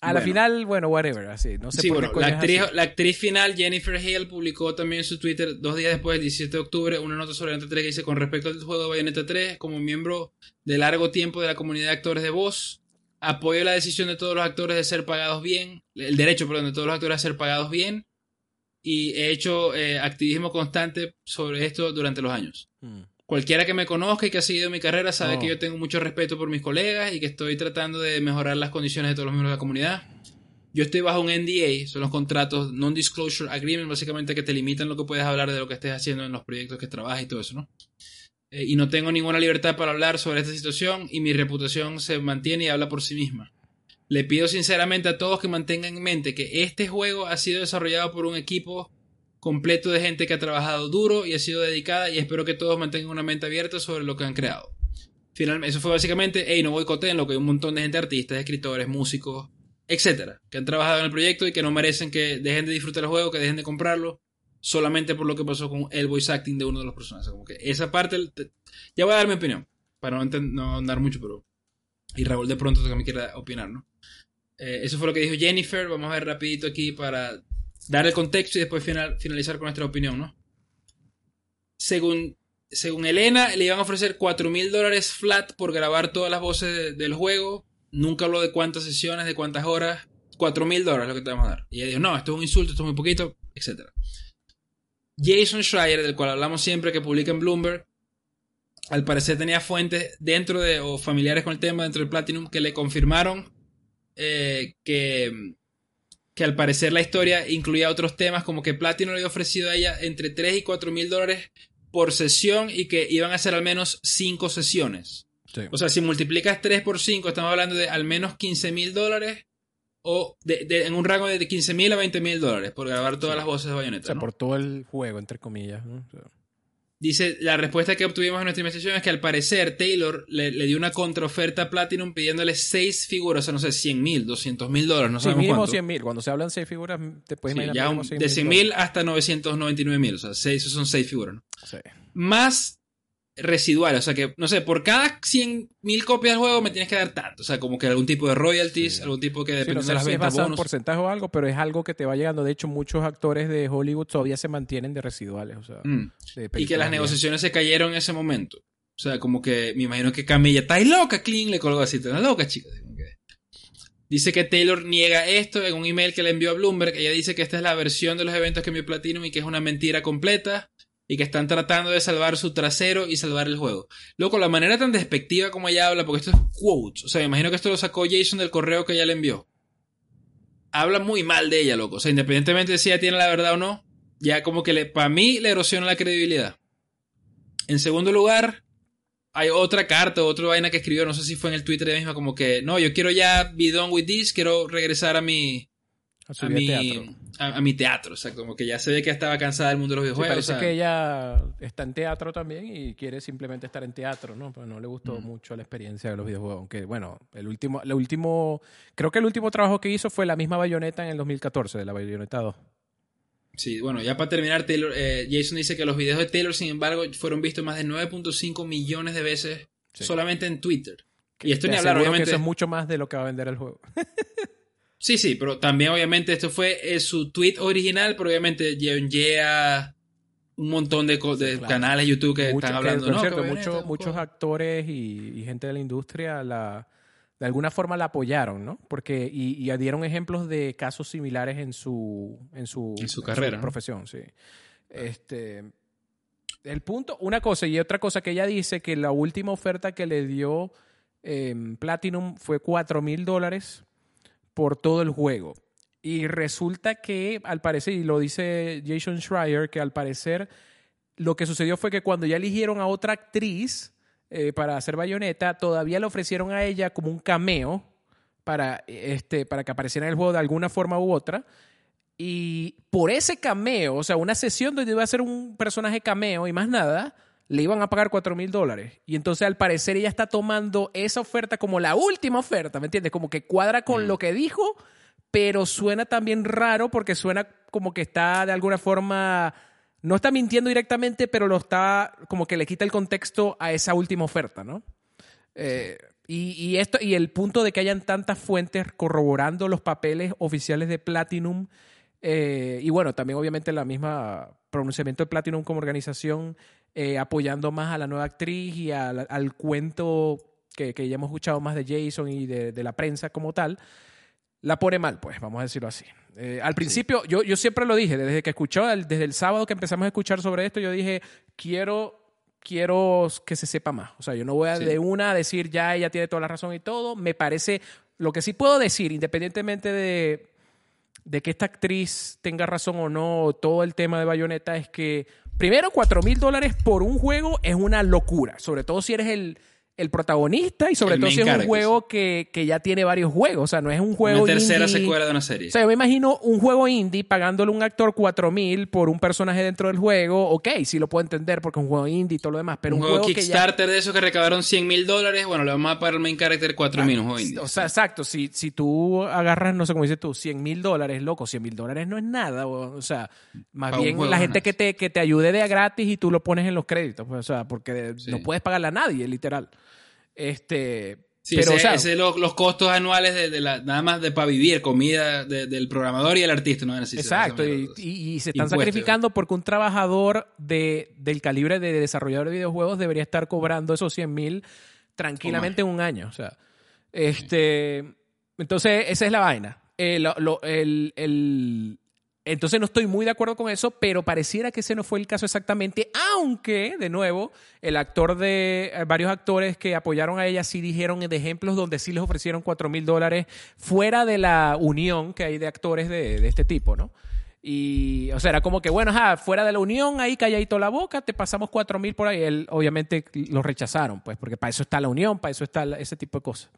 A la final, bueno, whatever, así. No sé sí, bueno, la actriz, la actriz final, Jennifer Hale, publicó también en su Twitter dos días después, el 17 de octubre, una nota sobre Bayonetta 3 que dice: Con respecto al juego de Bayonetta 3, como miembro de largo tiempo de la comunidad de actores de voz, apoyo la decisión de todos los actores de ser pagados bien, el derecho, perdón, de todos los actores a ser pagados bien, y he hecho eh, activismo constante sobre esto durante los años. Mm. Cualquiera que me conozca y que ha seguido mi carrera sabe que yo tengo mucho respeto por mis colegas y que estoy tratando de mejorar las condiciones de todos los miembros de la comunidad. Yo estoy bajo un NDA, son los contratos Non-Disclosure Agreement, básicamente que te limitan lo que puedes hablar de lo que estés haciendo en los proyectos que trabajas y todo eso, ¿no? Eh, y no tengo ninguna libertad para hablar sobre esta situación y mi reputación se mantiene y habla por sí misma. Le pido sinceramente a todos que mantengan en mente que este juego ha sido desarrollado por un equipo completo de gente que ha trabajado duro y ha sido dedicada y espero que todos mantengan una mente abierta sobre lo que han creado. Finalmente, eso fue básicamente, hey, no boicoteen lo que hay un montón de gente, artistas, escritores, músicos, etcétera, que han trabajado en el proyecto y que no merecen que dejen de disfrutar el juego, que dejen de comprarlo, solamente por lo que pasó con el voice acting de uno de los personajes. Como que esa parte, ya voy a dar mi opinión, para no, no andar mucho, pero... Y Raúl de pronto también quiera opinar, ¿no? Eh, eso fue lo que dijo Jennifer, vamos a ver rapidito aquí para dar el contexto y después finalizar con nuestra opinión, ¿no? Según, según Elena, le iban a ofrecer 4 mil dólares flat por grabar todas las voces del juego. Nunca habló de cuántas sesiones, de cuántas horas. 4 mil dólares lo que te vamos a dar. Y ella dijo, no, esto es un insulto, esto es muy poquito, etc. Jason Schreier, del cual hablamos siempre, que publica en Bloomberg, al parecer tenía fuentes dentro de, o familiares con el tema dentro del Platinum, que le confirmaron eh, que que al parecer la historia incluía otros temas como que Platino le había ofrecido a ella entre 3 y 4 mil dólares por sesión y que iban a ser al menos 5 sesiones. O sea, si multiplicas 3 por 5, estamos hablando de al menos 15 mil dólares o de, en un rango de 15 mil a 20 mil dólares por grabar todas las voces de Bayonetta. O sea, por todo el juego, entre comillas. Dice, la respuesta que obtuvimos en nuestra investigación es que al parecer Taylor le, dio una contraoferta a Platinum pidiéndole seis figuras, o sea, no sé, 100 mil, 200 mil dólares, no sé. Sí, mínimo 100 mil. Cuando se hablan seis figuras, te puedes imaginar. de 100 mil hasta 999 mil, o sea, seis, esos son seis figuras, ¿no? Sí. Más residual, o sea que, no sé, por cada 100.000 copias del juego me tienes que dar tanto, o sea, como que algún tipo de royalties, algún tipo que depende de las ventas, un porcentaje o algo, pero es algo que te va llegando. De hecho, muchos actores de Hollywood todavía se mantienen de residuales, o sea, mm. y que las negociaciones se cayeron en ese momento. O sea, como que me imagino que Camilla, está loca, Clean, le colgó así, está loca, chica. Dice que Taylor niega esto en un email que le envió a Bloomberg. Ella dice que esta es la versión de los eventos que envió Platinum y que es una mentira completa y que están tratando de salvar su trasero y salvar el juego. Loco, la manera tan despectiva como ella habla, porque esto es quotes, o sea, me imagino que esto lo sacó Jason del correo que ella le envió. Habla muy mal de ella, loco. O sea, independientemente de si ella tiene la verdad o no, ya como que para mí le erosiona la credibilidad. En segundo lugar, hay otra carta, otra vaina que escribió, no sé si fue en el Twitter ella misma, como que, no, yo quiero ya be done with this, quiero regresar a mi, a, mi, teatro. A, mi teatro, o sea, como que ya se ve que estaba cansada del mundo de los videojuegos. parece que ella está en teatro también y quiere simplemente estar en teatro, ¿no? Pero no le gustó mm. mucho la experiencia de los videojuegos. Aunque, bueno, el último, el último, creo que el último trabajo que hizo fue la misma bayoneta en el 2014, de la bayoneta 2. Sí, bueno, ya para terminar, Taylor, eh, Jason dice que los videos de Taylor, sin embargo, fueron vistos más de 9.5 millones de veces solamente en Twitter. y esto ni hablar, obviamente. Que eso es mucho más de lo que va a vender el juego. Sí, sí, pero también obviamente esto fue eh, su tweet original, pero obviamente lleva un montón de, canales de YouTube que están hablando. ¿no? Cierto, muchos, muchos actores y, gente de la industria la, de alguna forma la apoyaron, ¿no? Porque, y, dieron ejemplos de casos similares en su, en su, su carrera. profesión, sí. Este, el punto, una cosa y otra cosa que ella dice que la última oferta que le dio em, Platinum fue 4 mil dólares por todo el juego. Y resulta que, al parecer, y lo dice Jason Schreier, que al parecer lo que sucedió fue que cuando ya eligieron a otra actriz eh, para hacer bayoneta, todavía le ofrecieron a ella como un cameo para, este, para que apareciera en el juego de alguna forma u otra. Y por ese cameo, o sea, una sesión donde iba a ser un personaje cameo y más nada, le iban a pagar 4 mil dólares. Y entonces al parecer ella está tomando esa oferta como la última oferta, ¿me entiendes? Como que cuadra con lo que dijo, pero suena también raro porque suena como que está de alguna forma, no está mintiendo directamente, pero lo está como que le quita el contexto a esa última oferta, ¿no? Eh, y, esto, y el punto de que hayan tantas fuentes corroborando los papeles oficiales de Platinum, eh, y bueno, también obviamente la misma pronunciamiento de Platinum como organización eh, apoyando más a la nueva actriz y al, cuento que, ya hemos escuchado más de Jason y de, la prensa como tal, la pone mal, pues, vamos a decirlo así. Eh, al principio, yo, yo siempre lo dije, desde que escuchó, desde el sábado que empezamos a escuchar sobre esto, yo dije, quiero quiero que se sepa más. O sea, yo no voy a de una decir ya ella tiene toda la razón y todo. Me parece, lo que sí puedo decir, independientemente de, de que esta actriz tenga razón o no, todo el tema de Bayonetta es que, primero, 4 mil dólares por un juego es una locura. Sobre todo si eres el el protagonista y sobre todo si es un juego que, que, ya tiene varios juegos. O sea, no es un juego. Una tercera secuela de una serie. O sea, yo me imagino un juego indie pagándole a un actor 4000 por un personaje dentro del juego. Ok, sí lo puedo entender porque es un juego indie y todo lo demás. Pero un, un juego, Kickstarter de esos que recabaron 100 mil dólares, bueno, le vamos a pagar el main character 4000, un juego indie. O sea, exacto. Si, si tú agarras, no sé cómo dices tú, 100 mil dólares, loco, 100 mil dólares no es nada. O, sea, más bien la gente que te, que te ayude de a gratis y tú lo pones en los créditos. Pues, o sea, porque no puedes pagarle a nadie, literal. Este, Sí, pero, ese, o sea, los, costos anuales de, la, nada más de para vivir, comida del programador y el artista, ¿no? exacto, y, se están sacrificando porque un trabajador de, del calibre de desarrollador de videojuegos debería estar cobrando esos 100 mil tranquilamente en un año. O sea, este, entonces esa es la vaina. Eh, el, el, entonces no estoy muy de acuerdo con eso, pero pareciera que ese no fue el caso exactamente, aunque, de nuevo, el actor de eh, varios actores que apoyaron a ella sí dijeron de ejemplos donde sí les ofrecieron 4 mil dólares fuera de la unión que hay de actores de, este tipo, ¿no? Y, o sea, era como que, bueno, fuera de la unión, ahí calladito la boca, te pasamos 4 mil por ahí. Él, obviamente, lo rechazaron, pues, porque para eso está la unión, para eso está ese tipo de cosas.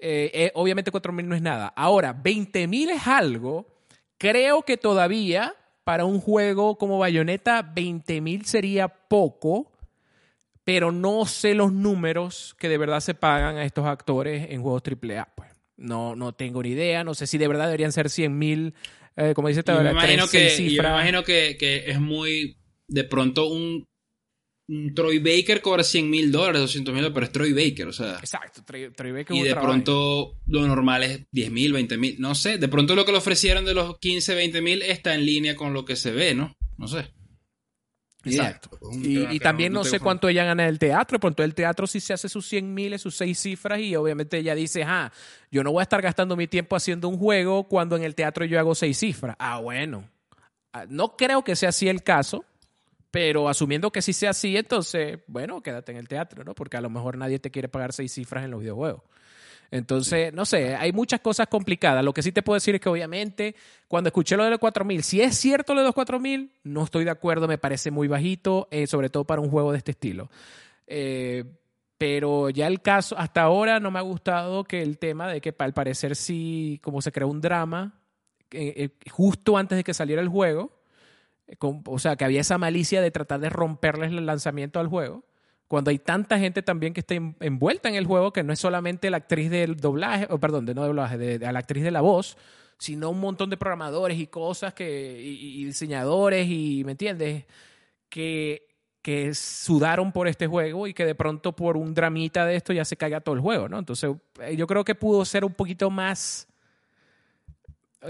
Eh, eh, obviamente 4 mil no es nada. Ahora, 20 mil es algo Creo que todavía para un juego como Bayonetta 20 mil sería poco, pero no sé los números que de verdad se pagan a estos actores en juegos AAA. Pues no, no tengo ni idea, no sé si de verdad deberían ser 100 mil, eh, como dice, me imagino, que, yo me imagino que, que es muy, de pronto un Troy Baker cobra 100 mil dólares, 200 mil pero es Troy Baker, o sea. Exacto, Troy, Baker. Y de pronto lo normal es 10 mil, 20 mil, no sé. De pronto lo que le ofrecieron de los 15, 20 mil está en línea con lo que se ve, ¿no? No sé. Exacto. Y, también no sé cuánto ella gana el teatro. Pronto el teatro sí se hace sus 100 mil, sus seis cifras y obviamente ella dice, ah, yo no voy a estar gastando mi tiempo haciendo un juego cuando en el teatro yo hago seis cifras. Ah, bueno. Ah, no creo que sea así el caso pero asumiendo que sí sea así, entonces, bueno, quédate en el teatro, ¿no? Porque a lo mejor nadie te quiere pagar seis cifras en los videojuegos. Entonces, no sé, hay muchas cosas complicadas. Lo que sí te puedo decir es que obviamente cuando escuché lo de los 4000, si es cierto lo de los 4000, no estoy de acuerdo, me parece muy bajito, eh, sobre todo para un juego de este estilo. Eh, pero ya el caso, hasta ahora no me ha gustado que el tema de que al parecer sí, como se creó un drama eh, justo antes de que saliera el juego, o sea, que había esa malicia de tratar de romperles el lanzamiento al juego. Cuando hay tanta gente también que está envuelta en el juego, que no es solamente la actriz del doblaje, o perdón, de no doblaje, de, la actriz de la voz, sino un montón de programadores y cosas que, y, diseñadores, y ¿me entiendes? Que, que sudaron por este juego y que de pronto por un dramita de esto ya se caiga todo el juego, ¿no? Entonces, eh, yo creo que pudo ser un poquito más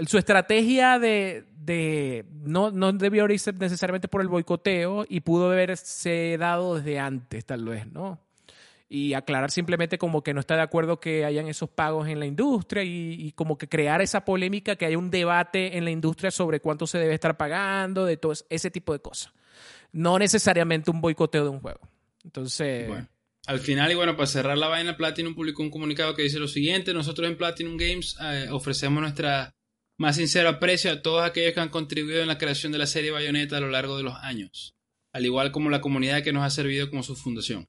su estrategia de, de no, no debió irse necesariamente por el boicoteo y pudo haberse dado desde antes, tal vez, ¿no? Y aclarar simplemente como que no está de acuerdo que hayan esos pagos en la industria y, como que crear esa polémica, que haya un debate en la industria sobre cuánto se debe estar pagando, de todo ese tipo de cosas. No necesariamente un boicoteo de un juego. Entonces... al final, y bueno, para cerrar la vaina, Platinum publicó un comunicado que dice lo siguiente: Nosotros en Platinum Games eh, ofrecemos nuestra más sincero aprecio a todos aquellos que han contribuido en la creación de la serie Bayonetta a lo largo de los años, al igual como la comunidad que nos ha servido como su fundación.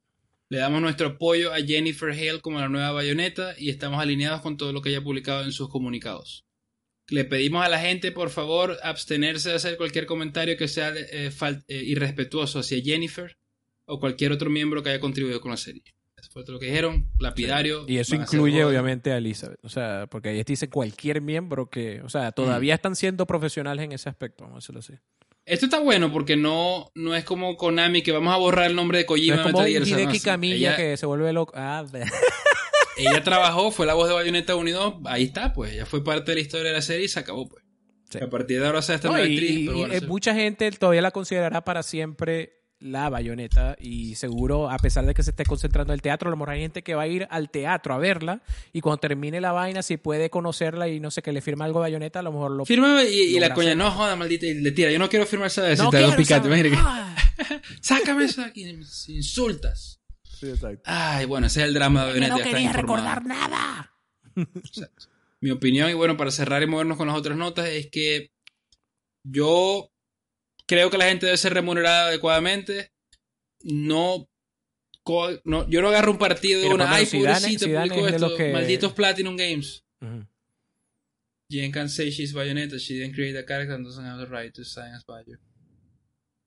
Le damos nuestro apoyo a Jennifer Hale como la nueva Bayonetta y estamos alineados con todo lo que ella ha publicado en sus comunicados. Le pedimos a la gente, por favor, abstenerse de hacer cualquier comentario que sea eh, eh, irrespetuoso hacia Jennifer o cualquier otro miembro que haya contribuido con la serie. Eso fue todo lo que dijeron, lapidario. Y eso incluye obviamente a Elizabeth. O sea, porque ahí dice cualquier miembro que, o sea, todavía están siendo profesionales en ese aspecto, vamos a decirlo así. Esto está bueno porque no, no es como Konami que vamos a borrar el nombre de Kojima. No es como Hideki Camilla que se vuelve loco. Ah, ella trabajó, fue la voz de Bayonetta 1 y 2, ahí está, pues, ya fue parte de la historia de la serie y se acabó, pues. A partir de ahora se esta no, actriz. Y, mucha gente todavía la considerará para siempre la bayoneta y seguro, a pesar de que se esté concentrando en el teatro, a lo mejor hay gente que va a ir al teatro a verla y cuando termine la vaina, si puede conocerla y no sé, que le firma algo bayoneta, a lo mejor lo... Firma y, la coña, no joda, maldita, y le tira, yo no quiero firmar esa no quiero picante, Sácame eso aquí, insultas. Sí, exacto. Ay, bueno, ese es el drama de bayoneta. No quería recordar nada. Mi opinión, y bueno, para cerrar y movernos con las otras notas, es que yo creo que la gente debe ser remunerada adecuadamente. No, no yo no agarro un partido de una. Ay, pobrecito, esto. Malditos Platinum Games. Jen can say she's Bayonetta. She didn't create a character and doesn't have the right to sign as Bayo.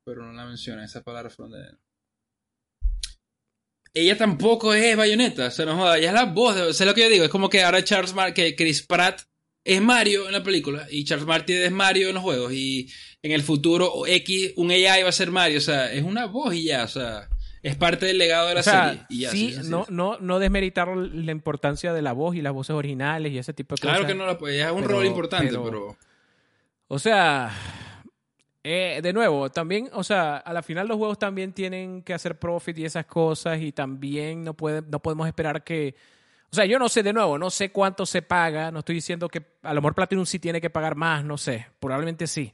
Pero no la menciona, esa palabra fue de ella tampoco es Bayonetta, o sea, no joda, ella es la voz, de, sé lo que yo digo, es como que ahora Charles Mar que Chris Pratt es Mario en la película y Charles Martin es Mario en los juegos y en el futuro X, un AI va a ser Mario, o sea, es una voz y ya, o sea, es parte del legado de la serie. Y sí, no, no, no desmeritar la importancia de la voz y las voces originales y ese tipo de cosas. Claro que no la puede, es un rol importante, pero, O sea, eh, de nuevo, también, o sea, a la final los juegos también tienen que hacer profit y esas cosas y también no, puede, no podemos esperar que o sea, yo no sé de nuevo, no sé cuánto se paga, no estoy diciendo que a lo mejor Platinum sí tiene que pagar más, no sé, probablemente sí.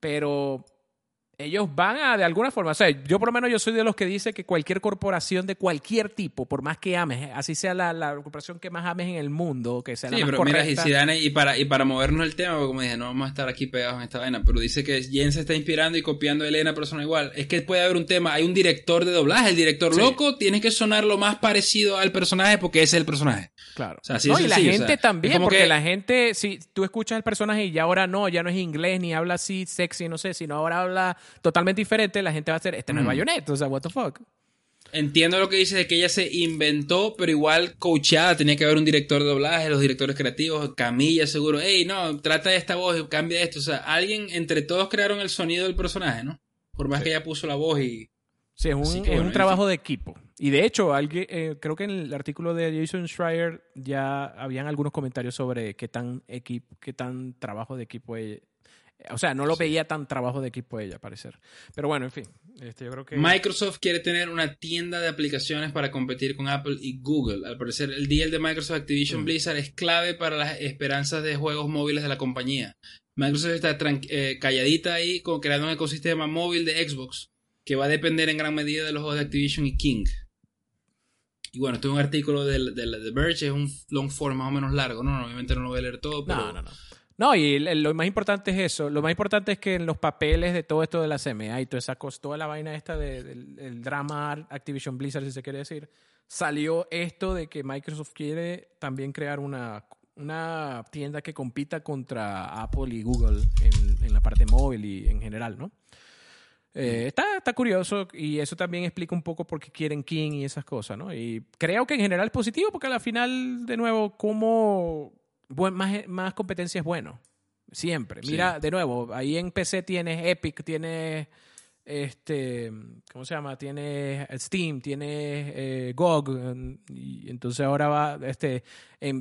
Pero ellos van a, de alguna forma, o sea, yo por lo menos yo soy de los que dice que cualquier corporación de cualquier tipo, por más que ames, así sea la, la corporación que más ames en el mundo, que sea la más pero mira, y, y, para, y para movernos el tema, como dije, no vamos a estar aquí pegados en esta vaina, pero dice que Jen se está inspirando y copiando a Elena persona igual. Es que puede haber un tema, hay un director de doblaje, el director loco tiene que sonar lo más parecido al personaje porque ese es el personaje. Claro. O sea, así no, y la gente también, porque la gente, si tú escuchas el personaje y ya ahora no, ya no es inglés ni habla así sexy, no sé, sino ahora habla totalmente diferente, la gente va a decir, este no es. Bayonetta, o sea, what the fuck. Entiendo lo que dices de que ella se inventó, pero igual coachada, tenía que haber un director de doblaje, los directores creativos, Camilla seguro, hey, no, trata de esta voz y cambia esto, o sea, alguien entre todos crearon el sonido del personaje, ¿no? Por más que ella puso la voz y... Sí, es un, trabajo de equipo. Y de hecho, alguien, eh, creo que en el artículo de Jason Schreier ya habían algunos comentarios sobre qué tan, equipo, qué tan trabajo de equipo o sea, no lo veía tan trabajo de equipo ella, parecer. Pero bueno, en fin, este, yo creo que... Microsoft quiere tener una tienda de aplicaciones para competir con Apple y Google. Al parecer, el deal de Microsoft Activision mm. Blizzard es clave para las esperanzas de juegos móviles de la compañía. Microsoft está eh, calladita ahí, con, creando un ecosistema móvil de Xbox que va a depender en gran medida de los juegos de Activision y King. Y bueno, esto es un artículo de, de, The Verge, es un long form más o menos largo, ¿no? Obviamente no lo voy a leer todo, pero... No, no, no. No, y lo más importante es eso. Lo más importante es que en los papeles de todo esto de la CMA y toda esa toda la vaina esta del drama Activision Blizzard, si se quiere decir, salió esto de que Microsoft quiere también crear una, una tienda que compita contra Apple y Google en, en la parte móvil y en general, ¿no? Eh, está, está curioso y eso también explica un poco por qué quieren King y esas cosas, ¿no? Y creo que en general es positivo porque al final, de nuevo, como más, más competencia es bueno. Siempre. Mira, de nuevo, ahí en PC tienes Epic, tienes este, ¿cómo se llama? Tienes Steam, tienes eh, GOG, y entonces ahora va, este,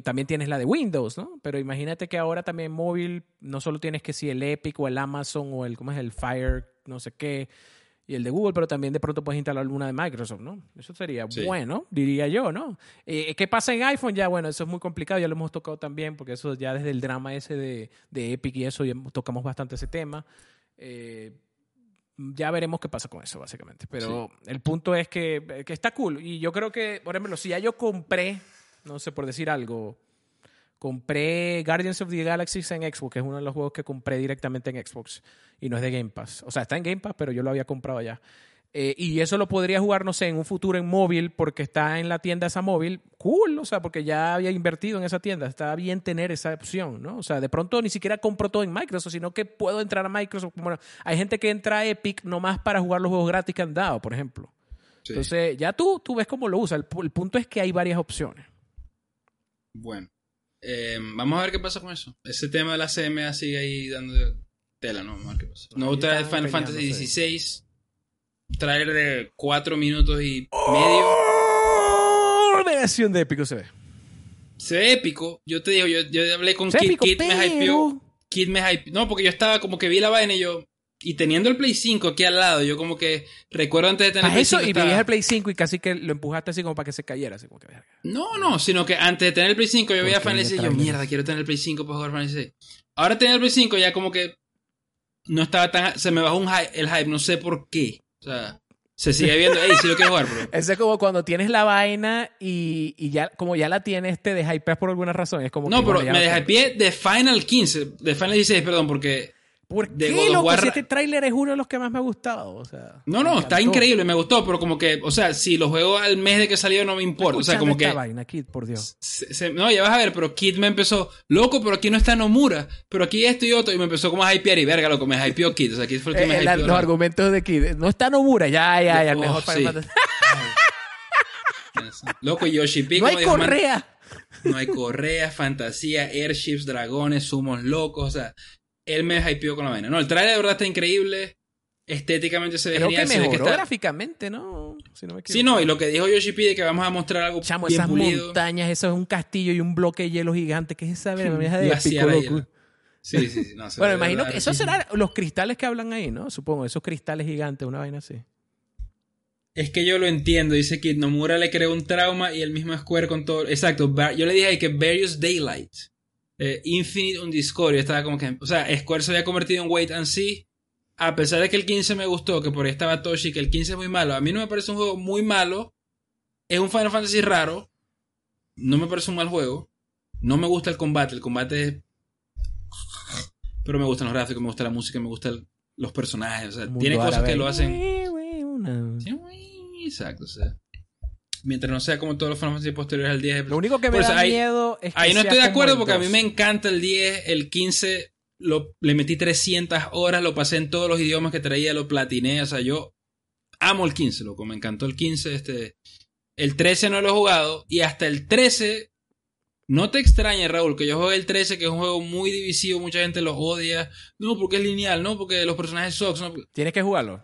también tienes la de Windows, ¿no? Pero imagínate que ahora también móvil, no solo tienes que si el Epic o el Amazon o el, ¿cómo es? El Fire, no sé qué, y el de Google, pero también de pronto puedes instalar alguna de Microsoft, ¿no? Eso sería bueno, diría yo, ¿no? Eh, ¿Qué pasa en iPhone? Ya, bueno, eso es muy complicado, ya lo hemos tocado también, porque eso ya desde el drama ese de, de Epic y eso, ya tocamos bastante ese tema. Eh, ya veremos qué pasa con eso, básicamente. Pero el punto es que, que está cool. Y yo creo que, por ejemplo, si ya yo compré, no sé, por decir algo, compré Guardians of the Galaxy en Xbox, que es uno de los juegos que compré directamente en Xbox y no es de Game Pass. O sea, está en Game Pass, pero yo lo había comprado ya. Eh, y eso lo podría jugar, no sé, en un futuro en móvil porque está en la tienda esa móvil. Cool, o sea, porque ya había invertido en esa tienda. Está bien tener esa opción, ¿no? O sea, de pronto ni siquiera compro todo en Microsoft, sino que puedo entrar a Microsoft. Bueno, hay gente que entra a Epic nomás para jugar los juegos gratis que han dado, por ejemplo. Entonces, ya tú, tú ves cómo lo usa. El, punto es que hay varias opciones. Bueno, eh, vamos a ver qué pasa con eso. Ese tema de la CMA sigue ahí dando tela, ¿no? Vamos a ver qué pasa. No de Final Fantasy XVI trailer de cuatro minutos y medio. ¡Oh! Negación de épico se ve. Se ve épico. Yo te digo, yo, yo hablé con Kid, Kid me hypeó. Kid me hypeó. No, porque yo estaba como que vi la vaina y yo. Y teniendo el Play 5 aquí al lado, yo como que recuerdo antes de tener el Play eso, 5. Y veías el Play 5 y casi que lo empujaste así como para que se cayera. Así como que... No, no, sino que antes de tener el Play 5 yo veía Final y yo, mierda, quiero tener el Play 5 para jugar Final 6. Ahora tener el Play 5 ya como que no estaba tan. Se me bajó un el hype, no sé por qué. O sea, se sigue viendo, ey, sí lo quiero jugar, bro. Ese es como cuando tienes la vaina y, y, ya, como ya la tienes, te hypeas por alguna razón. Es como no, pero me me pie de Final 15, de Final 16, perdón, porque ¿Por qué, loco? Si este tráiler es uno de los que más me ha gustado. O sea, no, no, está increíble, me gustó, pero como que, o sea, si lo juego al mes de que salió no me importa. O sea, como esta que. vaina, Kid, por Dios. no, ya vas a ver, pero Kid me empezó, loco, pero aquí no está Nomura, pero aquí esto y otro, y me empezó como a hypear y verga, loco, me hypeó Kid. O sea, Kid fue el que me eh, hypeó. los argumentos de Kid, no está Nomura, ya, ya, ya, el mejor oh, sí. Loco, Yoshi P. No hay correa. no hay correa, fantasía, airships, dragones, sumos locos, o sea él me hypeó con la vaina. No, el trailer de verdad está increíble. Estéticamente se ve Creo genial. que mejoró gráficamente, ¿no? Si no me sí, no, y lo que dijo Yoshi P de que vamos a mostrar algo Chamo, bien esas montañas, eso es un castillo y un bloque de hielo gigante. ¿Qué es esa? Me deja de Sí, sí, sí. No, bueno, imagino que eso serán los cristales que hablan ahí, ¿no? Supongo, esos cristales gigantes, una vaina así. Es que yo lo entiendo, dice Kid Nomura le creó un trauma y el mismo Square con todo. Exacto, yo le dije ahí que Various Daylight eh, Infinite un Discord. estaba como que. O sea, Square se había convertido en Wait and See. A pesar de que el 15 me gustó, que por ahí estaba Toshi, que el 15 es muy malo. A mí no me parece un juego muy malo. Es un Final Fantasy raro. No me parece un mal juego. No me gusta el combate. El combate es. Pero me gustan los gráficos, me gusta la música, me gustan los personajes. O sea, tiene cosas que lo hacen. Exacto, o sea mientras no sea como todos los Final posteriores al 10. Lo único que me da miedo es que Ahí no estoy de acuerdo porque a mí me encanta el 10, el 15 lo, le metí 300 horas, lo pasé en todos los idiomas que traía, lo platiné, o sea, yo amo el 15, loco, me encantó el 15, este... El 13 no lo he jugado y hasta el 13 no te extrañe, Raúl, que yo juegue el 13, que es un juego muy divisivo, mucha gente lo odia. No, porque es lineal, no, porque los personajes son... Tienes que jugarlo.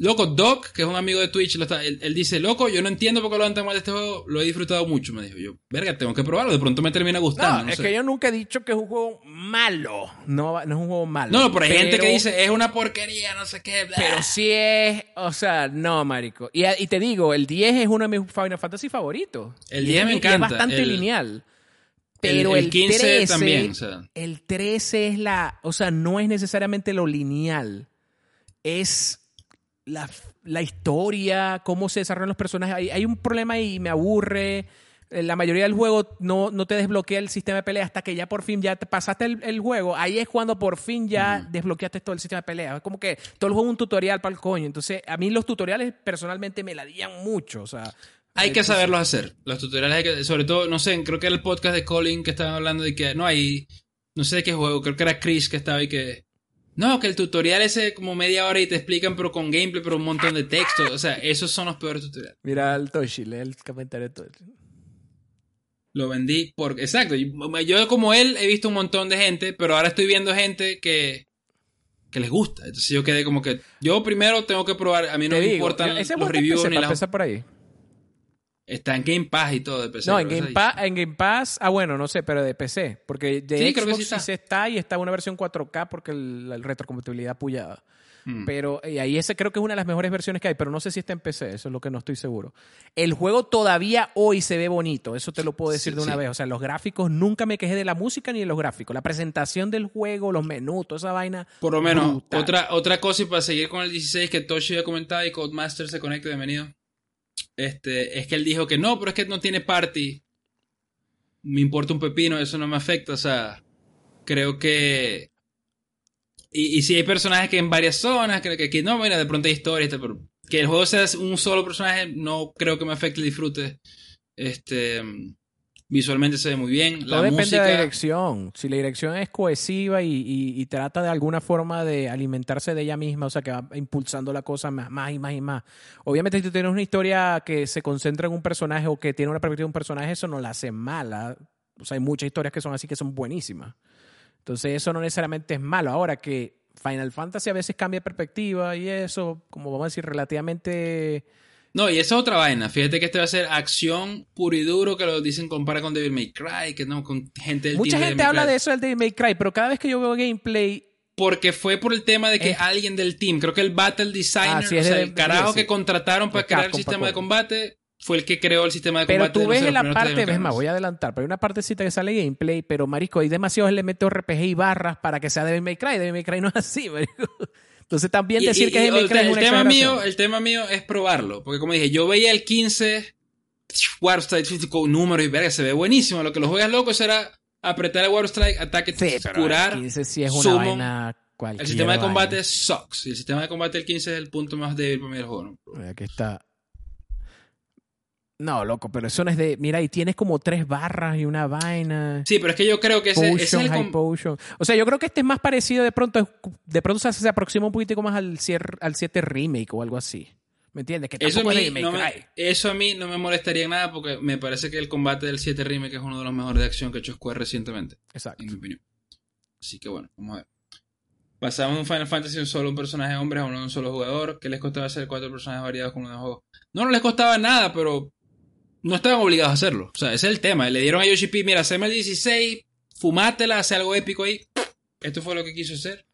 Loco, Doc, que es un amigo de Twitch, él, dice, loco, yo no entiendo por qué lo han tan mal de este juego, lo he disfrutado mucho. Me dijo yo, verga, tengo que probarlo, de pronto me termina gustando. No, es que yo nunca he dicho que es un juego malo. No, no es un juego malo. No, pero hay gente que dice, es una porquería, no sé qué. Pero sí es, o sea, no, marico. Y, y, te digo, el 10 es uno de mis Final Fantasy favoritos. El 10 me encanta. Es bastante lineal. Pero el, 15 también. El 13 es la, o sea, no es necesariamente lo lineal. Es la, historia, cómo se desarrollan los personajes. Hay, un problema y me aburre. Eh, la mayoría del juego no, no, te desbloquea el sistema de pelea hasta que ya por fin ya te pasaste el, juego. Ahí es cuando por fin ya desbloqueaste todo el sistema de pelea. Es como que todo el juego es un tutorial para el coño. Entonces, a mí los tutoriales personalmente me la ladillan mucho. O sea, hay que saberlos hacer. Los tutoriales hay que, sobre todo, no sé, creo que era el podcast de Colin que estaban hablando de que no hay, no sé de qué juego, creo que era Chris que estaba ahí que no, que el tutorial ese como media hora y te explican, pero con gameplay, pero un montón de texto. O sea, esos son los peores tutoriales. Mira al Toshi, lee el comentario de Toshi. Lo vendí porque. Exacto. Yo, como él, he visto un montón de gente, pero ahora estoy viendo gente que. que les gusta. Entonces yo quedé como que. Yo primero tengo que probar. A mí no me importan los reviews ni las. por ahí. Está en Game Pass y todo de PC. No, en Game, Pass, en Game Pass, ah, bueno, no sé, pero de PC. Porque de sí, Xbox creo que sí, está. sí está y está una versión 4K porque el, la retrocompatibilidad puyada. Mm. Pero y ahí ese creo que es una de las mejores versiones que hay, pero no sé si está en PC, eso es lo que no estoy seguro. El juego todavía hoy se ve bonito, eso te lo puedo decir de una vez. O sea, los gráficos, nunca me quejé de la música ni de los gráficos. La presentación del juego, los menús, toda esa vaina. Por lo menos, otra, otra cosa y para seguir con el 16 que Toshi ya comentado y Codemaster se conecta, bienvenido. Este, es que él dijo que no, pero es que no tiene party. Me importa un pepino, eso no me afecta. O sea, creo que y, si hay personajes que en varias zonas, creo que aquí no, mira, de pronto hay historia, pero que el juego sea un solo personaje, no creo que me afecte el disfrute. Este, visualmente se ve muy bien. Todo depende de la dirección. Si la dirección es cohesiva y, trata de alguna forma de alimentarse de ella misma, o sea, que va impulsando la cosa más, más y más y más. Obviamente, si tú tienes una historia que se concentra en un personaje o que tiene una perspectiva de un personaje, eso no la hace mala. O sea, hay muchas historias que son así que son buenísimas. Entonces eso no necesariamente es malo. Ahora que Final Fantasy a veces cambia perspectiva y eso, como vamos a decir, relativamente... No, y esa es otra vaina. Fíjate que este va a ser acción puro y duro, que lo dicen compara con Devil May Cry, que no, con gente del Mucha gente habla de eso del Devil May Cry, pero cada vez que yo veo gameplay... Porque fue por el tema de que alguien del team, creo que el Battle Designer, o sea, el carajo que contrataron para crear el sistema de combate, fue el que creó el sistema de combate. Pero tú ves en la parte, ves más, voy a adelantar, pero hay una partecita que sale gameplay, pero marisco, hay demasiados elementos RPG y barras para que sea Devil May Cry. Devil May Cry no es así, marisco. Entonces también decir que es Devil May Cry el, tema mío, el tema mío es probarlo, porque como dije, yo veía el 15 Warstrike con números y verga, se ve buenísimo. Lo que los juegas locos era apretar el Warstrike, ataque, curar, el 15 sí es una vaina El sistema de combate sucks. Y el sistema de combate del 15 es el punto más débil para mí del juego. Aquí está no, loco, pero eso no es de. Mira, y tienes como tres barras y una vaina. Sí, pero es que yo creo que ese, es el. High potion. O sea, yo creo que este es más parecido de pronto. De pronto se, se aproxima un poquito más al, al 7 Remake o algo así. ¿Me entiendes? Que eso, a mí, no me, eso a mí no me molestaría en nada porque me parece que el combate del 7 Remake es uno de los mejores de acción que ha hecho Square recientemente. Exacto. En mi opinión. Así que bueno, vamos a ver. Pasamos un Final Fantasy un solo un personaje hombre a uno de un solo jugador. ¿Qué les costaba hacer cuatro personajes variados con uno de juego? No, no les costaba nada, pero no estaban obligados a hacerlo. O sea, ese es el tema. Le dieron a Yoshi P, mira, haceme el 16, fumátela, hace algo épico ahí. Esto fue lo que quiso hacer.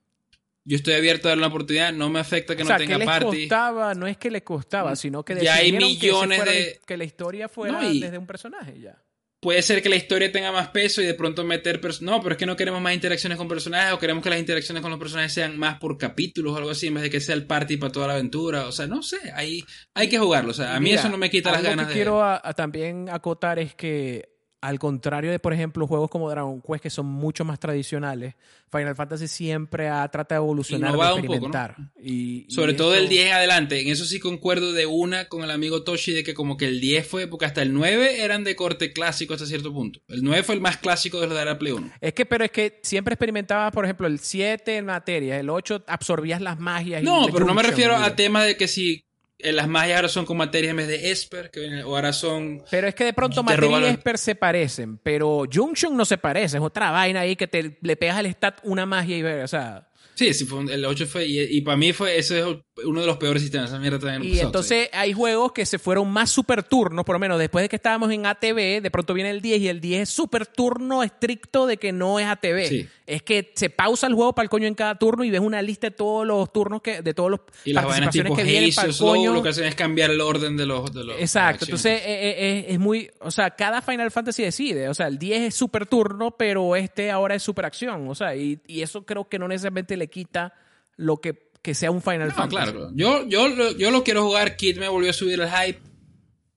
Yo estoy abierto a darle una oportunidad, no me afecta que o no tenga que party. costaba, no es que le costaba, sino que ya hay millones que de que la historia fuera desde un personaje ya puede ser que la historia tenga más peso y de pronto meter... No, pero es que no queremos más interacciones con personajes o queremos que las interacciones con los personajes sean más por capítulos o algo así en vez de que sea el party para toda la aventura. O sea, no sé, hay, hay que jugarlo. O sea, a mí eso no me quita las ganas que quiero también acotar es que al contrario de, por ejemplo, juegos como Dragon Quest, que son mucho más tradicionales, Final Fantasy siempre ha tratado de evolucionar, de experimentar. y, Sobre todo el 10 adelante. En eso sí concuerdo de una con el amigo Toshi de que como que el 10 fue, porque hasta el 9 eran de corte clásico hasta cierto punto. El 9 fue el más clásico de los de la Play 1. Es que, pero es que siempre experimentabas, por ejemplo, el 7 en materia, el 8 absorbías las magias. No, pero no me refiero a tema de que si las magias ahora son con materia en vez de Esper, que ahora son. Pero es que de pronto materia y Esper se parecen, pero Junction no se parece, es otra vaina ahí que te le pegas al stat una magia y o sea. Sí, sí fue, el 8 fue. Y, para mí fue. Ese es uno de los peores sistemas. Esa mierda también y entonces hay juegos que se fueron más super turnos, por lo menos después de que estábamos en ATV, de pronto viene el 10 y el 10 es super turno estricto de que no es ATV. Es que se pausa el juego para el coño en cada turno y ves una lista de todos los turnos que. de todos los y las participaciones tipo que vienen para el coño. lo que hacen es cambiar el orden de los. De los Exacto. entonces eh, eh, eh, es, muy. O sea, cada Final Fantasy decide. O sea, el 10 es super turno, pero este ahora es super acción. O sea, y, y eso creo que no necesariamente le quita lo que, que sea un Final no, Fantasy. Claro, yo, yo, yo lo quiero jugar. Kid me volvió a subir el hype.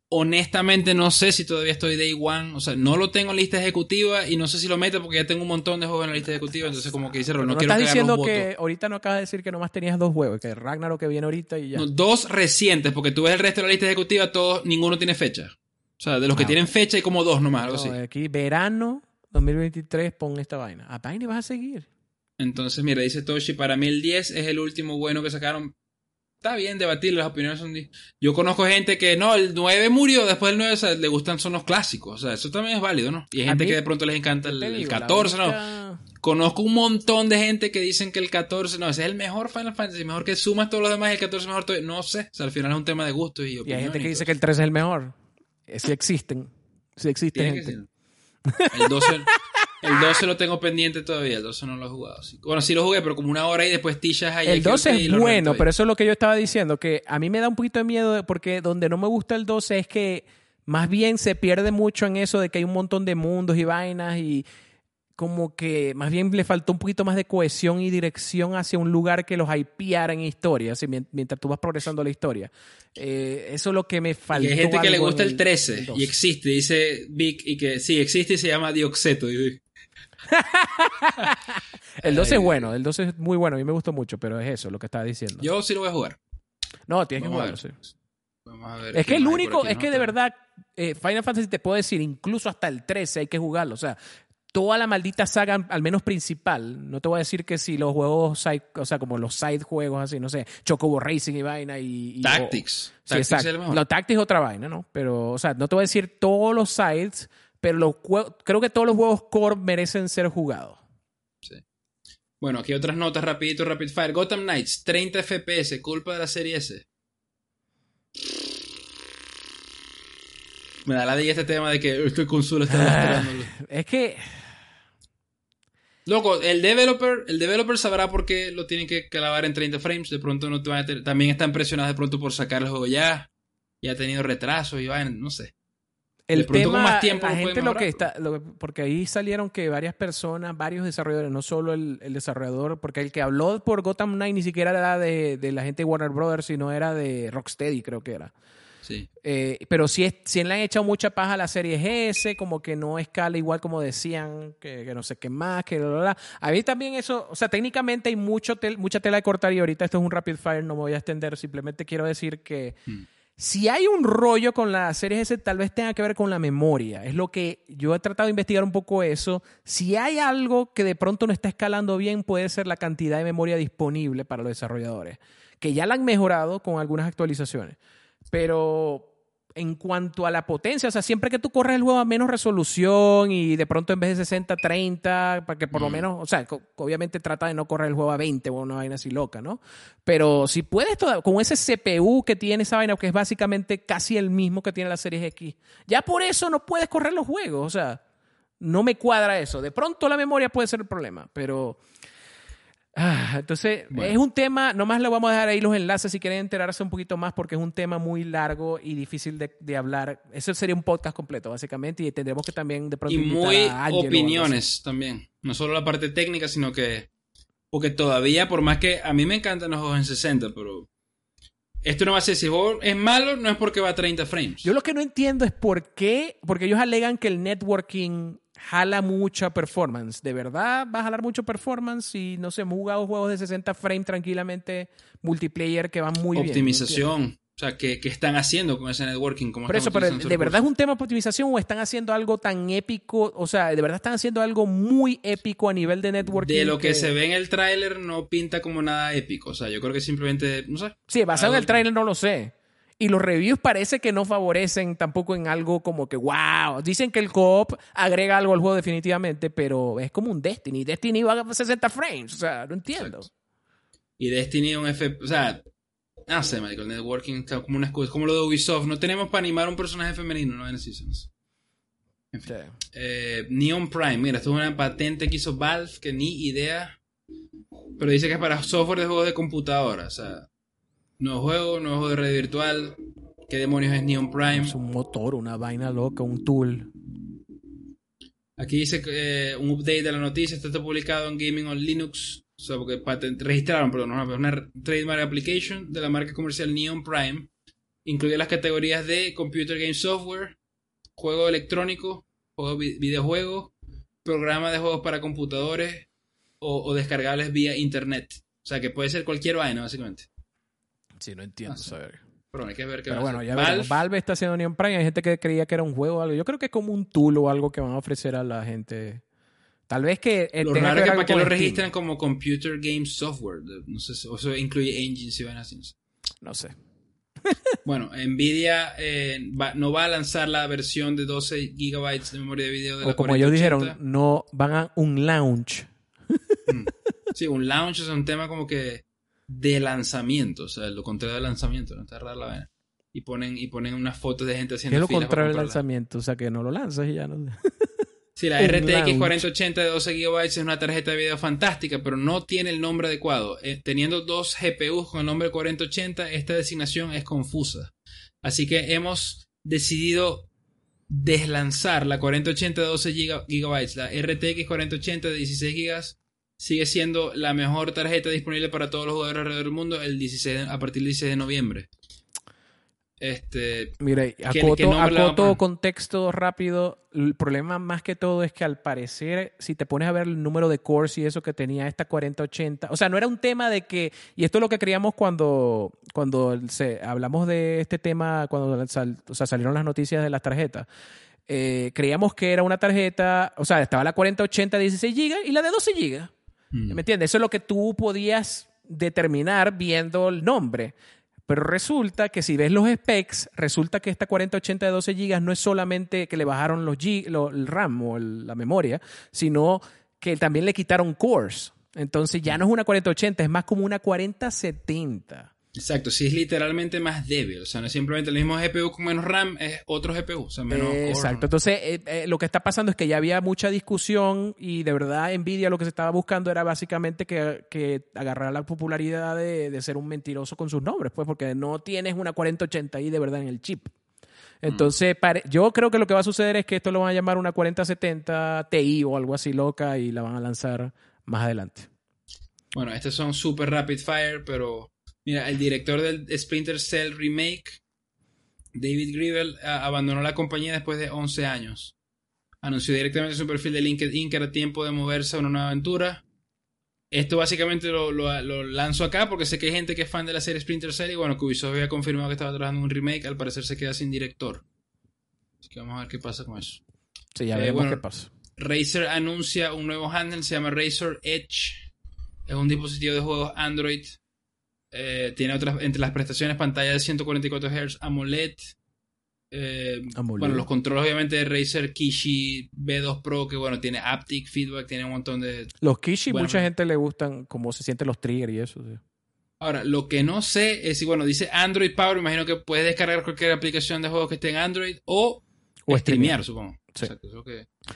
Honestamente, no sé si todavía estoy Day One. O sea, no lo tengo en lista ejecutiva y no sé si lo meto porque ya tengo un montón de juegos en la lista ejecutiva. Entonces, como que dice, no, no quiero estás diciendo que ahorita no acabas de decir que nomás tenías dos juegos, que Ragnarok que viene ahorita y ya. dos recientes, porque tú ves el resto de la lista ejecutiva, todos, ninguno tiene fecha. O sea, de los que ah, tienen fecha hay como dos nomás, algo así. Aquí, verano 2023, pon esta vaina. A vaina vas a seguir. Entonces, mira, dice Toshi, para mí el 10 es el último bueno que sacaron. Está bien debatir, las opiniones son... Yo conozco gente que, no, el 9 murió, después del 9 o sea, le gustan son los clásicos. O sea, eso también es válido, ¿no? Y hay gente que de pronto les encanta el, 14, ¿no? Conozco un montón de gente que dicen que el 14, no, ese es el mejor Final Fantasy, mejor que sumas todos los demás y el 14 es mejor todo. No sé, o sea, al final es un tema de gusto y opinión. Y hay gente que dice que el 13 es el mejor. Sí existen. Sí existen gente. El 12... El 12 lo tengo pendiente todavía, el 12 no lo he jugado. Bueno, sí lo jugué, pero como una hora y después Tishas ahí. El 12 es bueno, pero eso es lo que yo estaba diciendo, que a mí me da un poquito de miedo porque donde no me gusta el 12 es que más bien se pierde mucho en eso de que hay un montón de mundos y vainas y como que más bien le faltó un poquito más de cohesión y dirección hacia un lugar que los hypeara en historia, así, mientras tú vas progresando la historia. Eh, eso es lo que me faltó. Y hay gente que le gusta el 13 y existe, dice Vic, y que sí, existe y se llama Dioxeto. el 12 es bueno, el 12 es muy bueno, a mí me gustó mucho, pero es eso lo que estaba diciendo. Yo sí lo voy a jugar. No, tienes que jugarlo, sí. Vamos a ver es que el único, es que de verdad, eh, Final Fantasy te puedo decir, incluso hasta el 13 hay que jugarlo. O sea, toda la maldita saga, al menos principal. No te voy a decir que si los juegos, o sea, como los side juegos así, no sé, Chocobo Racing y vaina y... Tactics. sí, exacto. Los Tactics es otra vaina, ¿no? Pero, o sea, no te voy a decir todos los sides, pero los creo que todos los juegos core merecen ser jugados. Sí. Bueno, aquí otras notas rapidito, rapid fire. Gotham Knights, 30 FPS, culpa de la serie S. Me da la de este tema de que estoy consola está ah, Es que. Loco, el developer, el developer sabrá por qué lo tienen que clavar en 30 frames. De pronto no te van a tener, También están presionados de pronto por sacar el juego ya. Y ha tenido retrasos y van, no sé. El tema, más tiempo la gente lo que está, porque ahí salieron que varias personas, varios desarrolladores, no solo el, desarrollador, porque el que habló por Gotham Knight ni siquiera era de, de, la gente de Warner Brothers, sino era de Rocksteady, creo que era. Eh, pero si, es, si le han echado mucha paja a la serie S, como que no escala igual como decían, que, no sé qué más, que A mí también eso, o sea, técnicamente hay mucho mucha tela de cortar y ahorita esto es un rapid fire, no me voy a extender, simplemente quiero decir que hmm. Si hay un rollo con la serie S, tal vez tenga que ver con la memoria. Es lo que yo he tratado de investigar un poco eso. Si hay algo que de pronto no está escalando bien, puede ser la cantidad de memoria disponible para los desarrolladores, que ya la han mejorado con algunas actualizaciones. Pero en cuanto a la potencia, o sea, siempre que tú corres el juego a menos resolución y de pronto en vez de 60, 30, para que por lo mm. menos, o sea, obviamente trata de no correr el juego a 20 o una vaina así loca, ¿no? Pero si puedes, con ese CPU que tiene esa vaina, que es básicamente casi el mismo que tiene la serie X, ya por eso no puedes correr los juegos, o sea, no me cuadra eso. De pronto la memoria puede ser el problema, pero Ah, entonces, es un tema, nomás le vamos a dejar ahí los enlaces si quieren enterarse un poquito más porque es un tema muy largo y difícil de, hablar. Eso sería un podcast completo, básicamente, y tendremos que también de pronto... Y muy opiniones también. No solo la parte técnica, sino que... Porque todavía, por más que a mí me encantan los juegos en 60, pero... Esto no va a ser, si es malo, no es porque va a 30 frames. Yo lo que no entiendo es por qué, porque ellos alegan que el networking jala mucha performance. ¿De verdad va a jalar mucho performance si, no sé, hemos jugado juegos de 60 frames tranquilamente, multiplayer que van muy bien? Optimización. O sea, ¿qué, están haciendo con ese networking? Por eso, pero ¿de verdad es un tema de optimización o están haciendo algo tan épico? O sea, ¿de verdad están haciendo algo muy épico a nivel de networking? De lo que, se ve en el tráiler no pinta como nada épico. O sea, yo creo que simplemente, no sé. Sí, basado en el tráiler no lo sé. Y los reviews parece que no favorecen tampoco en algo como que, wow, dicen que el co-op agrega algo al juego definitivamente, pero es como un Destiny. Destiny va a 60 frames, o sea, no entiendo. Y Destiny un F, o sea, no sé, el networking está como una excusa, como lo de Ubisoft. No tenemos para animar un personaje femenino, no en Seasons. En fin. Eh, Neon Prime, mira, esto es una patente que hizo Valve que ni idea. Pero dice que es para software de juegos de computadora, o sea. Nuevo juego, nuevo juego de red virtual. ¿Qué demonios es Neon Prime? Es un motor, una vaina loca, un tool. Aquí dice que eh, un update de la noticia está publicado en Gaming on Linux. O sea, porque registraron, perdón, una trademark application de la marca comercial Neon Prime. Incluye las categorías de Computer Game Software, juego electrónico, juego videojuegos, programa de juegos para computadores o, o descargables vía internet. O sea, que puede ser cualquier vaina, básicamente. Sí, no entiendo. Ah, Pero hay que ver qué Pero bueno, ya Valve. Valve está haciendo Neon Prime. Hay gente que creía que era un juego o algo. Yo creo que es como un tool o algo que van a ofrecer a la gente. Tal vez que. Eh, lo raro que para que lo registren como Computer Game Software. No sé, o eso incluye engines y van así. No sé. bueno, Nvidia eh, no va a lanzar la versión de 12 GB de memoria de video de o como ellos dijeron, no van a un launch. Mm. Sí, un launch es un tema como que de lanzamiento, o sea, lo contrario del lanzamiento, no está rara la vaina. Y ponen, y ponen unas fotos de gente haciendo ¿Qué es lo contrario del lanzamiento? O sea, que no lo lanzas y ya no. Sí, la RTX 4080 de 12 GB es una tarjeta de video fantástica, pero no tiene el nombre adecuado. Eh, teniendo dos GPUs con el nombre 4080, esta designación es confusa. Así que hemos decidido deslanzar la 4080 de 12 GB. La RTX 4080 de 16 GB sigue siendo la mejor tarjeta disponible para todos los jugadores alrededor del mundo el 16 a partir del 16 de noviembre. Este, Mire, acoto, contexto rápido. El problema más que todo es que al parecer, si te pones a ver el número de cores y eso que tenía esta 4080, o sea, no era un tema de que, y esto es lo que creíamos cuando, cuando se, hablamos de este tema, cuando salieron las noticias de las tarjetas. Eh, creíamos que era una tarjeta, o sea, estaba la 4080 de 16 GB y la de 12 GB. Mm. ¿Me entiendes? Eso es lo que tú podías determinar viendo el nombre. Pero resulta que si ves los specs, resulta que esta 4080 de 12 GB no es solamente que le bajaron los el RAM o la memoria, sino que también le quitaron cores. Entonces ya no es una 4080, es más como una 4070. Exacto, si es literalmente más débil, o sea, no es simplemente el mismo GPU con menos RAM, es otro GPU, o sea, menos Exacto, entonces eh, eh, lo que está pasando es que ya había mucha discusión y de verdad Nvidia lo que se estaba buscando era básicamente que, que agarrar la popularidad de, ser un mentiroso con sus nombres, pues porque no tienes una 4080 ahí de verdad en el chip. Entonces, yo creo que lo que va a suceder es que esto lo van a llamar una 4070 Ti o algo así loca y la van a lanzar más adelante. Bueno, estos son super rapid fire, pero Mira, el director del Splinter Cell Remake, David Gribel, abandonó la compañía después de 11 años. Anunció directamente en su perfil de LinkedIn que era tiempo de moverse a una nueva aventura. Esto básicamente lo, lanzo acá porque sé que hay gente que es fan de la serie Splinter Cell y bueno, que Ubisoft había confirmado que estaba trabajando en un remake, al parecer se queda sin director. Así que vamos a ver qué pasa con eso. Sí, ya eh, veremos qué pasa. Razer anuncia un nuevo handle, se llama Razer Edge. Es un dispositivo de juegos Android eh, tiene otras, entre las prestaciones, pantalla de 144 Hz AMOLED. Eh, bueno, los controles obviamente de Razer Kishi B2 Pro, que bueno, tiene haptic feedback, tiene un montón de... Los Kishi, mucha gente le gustan cómo se sienten los triggers y eso. Ahora, lo que no sé es si, bueno, dice Android Power, imagino que puedes descargar cualquier aplicación de juegos que esté en Android o, o streamear, supongo.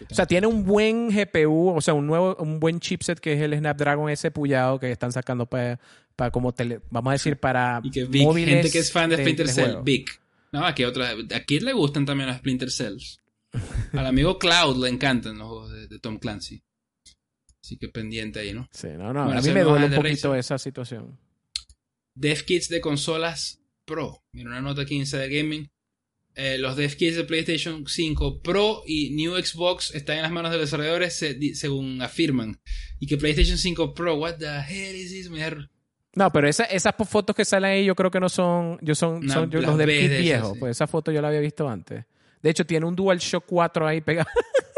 O sea, tiene un buen GPU, o sea, un nuevo, un buen chipset que es el Snapdragon S puyado que están sacando para, para como tele, vamos a decir, para y que gente que es fan de Splinter Cell, Big. No, aquí otra, aquí le gustan también los Splinter Cells. Al amigo Cloud le encantan los juegos de, Tom Clancy. Así que pendiente ahí, ¿no? Sí, no, no. a mí me duele un poquito esa situación. Dev Kits de consolas Pro. Mira, una nota 15 de gaming. Eh, los dev kits de PlayStation 5 Pro y New Xbox están en las manos de los desarrolladores según afirman. Y que PlayStation 5 Pro, what the hell is this? No, pero esa, esas fotos que salen ahí yo creo que no son, yo son, son los dev kits viejos. Pues esa foto yo la había visto antes. De hecho, tiene un DualShock 4 ahí pegado.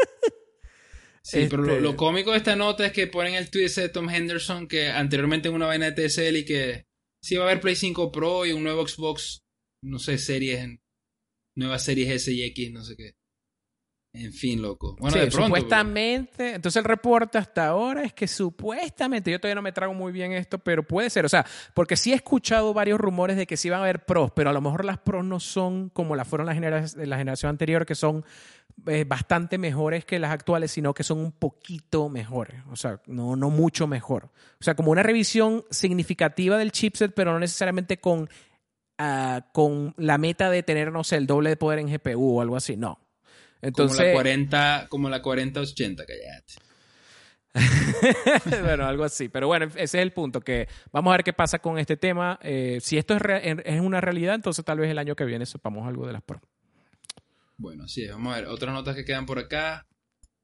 Sí, pero lo, este cómico de esta nota es que ponen el tweet de Tom Henderson que anteriormente en una vaina de TSL y que sí va a haber Play 5 Pro y un nuevo Xbox, no sé, series nuevas series S y X, no sé qué. En fin, loco. Bueno, de pronto, supuestamente, entonces el reporte hasta ahora es que supuestamente, yo todavía no me trago muy bien esto, pero puede ser, o sea, porque sí he escuchado varios rumores de que sí van a haber pros, pero a lo mejor las pros no son como las fueron las de la generación anterior, que son eh, bastante mejores que las actuales, sino que son un poquito mejores, o sea, no, no mucho mejor. O sea, como una revisión significativa del chipset, pero no necesariamente con con la meta de tener, no sé, el doble de poder en GPU o algo así. No. Entonces, como la 40, como la 4080, callate. bueno, algo así. Pero bueno, ese es el punto, que vamos a ver qué pasa con este tema. Eh, si esto es, es, una realidad, entonces tal vez el año que viene sepamos algo de las Pro. Bueno, sí, vamos a ver. Otras notas que quedan por acá.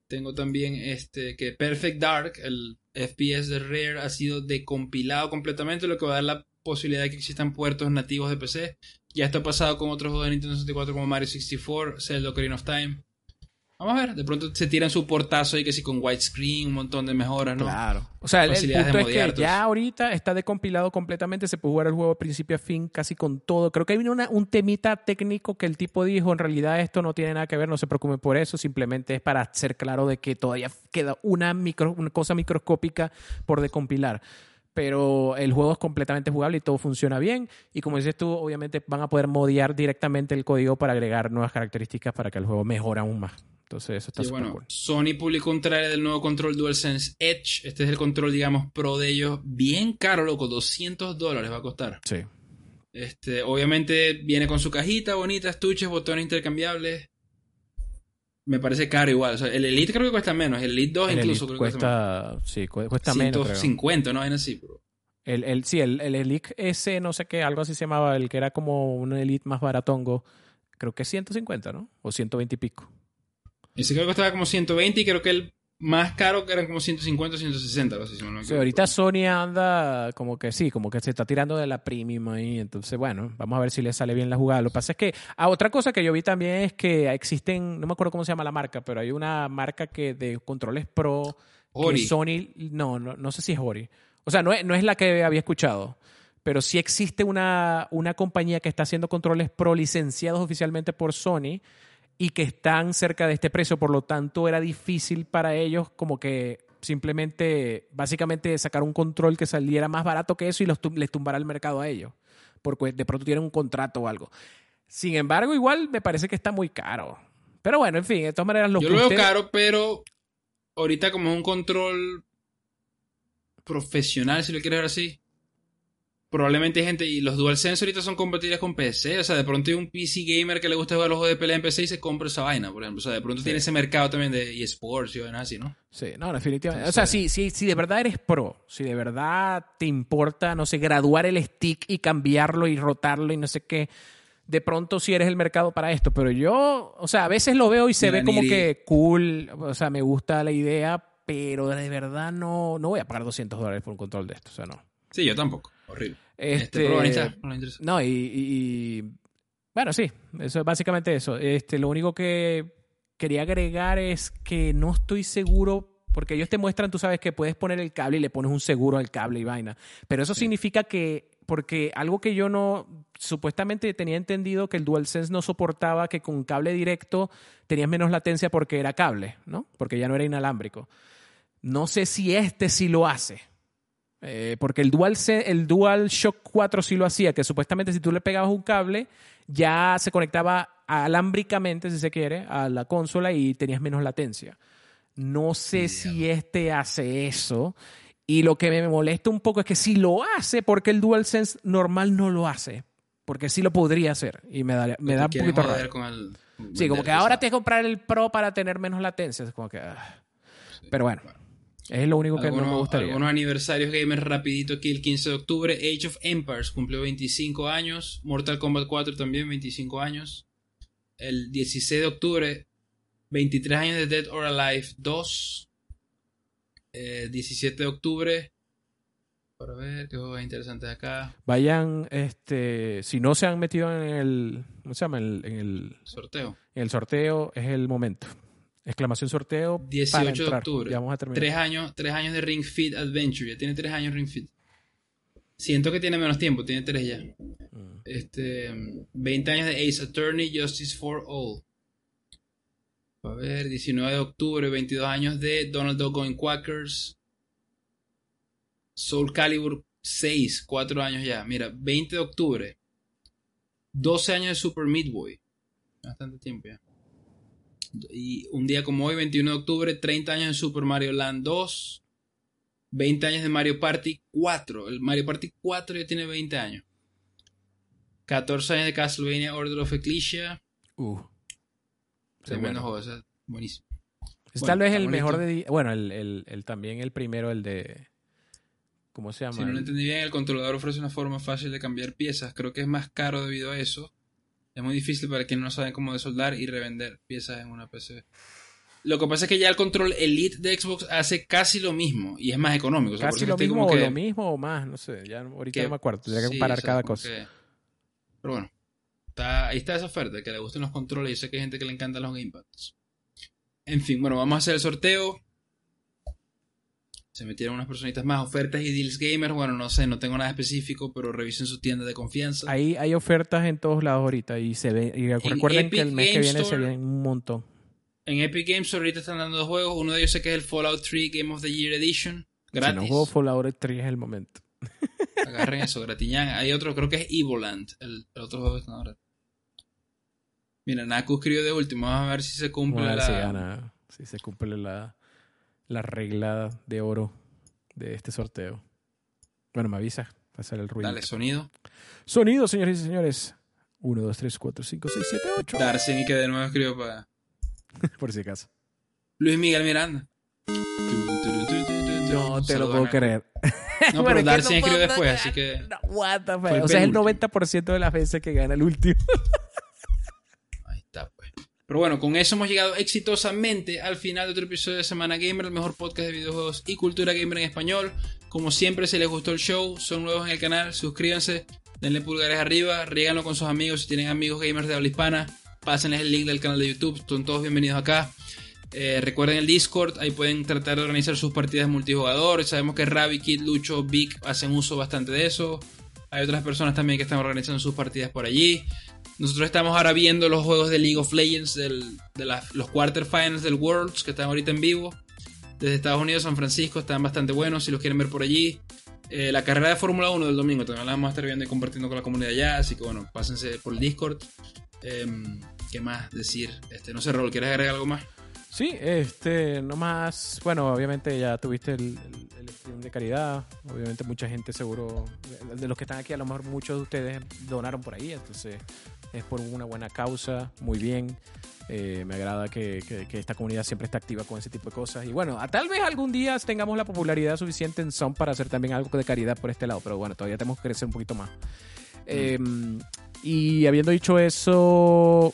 Tengo también este que Perfect Dark, el FPS de Rare, ha sido decompilado completamente, lo que va a dar la posibilidad de que existan puertos nativos de PC. Ya está pasado con otros juegos de Nintendo 64 como Mario 64, Zelda Ocarina of Time. Vamos a ver, de pronto se tiran su portazo y que sí con widescreen, un montón de mejoras, ¿no? Claro. O sea, el, punto es que ya ahorita está decompilado completamente, se puede jugar el juego de principio a fin casi con todo. Creo que hay una, un temita técnico que el tipo dijo, en realidad esto no tiene nada que ver, no se preocupe por eso, simplemente es para ser claro de que todavía queda una, micro, una cosa microscópica por decompilar pero el juego es completamente jugable y todo funciona bien. Y como dices tú, obviamente van a poder modiar directamente el código para agregar nuevas características para que el juego mejore aún más. Entonces eso está Sí, súper bueno, cool. Sony publicó un trailer del nuevo control DualSense Edge. Este es el control, digamos, pro de ellos. Bien caro, loco. 200 dólares va a costar. Sí. Este, obviamente viene con su cajita bonita, estuches, botones intercambiables. Me parece caro igual. O sea, el Elite creo que cuesta menos. El Elite 2 El incluso Elite creo que cuesta, cuesta, sí, cu- cuesta menos. menos, creo. 150, ¿no? Es así, bro. El, el, sí, el, el Elite ese, no sé qué, algo así se llamaba, el que era como un Elite más baratongo, creo que es 150, ¿no? O 120 y pico. Ese creo que costaba como 120 y creo que el más caro que eran como 150 o 160. algo así, si no me Sí, ahorita Sony anda como que sí, como que se está tirando de la premium ahí. Entonces, bueno, vamos a ver si le sale bien la jugada. Lo que pasa es que, ah, otra cosa que yo vi también es que existen, no me acuerdo cómo se llama la marca, pero hay una marca que de controles pro que Ori. Sony, no, no, no sé si es Ori. O sea, no es, no es la que había escuchado. Pero sí existe una, una compañía que está haciendo controles pro licenciados oficialmente por Sony y que están cerca de este precio, por lo tanto era difícil para ellos como que simplemente, básicamente sacar un control que saliera más barato que eso y los les tumbara el mercado a ellos, porque de pronto tienen un contrato o algo. Sin embargo, igual me parece que está muy caro. Pero bueno, en fin, de todas maneras lo Yo que lo veo caro, pero ahorita como es un control profesional, si lo quieres ver así, probablemente hay gente, y los DualSense ahorita son compatibles con PC, o sea, de pronto hay un PC gamer que le gusta jugar los juegos de pelea en PC y se compra esa vaina, por ejemplo, o sea, de pronto Sí. tiene ese mercado también de eSports y vainas así, ¿no? Sí, no, definitivamente. Entonces- o sea, si, si, si de verdad eres pro, si de verdad te importa, no sé, graduar el stick y cambiarlo y rotarlo y no sé qué, de pronto sí eres el mercado para esto. Pero yo, o sea, a veces lo veo y se ve como que cool, o sea, me gusta la idea, pero de verdad no, no voy a pagar 200 dólares por un control de esto, o sea, no. Sí, yo tampoco, horrible. Este, Este, no le interesa. no, y, y- y- bueno, sí, eso es básicamente eso. Este, lo único que quería agregar es que no estoy seguro, porque ellos te muestran, tú sabes que puedes poner el cable y le pones un seguro al cable y vaina, pero eso significa que, porque algo que yo no, supuestamente tenía entendido que el DualSense no soportaba que con cable directo tenías menos latencia porque era cable, ¿no? Porque ya no era inalámbrico. No sé si este sí lo hace. Eh, porque el Dual, el Dual Shock 4 sí lo hacía, que supuestamente si tú le pegabas un cable, ya se conectaba alámbricamente, si se quiere, a la consola y tenías menos latencia. No sé si este hace eso. Y lo que me molesta un poco es que si lo hace, porque el DualSense normal no lo hace. Porque sí lo podría hacer. Y me da, me da un poquito raro. con el- Sí, como que ahora te que comprar el Pro para tener menos latencia. Es como que. ah. Pero bueno, es lo único que no me Algunos, gustaría. algunos aniversarios gamers rapidito aquí el 15 de octubre. Age of Empires cumplió 25 años. Mortal Kombat 4 también 25 años. El 16 de octubre 23 años de Dead or Alive 2. Eh, 17 de octubre. Para ver qué juegos interesantes acá. Vayan, este, si no se han metido en el, ¿cómo se llama? En el, en el, Sorteo. en el sorteo, es el momento. Exclamación sorteo. para 18 de entrar. octubre. Ya vamos a terminar. Tres años, tres años de Ring Fit Adventure. Ya tiene tres años Ring Fit. Siento que tiene menos tiempo, tiene tres ya. Mm. Este, 20 años de Ace Attorney, Justice for All. A ver, 19 de octubre, 22 años de Donald Duck Going Quackers. Soul Calibur 6, 4 años ya. Mira, 20 de octubre, 12 años de Super Meat Boy. Bastante tiempo ya. Y un día como hoy, 21 de octubre, 30 años de Super Mario Land 2. 20 años de Mario Party 4. El Mario Party 4 ya tiene 20 años. 14 años de Castlevania Order of Ecclesia. Uh. Tremendo bueno. ese es buenísimo. Bueno, tal vez el bonito. mejor de. Bueno, el, el- el- también el primero, el de. ¿Cómo se llama? Si no lo entendí bien, el controlador ofrece una forma fácil de cambiar piezas. Creo que es más caro debido a eso. Es muy difícil para quienes no saben cómo desoldar y revender piezas en una PC. Lo que pasa es que ya el control Elite de Xbox hace casi lo mismo y es más económico. O sea, Casi lo mismo como o lo mismo o más, no sé. Ya ahorita que- no me acuerdo. Tendría que sí, comparar o sea, cada cosa. que- Pero bueno, está, ahí está esa oferta, que le gusten los controles. Yo sé que hay gente que le encantan los gamepads. En fin, bueno, vamos a hacer el sorteo. Se metieron unas personitas más, ofertas y deals gamers. Bueno, no sé, no tengo nada específico, pero revisen su tienda de confianza. Hay, hay ofertas en todos lados ahorita y se ve. Y recuerden Epic que el mes que viene se vienen un montón. En Epic Games ahorita están dando dos juegos. Uno de ellos sé que es el Fallout 3 Game of the Year Edition. Si no Gratis. juego Fallout 3 es el momento. Agarren eso, gratiñán. Hay otro, creo que es Evoland, el, el otro juego que está ahora. Mira, Naku escribió de último. Vamos a ver si se cumple ver la... si gana, si se cumple la, la regla de oro de este sorteo. Bueno, me avisa para hacer el ruido. Dale, sonido. Sonido, señores y señores. 1, 2, 3, 4, 5, 6, 7, 8. Darcy y que de nuevo escribió para... Por si acaso. Luis Miguel Miranda. No te lo puedo creer. No, pero Darcy escribió después, así que... No, what the fuck. O sea, es el penúltimo. 90% de las veces que gana el último. Pero bueno, con eso hemos llegado exitosamente al final de otro episodio de Semana Gamer, el mejor podcast de videojuegos y cultura gamer en español. Como siempre, si les gustó el show, son nuevos en el canal, suscríbanse, denle pulgares arriba, ríganlo con sus amigos. Si tienen amigos gamers de habla hispana, pásenles el link del canal de YouTube. Son todos bienvenidos acá. Eh, recuerden el Discord, ahí pueden tratar de organizar sus partidas multijugador. Sabemos que Ravi, Kid, Lucho, Vic hacen uso bastante de eso. Hay otras personas también que están organizando sus partidas por allí. Nosotros estamos ahora viendo los juegos de League of Legends, del- de las- los quarterfinals del Worlds que están ahorita en vivo. Desde Estados Unidos, San Francisco, están bastante buenos si los quieren ver por allí. Eh, la carrera de Fórmula 1 del domingo también la vamos a y compartiendo con la comunidad allá. Así que bueno, pásense por el Discord. Em, ¿Qué más decir? Este, no sé, Raúl, ¿quieres agregar algo más? Sí, este, nomás, bueno, obviamente ya tuviste el, el- de caridad, obviamente mucha gente seguro, de los que están aquí, a lo mejor muchos de ustedes donaron por ahí, entonces es por una buena causa, muy bien, Eh, me agrada que, que- esta comunidad siempre está activa con ese tipo de cosas, y bueno, tal vez algún día tengamos la popularidad suficiente en Son para hacer también algo de caridad por este lado, pero bueno, todavía tenemos que crecer un poquito más. Eh, y habiendo dicho eso,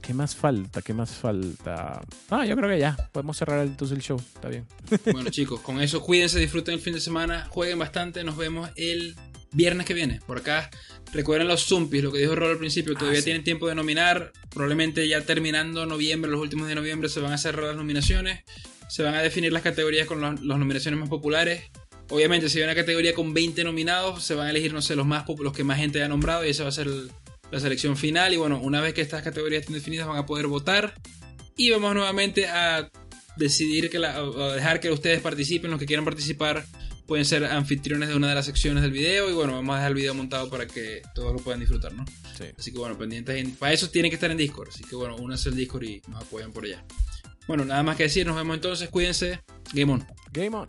¿Qué más falta? ¿Qué más falta? Ah, yo creo que ya. Podemos cerrar entonces el show. Está bien. Bueno, chicos, con eso cuídense, disfruten el fin de semana, jueguen bastante. Nos vemos el viernes que viene. Por acá, recuerden los Zumpis, lo que dijo Rol al principio. Todavía Ah, sí. tienen tiempo de nominar. Probablemente ya terminando noviembre, los últimos de noviembre, se van a cerrar las nominaciones. Se van a definir las categorías con los- las nominaciones más populares. Obviamente, si hay una categoría con 20 nominados, se van a elegir, no sé, los más los que más gente haya nombrado y esa va a ser el- la selección final. Y bueno, una vez que estas categorías estén definidas, van a poder votar. Y vamos nuevamente a decidir que la, o dejar que ustedes participen, los que quieran participar pueden ser anfitriones de una de las secciones del video y bueno, vamos a dejar el video montado para que todos lo puedan disfrutar, ¿no? Sí. Así que bueno, pendientes, en- para eso tienen que estar en Discord, así que bueno, únanse al Discord y nos apoyan por allá. Bueno, nada más que decir, nos vemos entonces, cuídense, Game On. Game on.